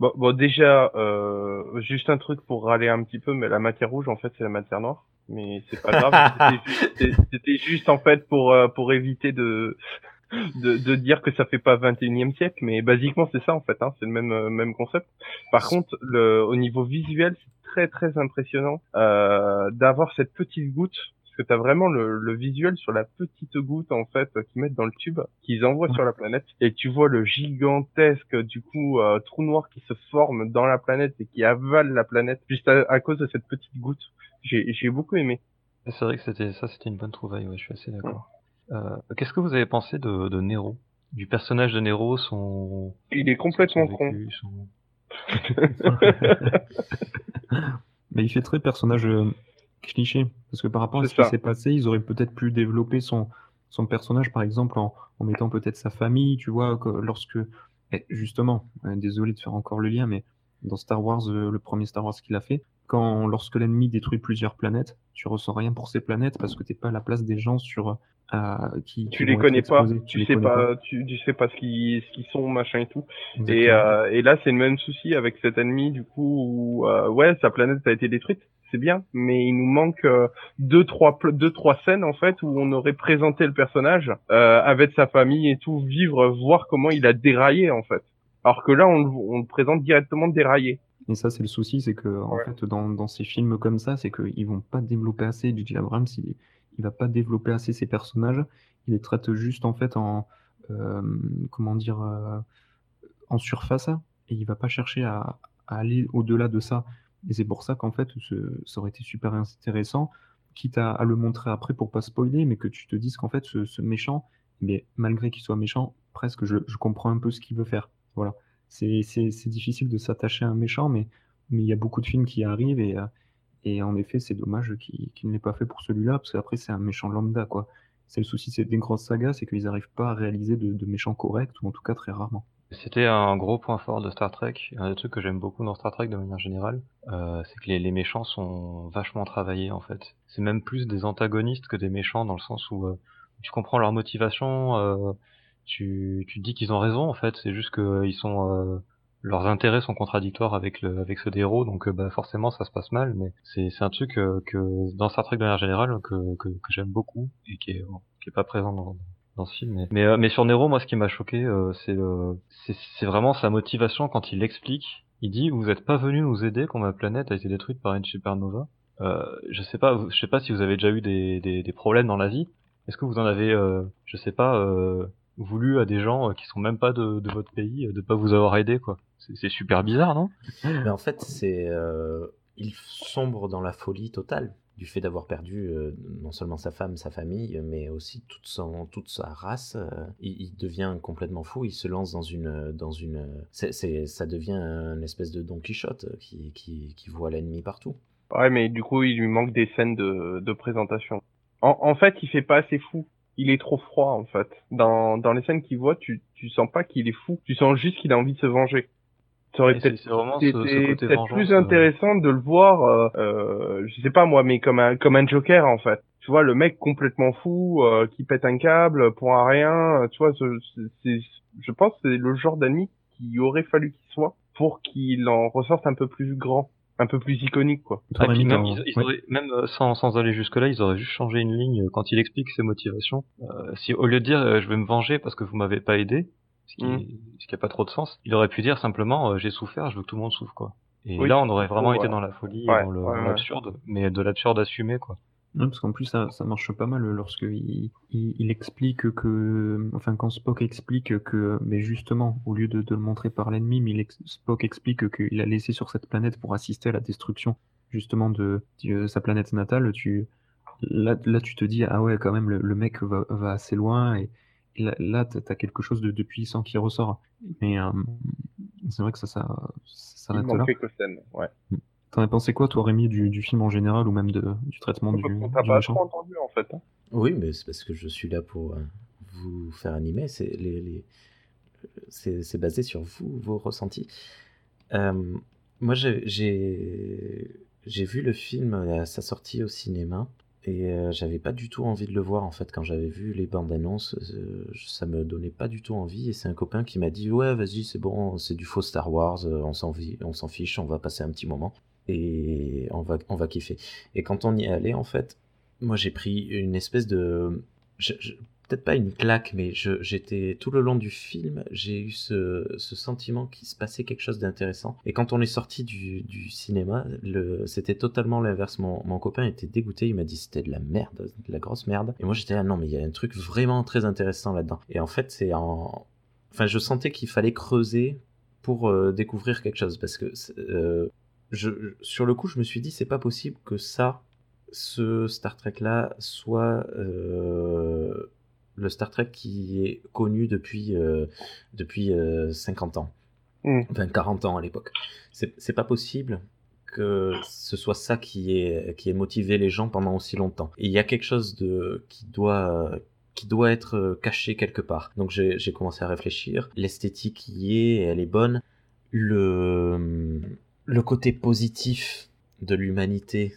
Bon, bon déjà, euh, juste un truc pour râler un petit peu, mais la matière rouge, en fait, c'est la matière noire. Mais c'est pas grave. c'était, juste, c'était- c'était juste, en fait, pour, euh, pour éviter de, de, de dire que ça fait pas 21e siècle. Mais basiquement, c'est ça, en fait. Hein, c'est le même, euh, même concept. Par contre, le, au niveau visuel, c'est très, très impressionnant euh, d'avoir cette petite goutte. Parce que t'as vraiment le, le visuel sur la petite goutte en fait qu'ils mettent dans le tube, qu'ils envoient sur la planète, et tu vois le gigantesque du coup euh, trou noir qui se forme dans la planète et qui avale la planète juste à, à cause de cette petite goutte? J'ai beaucoup aimé. C'est vrai que c'était ça, c'était une bonne trouvaille. Ouais, je suis assez d'accord. Euh, Qu'est-ce que vous avez pensé de, de Nero, du personnage de Nero, son, Il est complètement son con. son- Mais il fait très personnage euh, cliché. Parce que par rapport à ce qui s'est passé, ils auraient peut-être pu développer son, son personnage, par exemple, en, en mettant peut-être sa famille, tu vois, que lorsque. et justement, euh, désolé de faire encore le lien, mais dans Star Wars, euh, le premier Star Wars qu'il a fait, quand lorsque l'ennemi détruit plusieurs planètes, tu ressens rien pour ces planètes parce que t'es pas à la place des gens sur qui Tu les connais pas, exposés. tu, les sais pas, tu, tu sais pas ce qu'ils ce qu'ils sont, machin et tout. Et, euh, et là, c'est le même souci avec cet ennemi, du coup, où, euh, ouais, sa planète a été détruite, c'est bien, mais il nous manque euh, deux, trois, deux, trois scènes, en fait, où on aurait présenté le personnage, euh, avec sa famille et tout, vivre, voir comment il a déraillé, en fait. Alors que là, on, le- on le présente directement déraillé. Et ça, c'est le souci, c'est que en fait, dans, dans ces films comme ça, c'est qu'ils vont pas développer assez. J.J. Abrams, il, il va pas développer assez ses personnages. Il les traite juste en fait en euh, comment dire euh, en surface et il va pas chercher à, aller au-delà de ça. Et c'est pour ça qu'en fait, ça aurait été super intéressant, quitte à, le montrer après pour pas spoiler, mais que tu te dises qu'en fait, ce, méchant, mais malgré qu'il soit méchant, presque je, comprends un peu ce qu'il veut faire. Voilà. C'est difficile de s'attacher à un méchant, mais mais il y a beaucoup de films qui arrivent et, euh, et en effet, c'est dommage qu'il ne l'ait pas fait pour celui-là, parce qu'après, c'est un méchant lambda, quoi. C'est le souci c'est des grosses sagas, c'est qu'ils n'arrivent pas à réaliser de, méchants corrects, ou en tout cas très rarement. C'était un gros point fort de Star Trek. Un des trucs que j'aime beaucoup dans Star Trek de manière générale, euh, c'est que les, méchants sont vachement travaillés en fait. C'est même plus des antagonistes que des méchants dans le sens où euh, tu comprends leur motivation, euh, tu, tu dis qu'ils ont raison en fait. C'est juste que ils sont euh, leurs intérêts sont contradictoires avec le avec ceux des héros, donc euh, bah, forcément ça se passe mal. Mais c'est c'est un truc euh, que dans Star Trek de manière générale que que, que j'aime beaucoup et qui est qui est pas présent dans dans ce film. Mais, mais, euh, mais sur Nero, moi, ce qui m'a choqué, c'est le, c'est vraiment sa motivation quand il explique. Il dit, vous n'êtes pas venu nous aider quand ma planète a été détruite par une supernova. Euh, je sais pas, je sais pas si vous avez déjà eu des, des, des problèmes dans la vie. Est-ce que vous en avez, euh, je sais pas, euh, voulu à des gens qui sont même pas de, de votre pays de pas vous avoir aidé, quoi? C'est super bizarre, non? Mais en fait, c'est, il sombre dans la folie totale du fait d'avoir perdu euh, non seulement sa femme, sa famille, mais aussi toute, son, toute sa race. Euh, il, il, devient complètement fou, il se lance dans une... Dans une c'est, ça devient une espèce de Don Quichotte qui, qui, qui voit l'ennemi partout. Ouais, mais du coup, il lui manque des scènes de, de présentation. En, en fait, il fait pas assez fou. Il est trop froid, en fait. Dans, dans les scènes qu'il voit, tu, tu sens pas qu'il est fou. Tu sens juste qu'il a envie de se venger ça aurait peut-être été plus intéressant de le voir, euh, euh, je sais pas moi, mais comme un comme un Joker en fait. Tu vois, le mec complètement fou euh, qui pète un câble pour un rien. Tu vois, c'est, je pense, c'est le genre d'ennemi qu'il aurait fallu qu'il soit pour qu'il en ressorte un peu plus grand, un peu plus iconique quoi. Ah, même, ils, ils auraient, même euh, sans, sans aller jusque là, ils auraient juste changé une ligne quand il explique ses motivations. Euh, si au lieu de dire je vais me venger parce que vous m'avez pas aidé, ce qui, mmh. ce qui a pas trop de sens. Il aurait pu dire simplement euh, j'ai souffert, je veux que tout le monde souffre quoi. Et oui, là on aurait vraiment été dans la folie, ouais, dans l'absurde, ouais, mais de l'absurde assumé quoi. Non, parce qu'en plus ça, ça marche pas mal lorsque il, il, il, explique que, enfin quand Spock explique que, mais justement au lieu de, de le montrer par l'ennemi, mais il Spock explique qu'il a laissé sur cette planète pour assister à la destruction justement de, de sa planète natale. Tu là, là tu te dis ah ouais quand même le, le mec va, va assez loin et là, là tu as quelque chose de, de, puissant qui ressort. Mais euh, c'est vrai que ça, ça, ça s'arrête là. Scène, ouais. Mm. T'en as pensé quoi, toi, Rémi, du, du, film en général ou même de, du traitement du, On t'a pas trop entendu, en fait. Hein. Oui, mais c'est parce que je suis là pour euh, vous faire animer. C'est les, les... c'est basé sur vous, vos ressentis. Euh, moi, j'ai vu le film à sa sortie au cinéma. Et euh, j'avais pas du tout envie de le voir en fait quand j'avais vu les bandes annonces, euh, ça me donnait pas du tout envie. Et c'est un copain qui m'a dit ouais vas-y c'est bon, c'est du faux Star Wars, euh, on s'en on s'en fiche, on va passer un petit moment et on va on va kiffer. Et quand on y est allé en fait, moi j'ai pris une espèce de peut-être pas une claque, mais j'étais tout le long du film, j'ai eu ce, sentiment qu'il se passait quelque chose d'intéressant. Et quand on est sorti du, cinéma, c'était totalement l'inverse. Mon, mon, copain était dégoûté, il m'a dit c'était de la merde, de la grosse merde. Et moi j'étais là, non, mais il y a un truc vraiment très intéressant là-dedans. Et en fait, c'est en. Enfin, je sentais qu'il fallait creuser pour euh, découvrir quelque chose parce que euh, sur le coup, je me suis dit c'est pas possible que ça, ce Star Trek là, soit euh, le Star Trek qui est connu depuis, euh, depuis euh, 50 ans. Mm. Enfin, 40 ans à l'époque. C'est pas possible que ce soit ça qui ait, qui motivé les gens pendant aussi longtemps. Et il y a quelque chose de, qui doit, qui doit être caché quelque part. Donc j'ai commencé à réfléchir. L'esthétique y est, elle est bonne. Le, le côté positif de l'humanité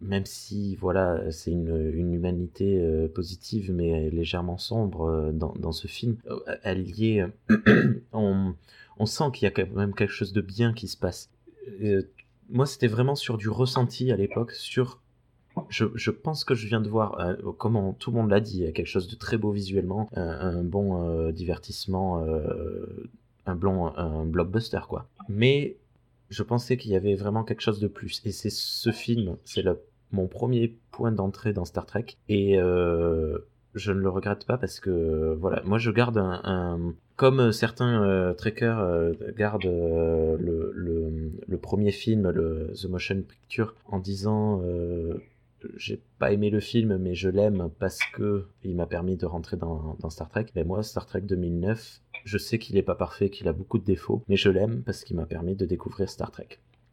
même si voilà c'est une, une, humanité euh, positive mais légèrement sombre euh, dans, dans, ce film euh, elle y est on, on, sent qu'il y a quand même quelque chose de bien qui se passe euh, moi c'était vraiment sur du ressenti à l'époque sur je, je, pense que je viens de voir, euh, comment tout le monde l'a dit, quelque chose de très beau visuellement, un, bon divertissement, un, bon, un blockbuster quoi. Mais je pensais qu'il y avait vraiment quelque chose de plus. Et c'est ce film, c'est mon premier point d'entrée dans Star Trek. Et euh, je ne le regrette pas parce que, voilà, moi je garde un... comme certains euh, trekkers euh, gardent euh, le, premier film, le The Motion Picture, en disant j'ai pas aimé le film, mais je l'aime parce que il m'a permis de rentrer dans, Star Trek. Mais moi, Star Trek 2009, je sais qu'il est pas parfait, qu'il a beaucoup de défauts, mais je l'aime parce qu'il m'a permis de découvrir Star Trek.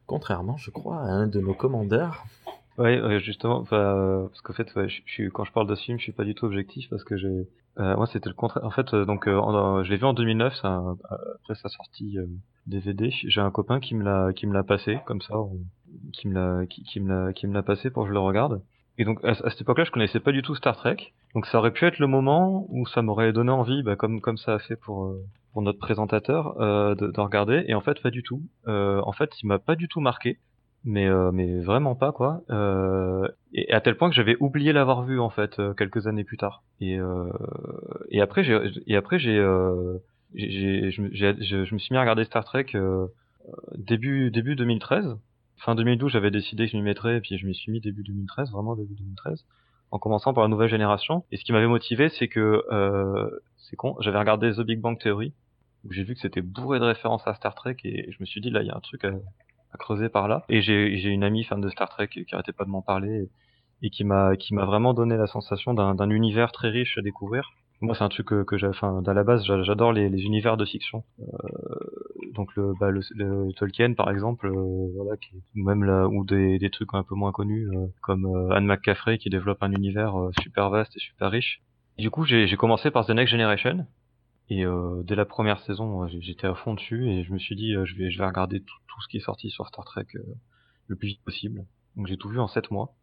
Contrairement, je crois, à un de nos commandeurs. Ouais, justement, parce qu'en fait, quand je parle de ce film, je suis pas du tout objectif parce que j'ai, euh, moi, c'était le contraire. En fait, euh, donc, euh, je l'ai vu en 2009, c'est un- après sa sortie DVD. J'ai un copain qui me l'a, qui me l'a passé comme ça, qui me l'a, qui me l'a, qui me l'a passé pour que je le regarde. Et donc, à, à cette époque-là, je connaissais pas du tout Star Trek. Donc, ça aurait pu être le moment où ça m'aurait donné envie, bah, comme, comme ça a fait pour, euh, pour notre présentateur, euh, de, de regarder. Et en fait, pas du tout. Euh, en fait, il m'a pas du tout marqué mais euh, mais vraiment pas quoi euh, et à tel point que j'avais oublié l'avoir vu en fait quelques années plus tard et et après j'ai et après j'ai j'ai je, me- suis mis à regarder Star Trek début début 2013 fin 2012 j'avais décidé que je m'y mettrais et puis je m'y suis mis début 2013 vraiment début 2013 en commençant par la nouvelle génération et ce qui m'avait motivé c'est que euh, c'est con j'avais regardé The Big Bang Theory où j'ai vu que c'était bourré de références à Star Trek et je me suis dit là il y a un truc à, creuser par là. Et j'ai une amie fan de Star Trek qui arrêtait pas de m'en parler et, et qui m'a vraiment donné la sensation d'un univers très riche à découvrir. Moi, c'est un truc que, j'ai, enfin, à la base, j'a- j'adore les, les univers de fiction. Euh, donc le, bah, le, le Tolkien, par exemple, euh, voilà, qui, ou même là, ou des, des trucs un peu moins connus, euh, comme euh, Anne McCaffrey qui développe un univers super vaste et super riche. Du coup, j'ai commencé par The Next Generation. Et dès la première saison, j'étais à fond dessus et je me suis dit, je vais, je vais regarder tout, tout ce qui est sorti sur Star Trek le plus vite possible. Donc j'ai tout vu en 7 mois.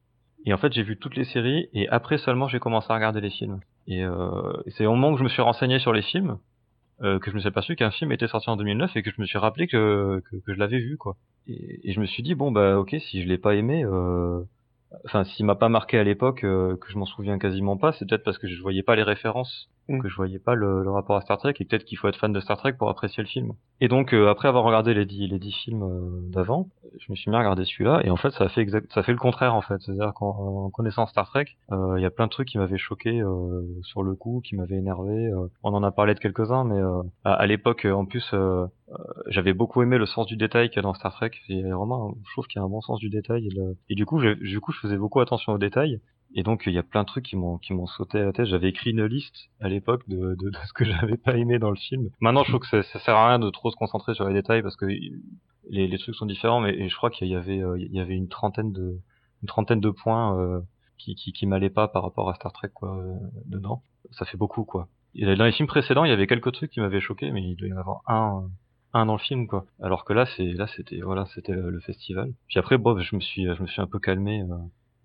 Et en fait, j'ai vu toutes les séries et après seulement j'ai commencé à regarder les films. Et, euh, c'est au moment où je me suis renseigné sur les films euh, que je me suis aperçu qu'un film était sorti en 2009 et que je me suis rappelé que, que, que je l'avais vu quoi. Et, je me suis dit bon bah ok si je l'ai pas aimé, euh, enfin s'il m'a pas marqué à l'époque, euh, que je m'en souviens quasiment pas, c'est peut-être parce que je voyais pas les références, Mm. que je voyais pas le, le rapport à Star Trek et peut-être qu'il faut être fan de Star Trek pour apprécier le film. Et donc euh, après avoir regardé les dix les dix films euh, d'avant, je me suis mis à regarder celui-là et en fait ça fait exact, ça fait le contraire en fait, c'est-à-dire qu'en en connaissant Star Trek, euh, il y a plein de trucs qui m'avaient choqué euh, sur le coup, qui m'avaient énervé. euh. on en a parlé de quelques-uns, mais euh, à, à l'époque en plus j'avais beaucoup aimé le sens du détail qu'il y a dans Star Trek. Il y a vraiment, je trouve qu'il y a un bon sens du détail et, le- et du coup, je, du coup, je faisais beaucoup attention aux détails. Et donc, il y a plein de trucs qui m'ont qui m'ont sauté à la tête. J'avais écrit une liste à l'époque de, de, de ce que j'avais pas aimé dans le film. Maintenant, je trouve que ça, ça sert à rien de trop se concentrer sur les détails parce que les, les trucs sont différents. Mais et je crois qu'il y avait euh, il y avait une trentaine de une trentaine de points euh, qui qui, qui m'allaient pas par rapport à Star Trek quoi euh, dedans. Ça fait beaucoup quoi. Et dans les films précédents, il y avait quelques trucs qui m'avaient choqué, mais il doit y en avoir un un dans le film quoi. Alors que là c'est là c'était voilà c'était le, festival. Puis après bon je me suis je me suis un peu calmé.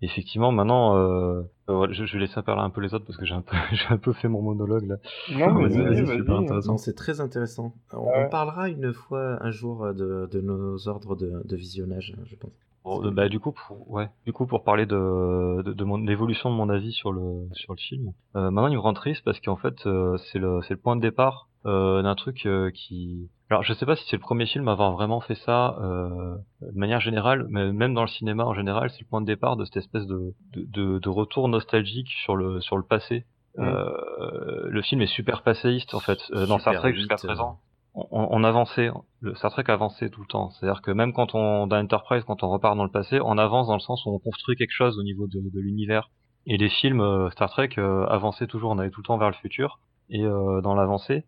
Effectivement maintenant euh, euh, je, je vais laisser parler un peu les autres parce que j'ai un peu j'ai un peu fait mon monologue là. Non, mais Vas-y, vas-y, vas-y, vas-y. super intéressant. Non, c'est très intéressant. On, Ouais. on parlera une fois, un jour, euh, de, de nos ordres de, de visionnage, je pense. Bon, euh, bah du coup pour ouais du coup pour parler de de, de mon l'évolution de mon avis sur le sur le film. Euh, maintenant il me rend triste parce qu'en fait euh, c'est le c'est le point de départ euh, d'un truc euh, qui alors je sais pas si c'est le premier film à avoir vraiment fait ça euh, de manière générale mais même dans le cinéma en général c'est le point de départ de cette espèce de de, de, de retour nostalgique sur le sur le passé. Mm. Euh, le film est super passéiste en fait euh, dans Star Trek jusqu'à vite, euh. présent on, on avançait, le Star Trek avançait tout le temps. C'est-à-dire que même quand on dans Enterprise, quand on repart dans le passé, on avance dans le sens où on construit quelque chose au niveau de, de l'univers. Et les films Star Trek avançaient toujours, on allait tout le temps vers le futur et euh, dans l'avancée.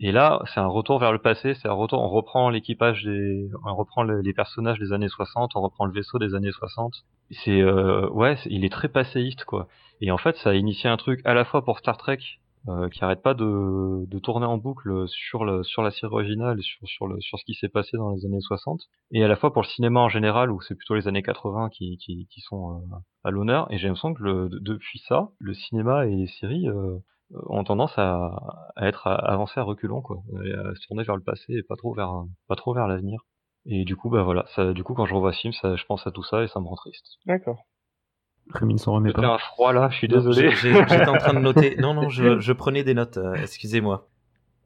Et là, c'est un retour vers le passé, c'est un retour, on reprend l'équipage des, on reprend le- les personnages des années 60, on reprend le vaisseau des années 60. C'est, euh, ouais, il est très passéiste, quoi. Et en fait, ça a initié un truc à la fois pour Star Trek, euh, qui arrête pas de, de tourner en boucle sur le, sur la série originale sur, sur le, sur ce qui s'est passé dans les années 60. Et à la fois pour le cinéma en général, où c'est plutôt les années 80 qui, qui, qui sont euh, à l'honneur. Et j'ai l'impression que le, de- depuis ça, le cinéma et les séries, euh, ont tendance à, à être à, à reculons quoi, et à se tourner vers le passé et pas trop vers pas trop vers l'avenir. Et du coup bah voilà, ça, du coup quand je revois ce film, ça, je pense à tout ça et ça me rend triste. D'accord. Rémi ne s'en remet pas. un froid là, je suis désolé. J'étais en train de noter. Non, non, je, je prenais des notes. euh, Excusez-moi.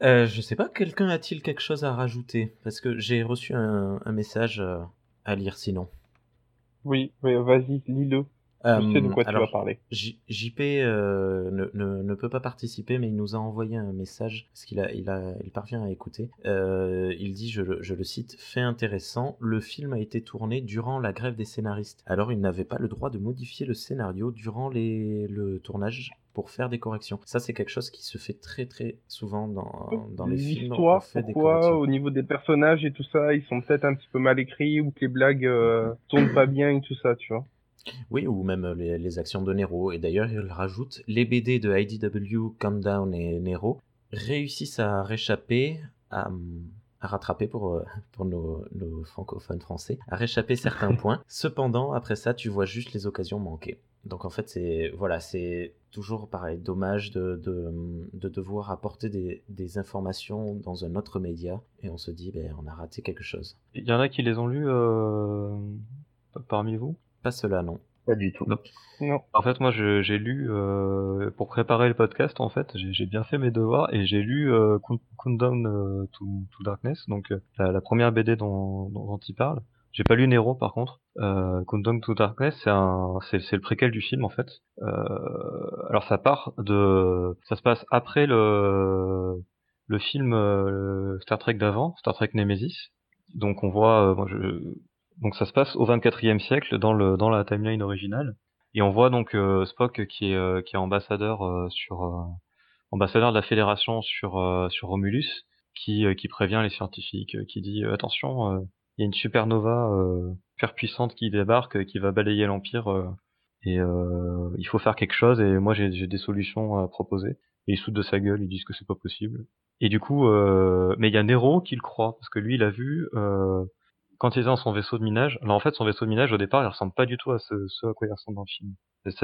Euh, je sais pas, quelqu'un a-t-il quelque chose à rajouter? Parce que j'ai reçu un, un message euh, à lire sinon. Oui, oui, vas-y, lis-le. Je sais de Euh, quoi tu vas parler. J- JP euh, ne, ne, ne peut pas participer, mais il nous a envoyé un message parce qu'il a, il a, il parvient à écouter. Euh, il dit, je, le- je le cite, fait intéressant. Le film a été tourné durant la grève des scénaristes. Alors, il n'avait pas le droit de modifier le scénario durant les, le tournage pour faire des corrections. Ça, c'est quelque chose qui se fait très très souvent dans, dans les films. L'histoire, pourquoi au niveau des personnages et tout ça, ils sont peut-être un petit peu mal écrits ou que les blagues euh, tournent pas bien et tout ça, tu vois. Oui, ou même les, les actions de Nero. Et d'ailleurs, il rajoute les BD de IDW, Countdown et Nero réussissent à réchapper à à rattraper pour, euh, pour nos, nos, francophones français, à réchapper certains points. Cependant, après ça, tu vois juste les occasions manquées. Donc en fait, c'est voilà, c'est toujours pareil, dommage de, de, de devoir apporter des, des, informations dans un autre média et on se dit, ben, on a raté quelque chose. Il y en a qui les ont lus euh, parmi vous? Pas cela, non. Pas du tout. Non. En fait, moi, j'ai lu euh, pour préparer le podcast. En fait, j'ai bien fait mes devoirs et j'ai lu euh, Countdown euh, to, to, Darkness, donc euh, la, la, première BD dont, dont, dont il parle. J'ai pas lu Nero par contre. Euh, Countdown to Darkness, c'est un, c'est le préquel du film en fait. Euh, alors ça part de, ça se passe après le le film euh, Star Trek d'avant, Star Trek Nemesis. Donc on voit, moi je, donc ça se passe au 24e siècle dans le dans la timeline originale. Et on voit donc euh, Spock qui est euh, qui est ambassadeur euh, sur euh, ambassadeur de la Fédération sur euh, sur Romulus qui qui prévient les scientifiques qui dit attention il y a une supernova super puissante qui débarque qui va balayer l'empire et il faut faire quelque chose et moi j'ai j'ai des solutions à proposer. Et ils sautent de sa gueule ils disent que c'est pas possible. Et du coup mais il y a Nero qui le croit parce que lui il a vu quand il est dans son vaisseau de minage, alors en fait son vaisseau de minage au départ il ressemble pas du tout à ce, à quoi il ressemble dans le film.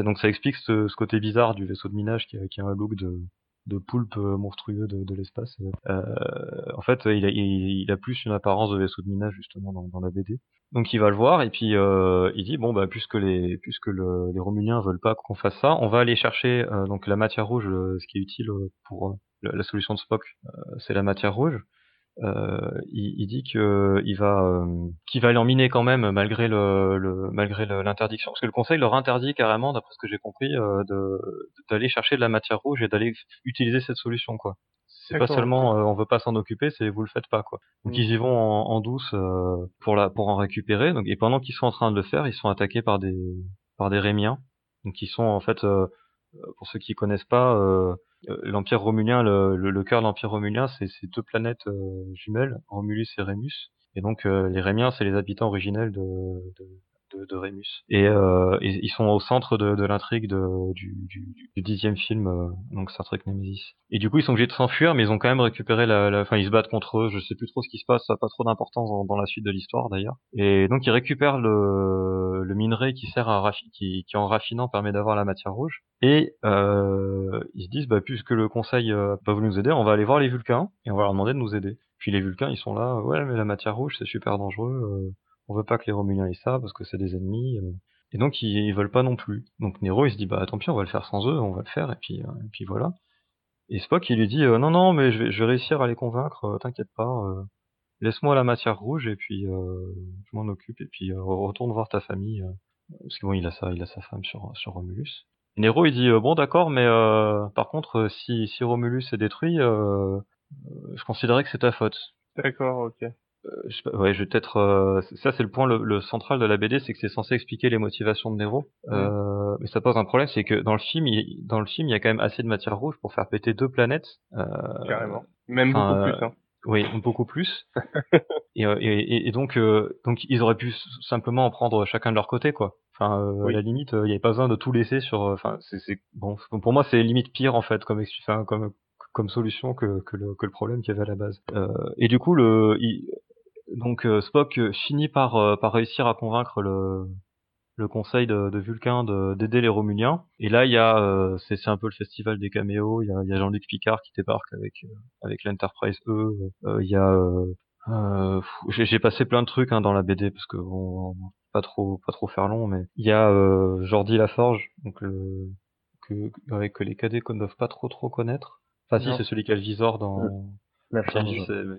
Donc ça explique ce, côté bizarre du vaisseau de minage qui a, qui a un look de, de poulpe monstrueux de, l'espace. Euh, en fait il a, plus une apparence de vaisseau de minage justement dans, la BD. Donc il va le voir et puis euh, il dit bon bah puisque les puisque le, les Romuliens veulent pas qu'on fasse ça, on va aller chercher euh, donc la matière rouge, ce qui est utile pour la, la solution de Spock, c'est la matière rouge. Euh, il, il, dit que il va euh, qu'il va aller en miner quand même malgré le, le malgré l'interdiction. Parce que le conseil leur interdit carrément d'après ce que j'ai compris euh, de d'aller chercher de la matière rouge et d'aller utiliser cette solution quoi. C'est pas seulement euh, on veut pas s'en occuper c'est vous le faites pas quoi. Donc mm. ils y vont en, en douce euh, pour la pour en récupérer. Donc et pendant qu'ils sont en train de le faire ils sont attaqués par des par des rémiens. Donc ils sont en fait pour ceux qui connaissent pas euh, l'Empire romulien, le, le, cœur de l'Empire romulien, c'est ces deux planètes euh, jumelles, Romulus et Rémus. Et donc euh, les Rémiens, c'est les habitants originels de, de, Rémus. Et, euh, ils sont au centre de, l'intrigue du, dixième film, euh, donc Star Trek Nemesis. Et du coup, ils sont obligés de s'enfuir, mais ils ont quand même récupéré la. Enfin, ils se battent contre eux. Je sais plus trop ce qui se passe. Ça n'a pas trop d'importance dans, la suite de l'histoire d'ailleurs. Et donc, ils récupèrent le, minerai qui sert à qui, qui en raffinant permet d'avoir la matière rouge. Et euh, ils se disent, bah, puisque le Conseil n'a pas voulu nous aider, on va aller voir les Vulcains et on va leur demander de nous aider. Puis les Vulcains, ils sont là, ouais, mais la matière rouge, c'est super dangereux. Euh, on veut pas que les Romuliens aient ça parce que c'est des ennemis. Euh. Et donc ils, ils, veulent pas non plus. Donc Nero il se dit bah tant pis on va le faire sans eux, on va le faire et puis euh, et puis voilà. Et Spock il lui dit euh, non non mais je vais, je vais réussir à les convaincre, t'inquiète pas, laisse-moi la matière rouge et puis je m'en occupe et puis retourne voir ta famille parce que bon il a sa il a sa femme sur sur Romulus. Et Nero il dit bon d'accord mais par contre si si Romulus est détruit je considérerais que c'est ta faute. D'accord ok. Euh, je, ouais, je vais peut-être. Euh, ça, c'est le point le, le, central de la BD, c'est que c'est censé expliquer les motivations de Nero. Euh, mais ça pose un problème, c'est que dans le film, il, dans le film, il y a quand même assez de matière rouge pour faire péter deux planètes. Euh, Carrément. Même beaucoup plus. Hein. Oui, beaucoup plus. et, et, et, donc, donc, ils auraient pu simplement en prendre chacun de leur côté, quoi. Enfin, oui. à la limite, il n'y avait pas besoin de tout laisser sur. Enfin, c'est bon. Pour moi, c'est limite pire en fait, comme enfin, comme comme solution que, que, le, que le problème qu'il y avait à la base. Euh, et du coup, le, il, donc euh, Spock euh, finit par, euh, par réussir à convaincre le, le conseil de, de Vulcain d'aider les Romuliens. Et là, il y a, c'est un peu le festival des caméos. Il y a, y a Jean-Luc Picard qui débarque avec avec l'Enterprise E. Il y a, j'ai passé plein de trucs hein, dans la BD parce que bon, pas trop pas trop faire long, mais il y a Jordi Laforge, donc le, que avec que les cadets ne doivent pas trop trop connaître. Enfin si, c'est celui qui a le visor dans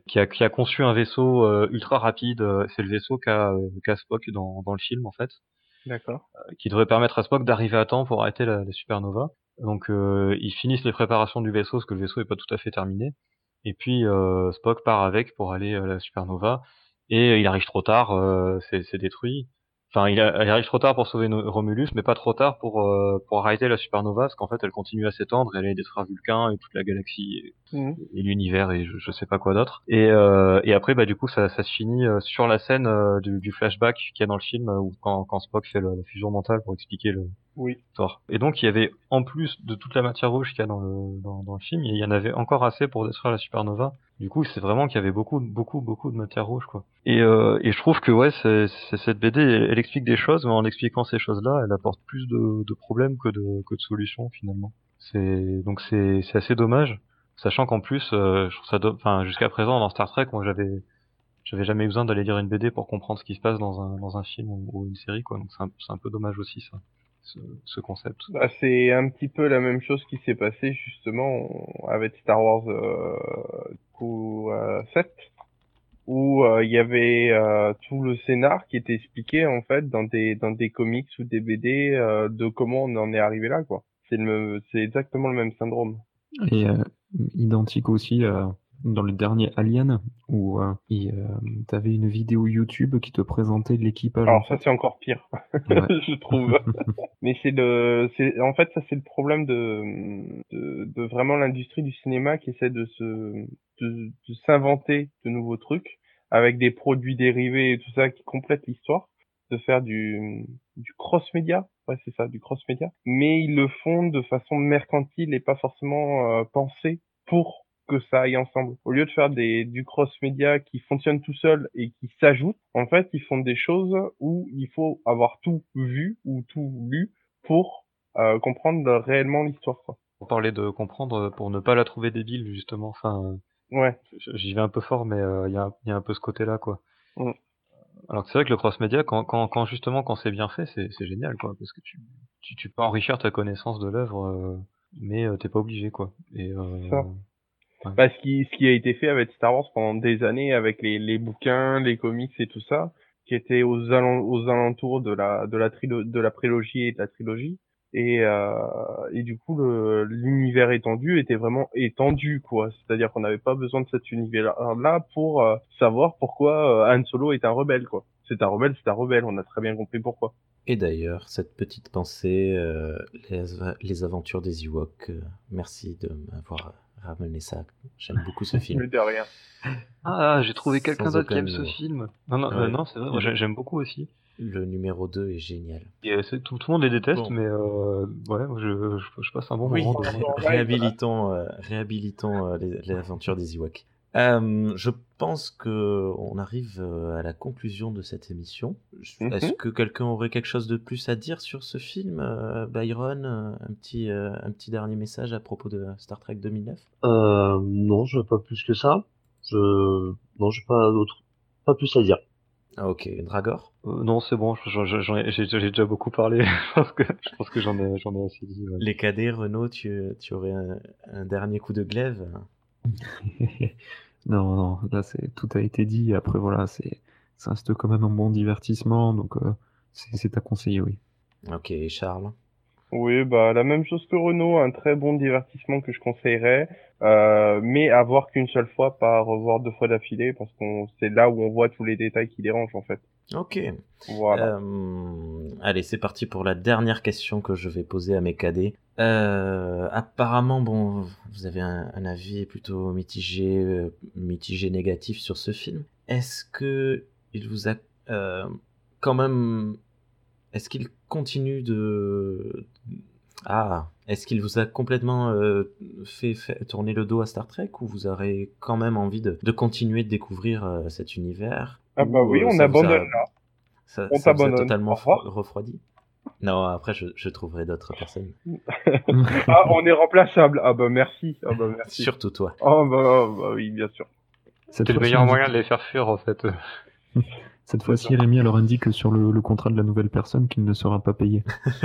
qui, a, qui a conçu un vaisseau euh, ultra rapide. Euh, c'est le vaisseau qu'a qu Spock dans, dans le film en fait. D'accord. Euh, qui devrait permettre à Spock d'arriver à temps pour arrêter la, la supernova. Donc ils finissent les préparations du vaisseau parce que le vaisseau est pas tout à fait terminé. Et puis Spock part avec pour aller à la supernova et il arrive trop tard, c'est détruit. Enfin, il, arrive trop tard pour sauver Romulus, mais pas trop tard pour euh, pour arrêter la supernova, parce qu'en fait, elle continue à s'étendre, elle allait détruire Vulcain et toute la galaxie et, mmh. l'univers et je, sais pas quoi d'autre. Et euh, et après, bah du coup, ça, ça se finit euh, sur la scène euh, du, du, flashback qu'il y a dans le film, où quand, quand Spock fait la fusion mentale pour expliquer le oui. Et donc, il y avait en plus de toute la matière rouge qu'il y a dans le dans, le film, il y en avait encore assez pour détruire la supernova. Du coup, c'est vraiment qu'il y avait beaucoup, beaucoup, beaucoup de matière rouge, quoi. Et, euh, et je trouve que ouais, c'est, cette BD, elle, explique des choses, mais en expliquant ces choses-là, elle apporte plus de, de problèmes que de, que de solutions finalement. C'est donc c'est, c'est assez dommage, sachant qu'en plus, euh, je trouve ça, enfin jusqu'à présent dans Star Trek, moi j'avais j'avais jamais besoin d'aller lire une BD pour comprendre ce qui se passe dans un dans un film ou, une série, quoi. Donc c'est un, un peu dommage aussi ça ce, concept. Bah, c'est un petit peu la même chose qui s'est passé justement avec Star Wars euh, coup, 7 euh, où euh, il y avait euh, tout le scénar qui était expliqué en fait dans des dans des comics ou des BD de comment on en est arrivé là quoi. C'est le c'est exactement le même syndrome. Et identique aussi à dans le dernier Alien où euh, tu avais une vidéo YouTube qui te présentait l'équipage. Alors ça c'est encore pire, je trouve. Mais c'est le, c'est en fait ça c'est le problème de, de, de vraiment l'industrie du cinéma qui essaie de se de, de s'inventer de nouveaux trucs avec des produits dérivés et tout ça qui complètent l'histoire, de faire du du cross média, ouais c'est ça, du cross média. Mais ils le font de façon mercantile et pas forcément euh, pensé pour que ça aille ensemble. Au lieu de faire des, du cross-média qui fonctionne tout seul et qui s'ajoute, en fait, ils font des choses où il faut avoir tout vu ou tout lu pour euh, comprendre réellement l'histoire. On parlait de comprendre pour ne pas la trouver débile, justement. Enfin, ouais. J'y vais un peu fort, mais euh, il y, a, y, a, un peu ce côté-là, quoi. Mm. Alors c'est vrai que le cross-média, quand, quand, quand, justement quand c'est bien fait, c'est génial, quoi, parce que tu, tu, tu peux enrichir ta connaissance de l'œuvre, euh, mais t'es pas obligé, quoi. Et, ça. Bah, ce qui, ce qui a été fait avec Star Wars pendant des années avec les, les bouquins, les comics et tout ça, qui était aux, alentours de la, de la de la prélogie et de la trilogie. Et, euh, et du coup, l'univers étendu était vraiment étendu, quoi. C'est-à-dire qu'on n'avait pas besoin de cet univers-là pour euh, savoir pourquoi euh, Han Solo est un rebelle, quoi. C'est un rebelle, c'est un rebelle. On a très bien compris pourquoi. Et d'ailleurs, cette petite pensée, euh, les, les, aventures des Ewoks, merci de m'avoir ramener ça. J'aime beaucoup ce film. de rien. Ah, j'ai trouvé quelqu'un d'autre qui aime ce film. Non, non, euh, non c'est vrai, j'aime beaucoup aussi. Le numéro 2 est génial. Et, tout, tout, le monde les déteste, mais euh, ouais, je, je, passe un bon moment. De... Réhabilitons, euh, réhabilitons euh, les, les, aventures des Ewoks. Euh, je pense que on arrive euh, à la conclusion de cette émission. Mhm. Est-ce que quelqu'un aurait quelque chose de plus à dire sur ce film, euh, Byron Un petit, un petit dernier message à propos de Star Trek 2009 euh, Non, je veux pas plus que ça. Je non, j'ai pas d'autre, pas plus à dire. Ah, ok, Dragor? Non, c'est bon. J'ai déjà beaucoup parlé. je pense que je pense que j'en ai j'en ai assez dit. Les cadets, Renault, tu, tu aurais un, un dernier coup de glaive? non, non, là c'est tout a été dit. Après voilà, c'est ça reste quand même un bon divertissement, donc euh, c'est à conseiller, oui. Ok, Charles? Oui, bah la même chose que Renault, un très bon divertissement que je conseillerais, euh, mais à voir qu'une seule fois, pas revoir deux fois d'affilée, parce qu'on c'est là où on voit tous les détails qui dérangent en fait. Ok. Voilà. Euh, allez, c'est parti pour la dernière question que je vais poser à mes cadets. Euh, apparemment, bon, vous avez un, un avis plutôt mitigé, euh, mitigé négatif sur ce film. Est-ce que il vous a quand même, est-ce qu'il continue de ah, est-ce qu'il vous a complètement euh, fait, fait, tourner le dos à Star Trek ou vous aurez quand même envie de, de continuer de découvrir euh, cet univers? Ah bah oui, on abandonne là. Ça, on ça totalement refroidi? Non, après, je, je trouverai d'autres personnes. ah, on est remplaçable. Ah bah merci. Ah bah merci. Surtout toi. Oh bah, bah oui, bien sûr. C'est le meilleur moyen de les faire fuir, en fait. Cette fois-ci, Rémi leur indique sur le, le, contrat de la nouvelle personne qu'il ne sera pas payé.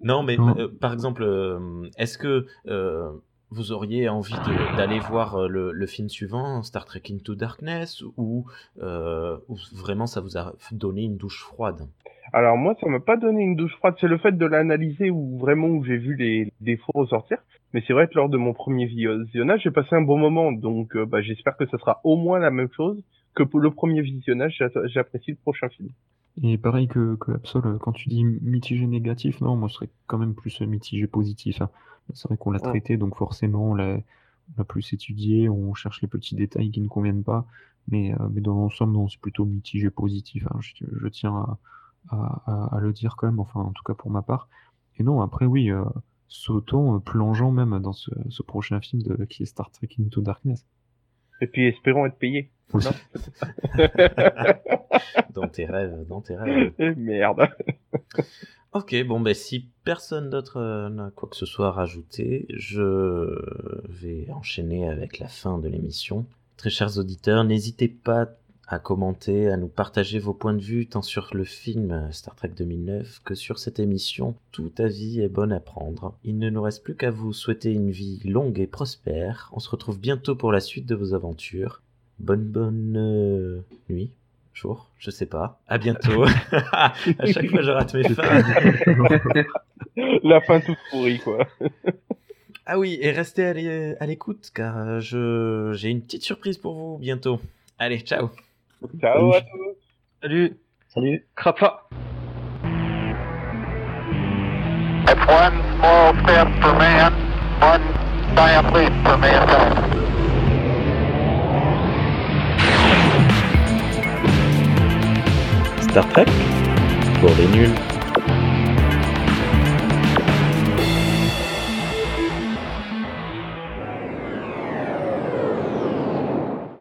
non, mais euh, par exemple, euh, est-ce que euh, vous auriez envie d'aller voir euh, le, le, film suivant, Star Trek Into Darkness, ou, euh, ou vraiment ça vous a donné une douche froide? Alors moi, ça m'a pas donné une douche froide. C'est le fait de l'analyser où vraiment où j'ai vu les défauts ressortir. Mais c'est vrai que lors de mon premier visionnage, j'ai passé un bon moment. Donc euh, bah, j'espère que ça sera au moins la même chose que pour le premier visionnage, j'a- j'apprécie le prochain film. Et pareil que, que Absol, quand tu dis mitigé négatif, non, moi je serais quand même plus mitigé positif. hein. C'est vrai qu'on l'a Ouais. traité, donc forcément on l'a on l'a plus étudié, on cherche les petits détails qui ne conviennent pas, mais, euh, mais dans l'ensemble, non, c'est plutôt mitigé positif. hein. Je, je tiens à, à- à- à le dire quand même, enfin en tout cas pour ma part. Et non, après oui, euh, sautons, euh, plongeons même dans ce, ce prochain film de, qui est Star Trek Into Darkness. Et puis espérons être payés. Non Dans tes rêves, dans tes rêves. Merde. Ok, bon, ben si personne d'autre euh, n'a quoi que ce soit à rajouter, je vais enchaîner avec la fin de l'émission. Très chers auditeurs, n'hésitez pas à commenter, à nous partager vos points de vue, tant sur le film Star Trek 2009 que sur cette émission. Tout avis est bon à prendre. Il ne nous reste plus qu'à vous souhaiter une vie longue et prospère. On se retrouve bientôt pour la suite de vos aventures. Bonne bonne euh, nuit, jour, je sais pas. À bientôt. à chaque fois je rate mes fins. La fin toute pourrie, quoi. Ah oui, et restez à l'é- à l'écoute car euh, je j'ai une petite surprise pour vous bientôt. Allez, ciao. Ciao Salut. à tous. Salut Salut. Crapa. It's one small step for man, one giant leap for mankind. Star Trek pour les nuls.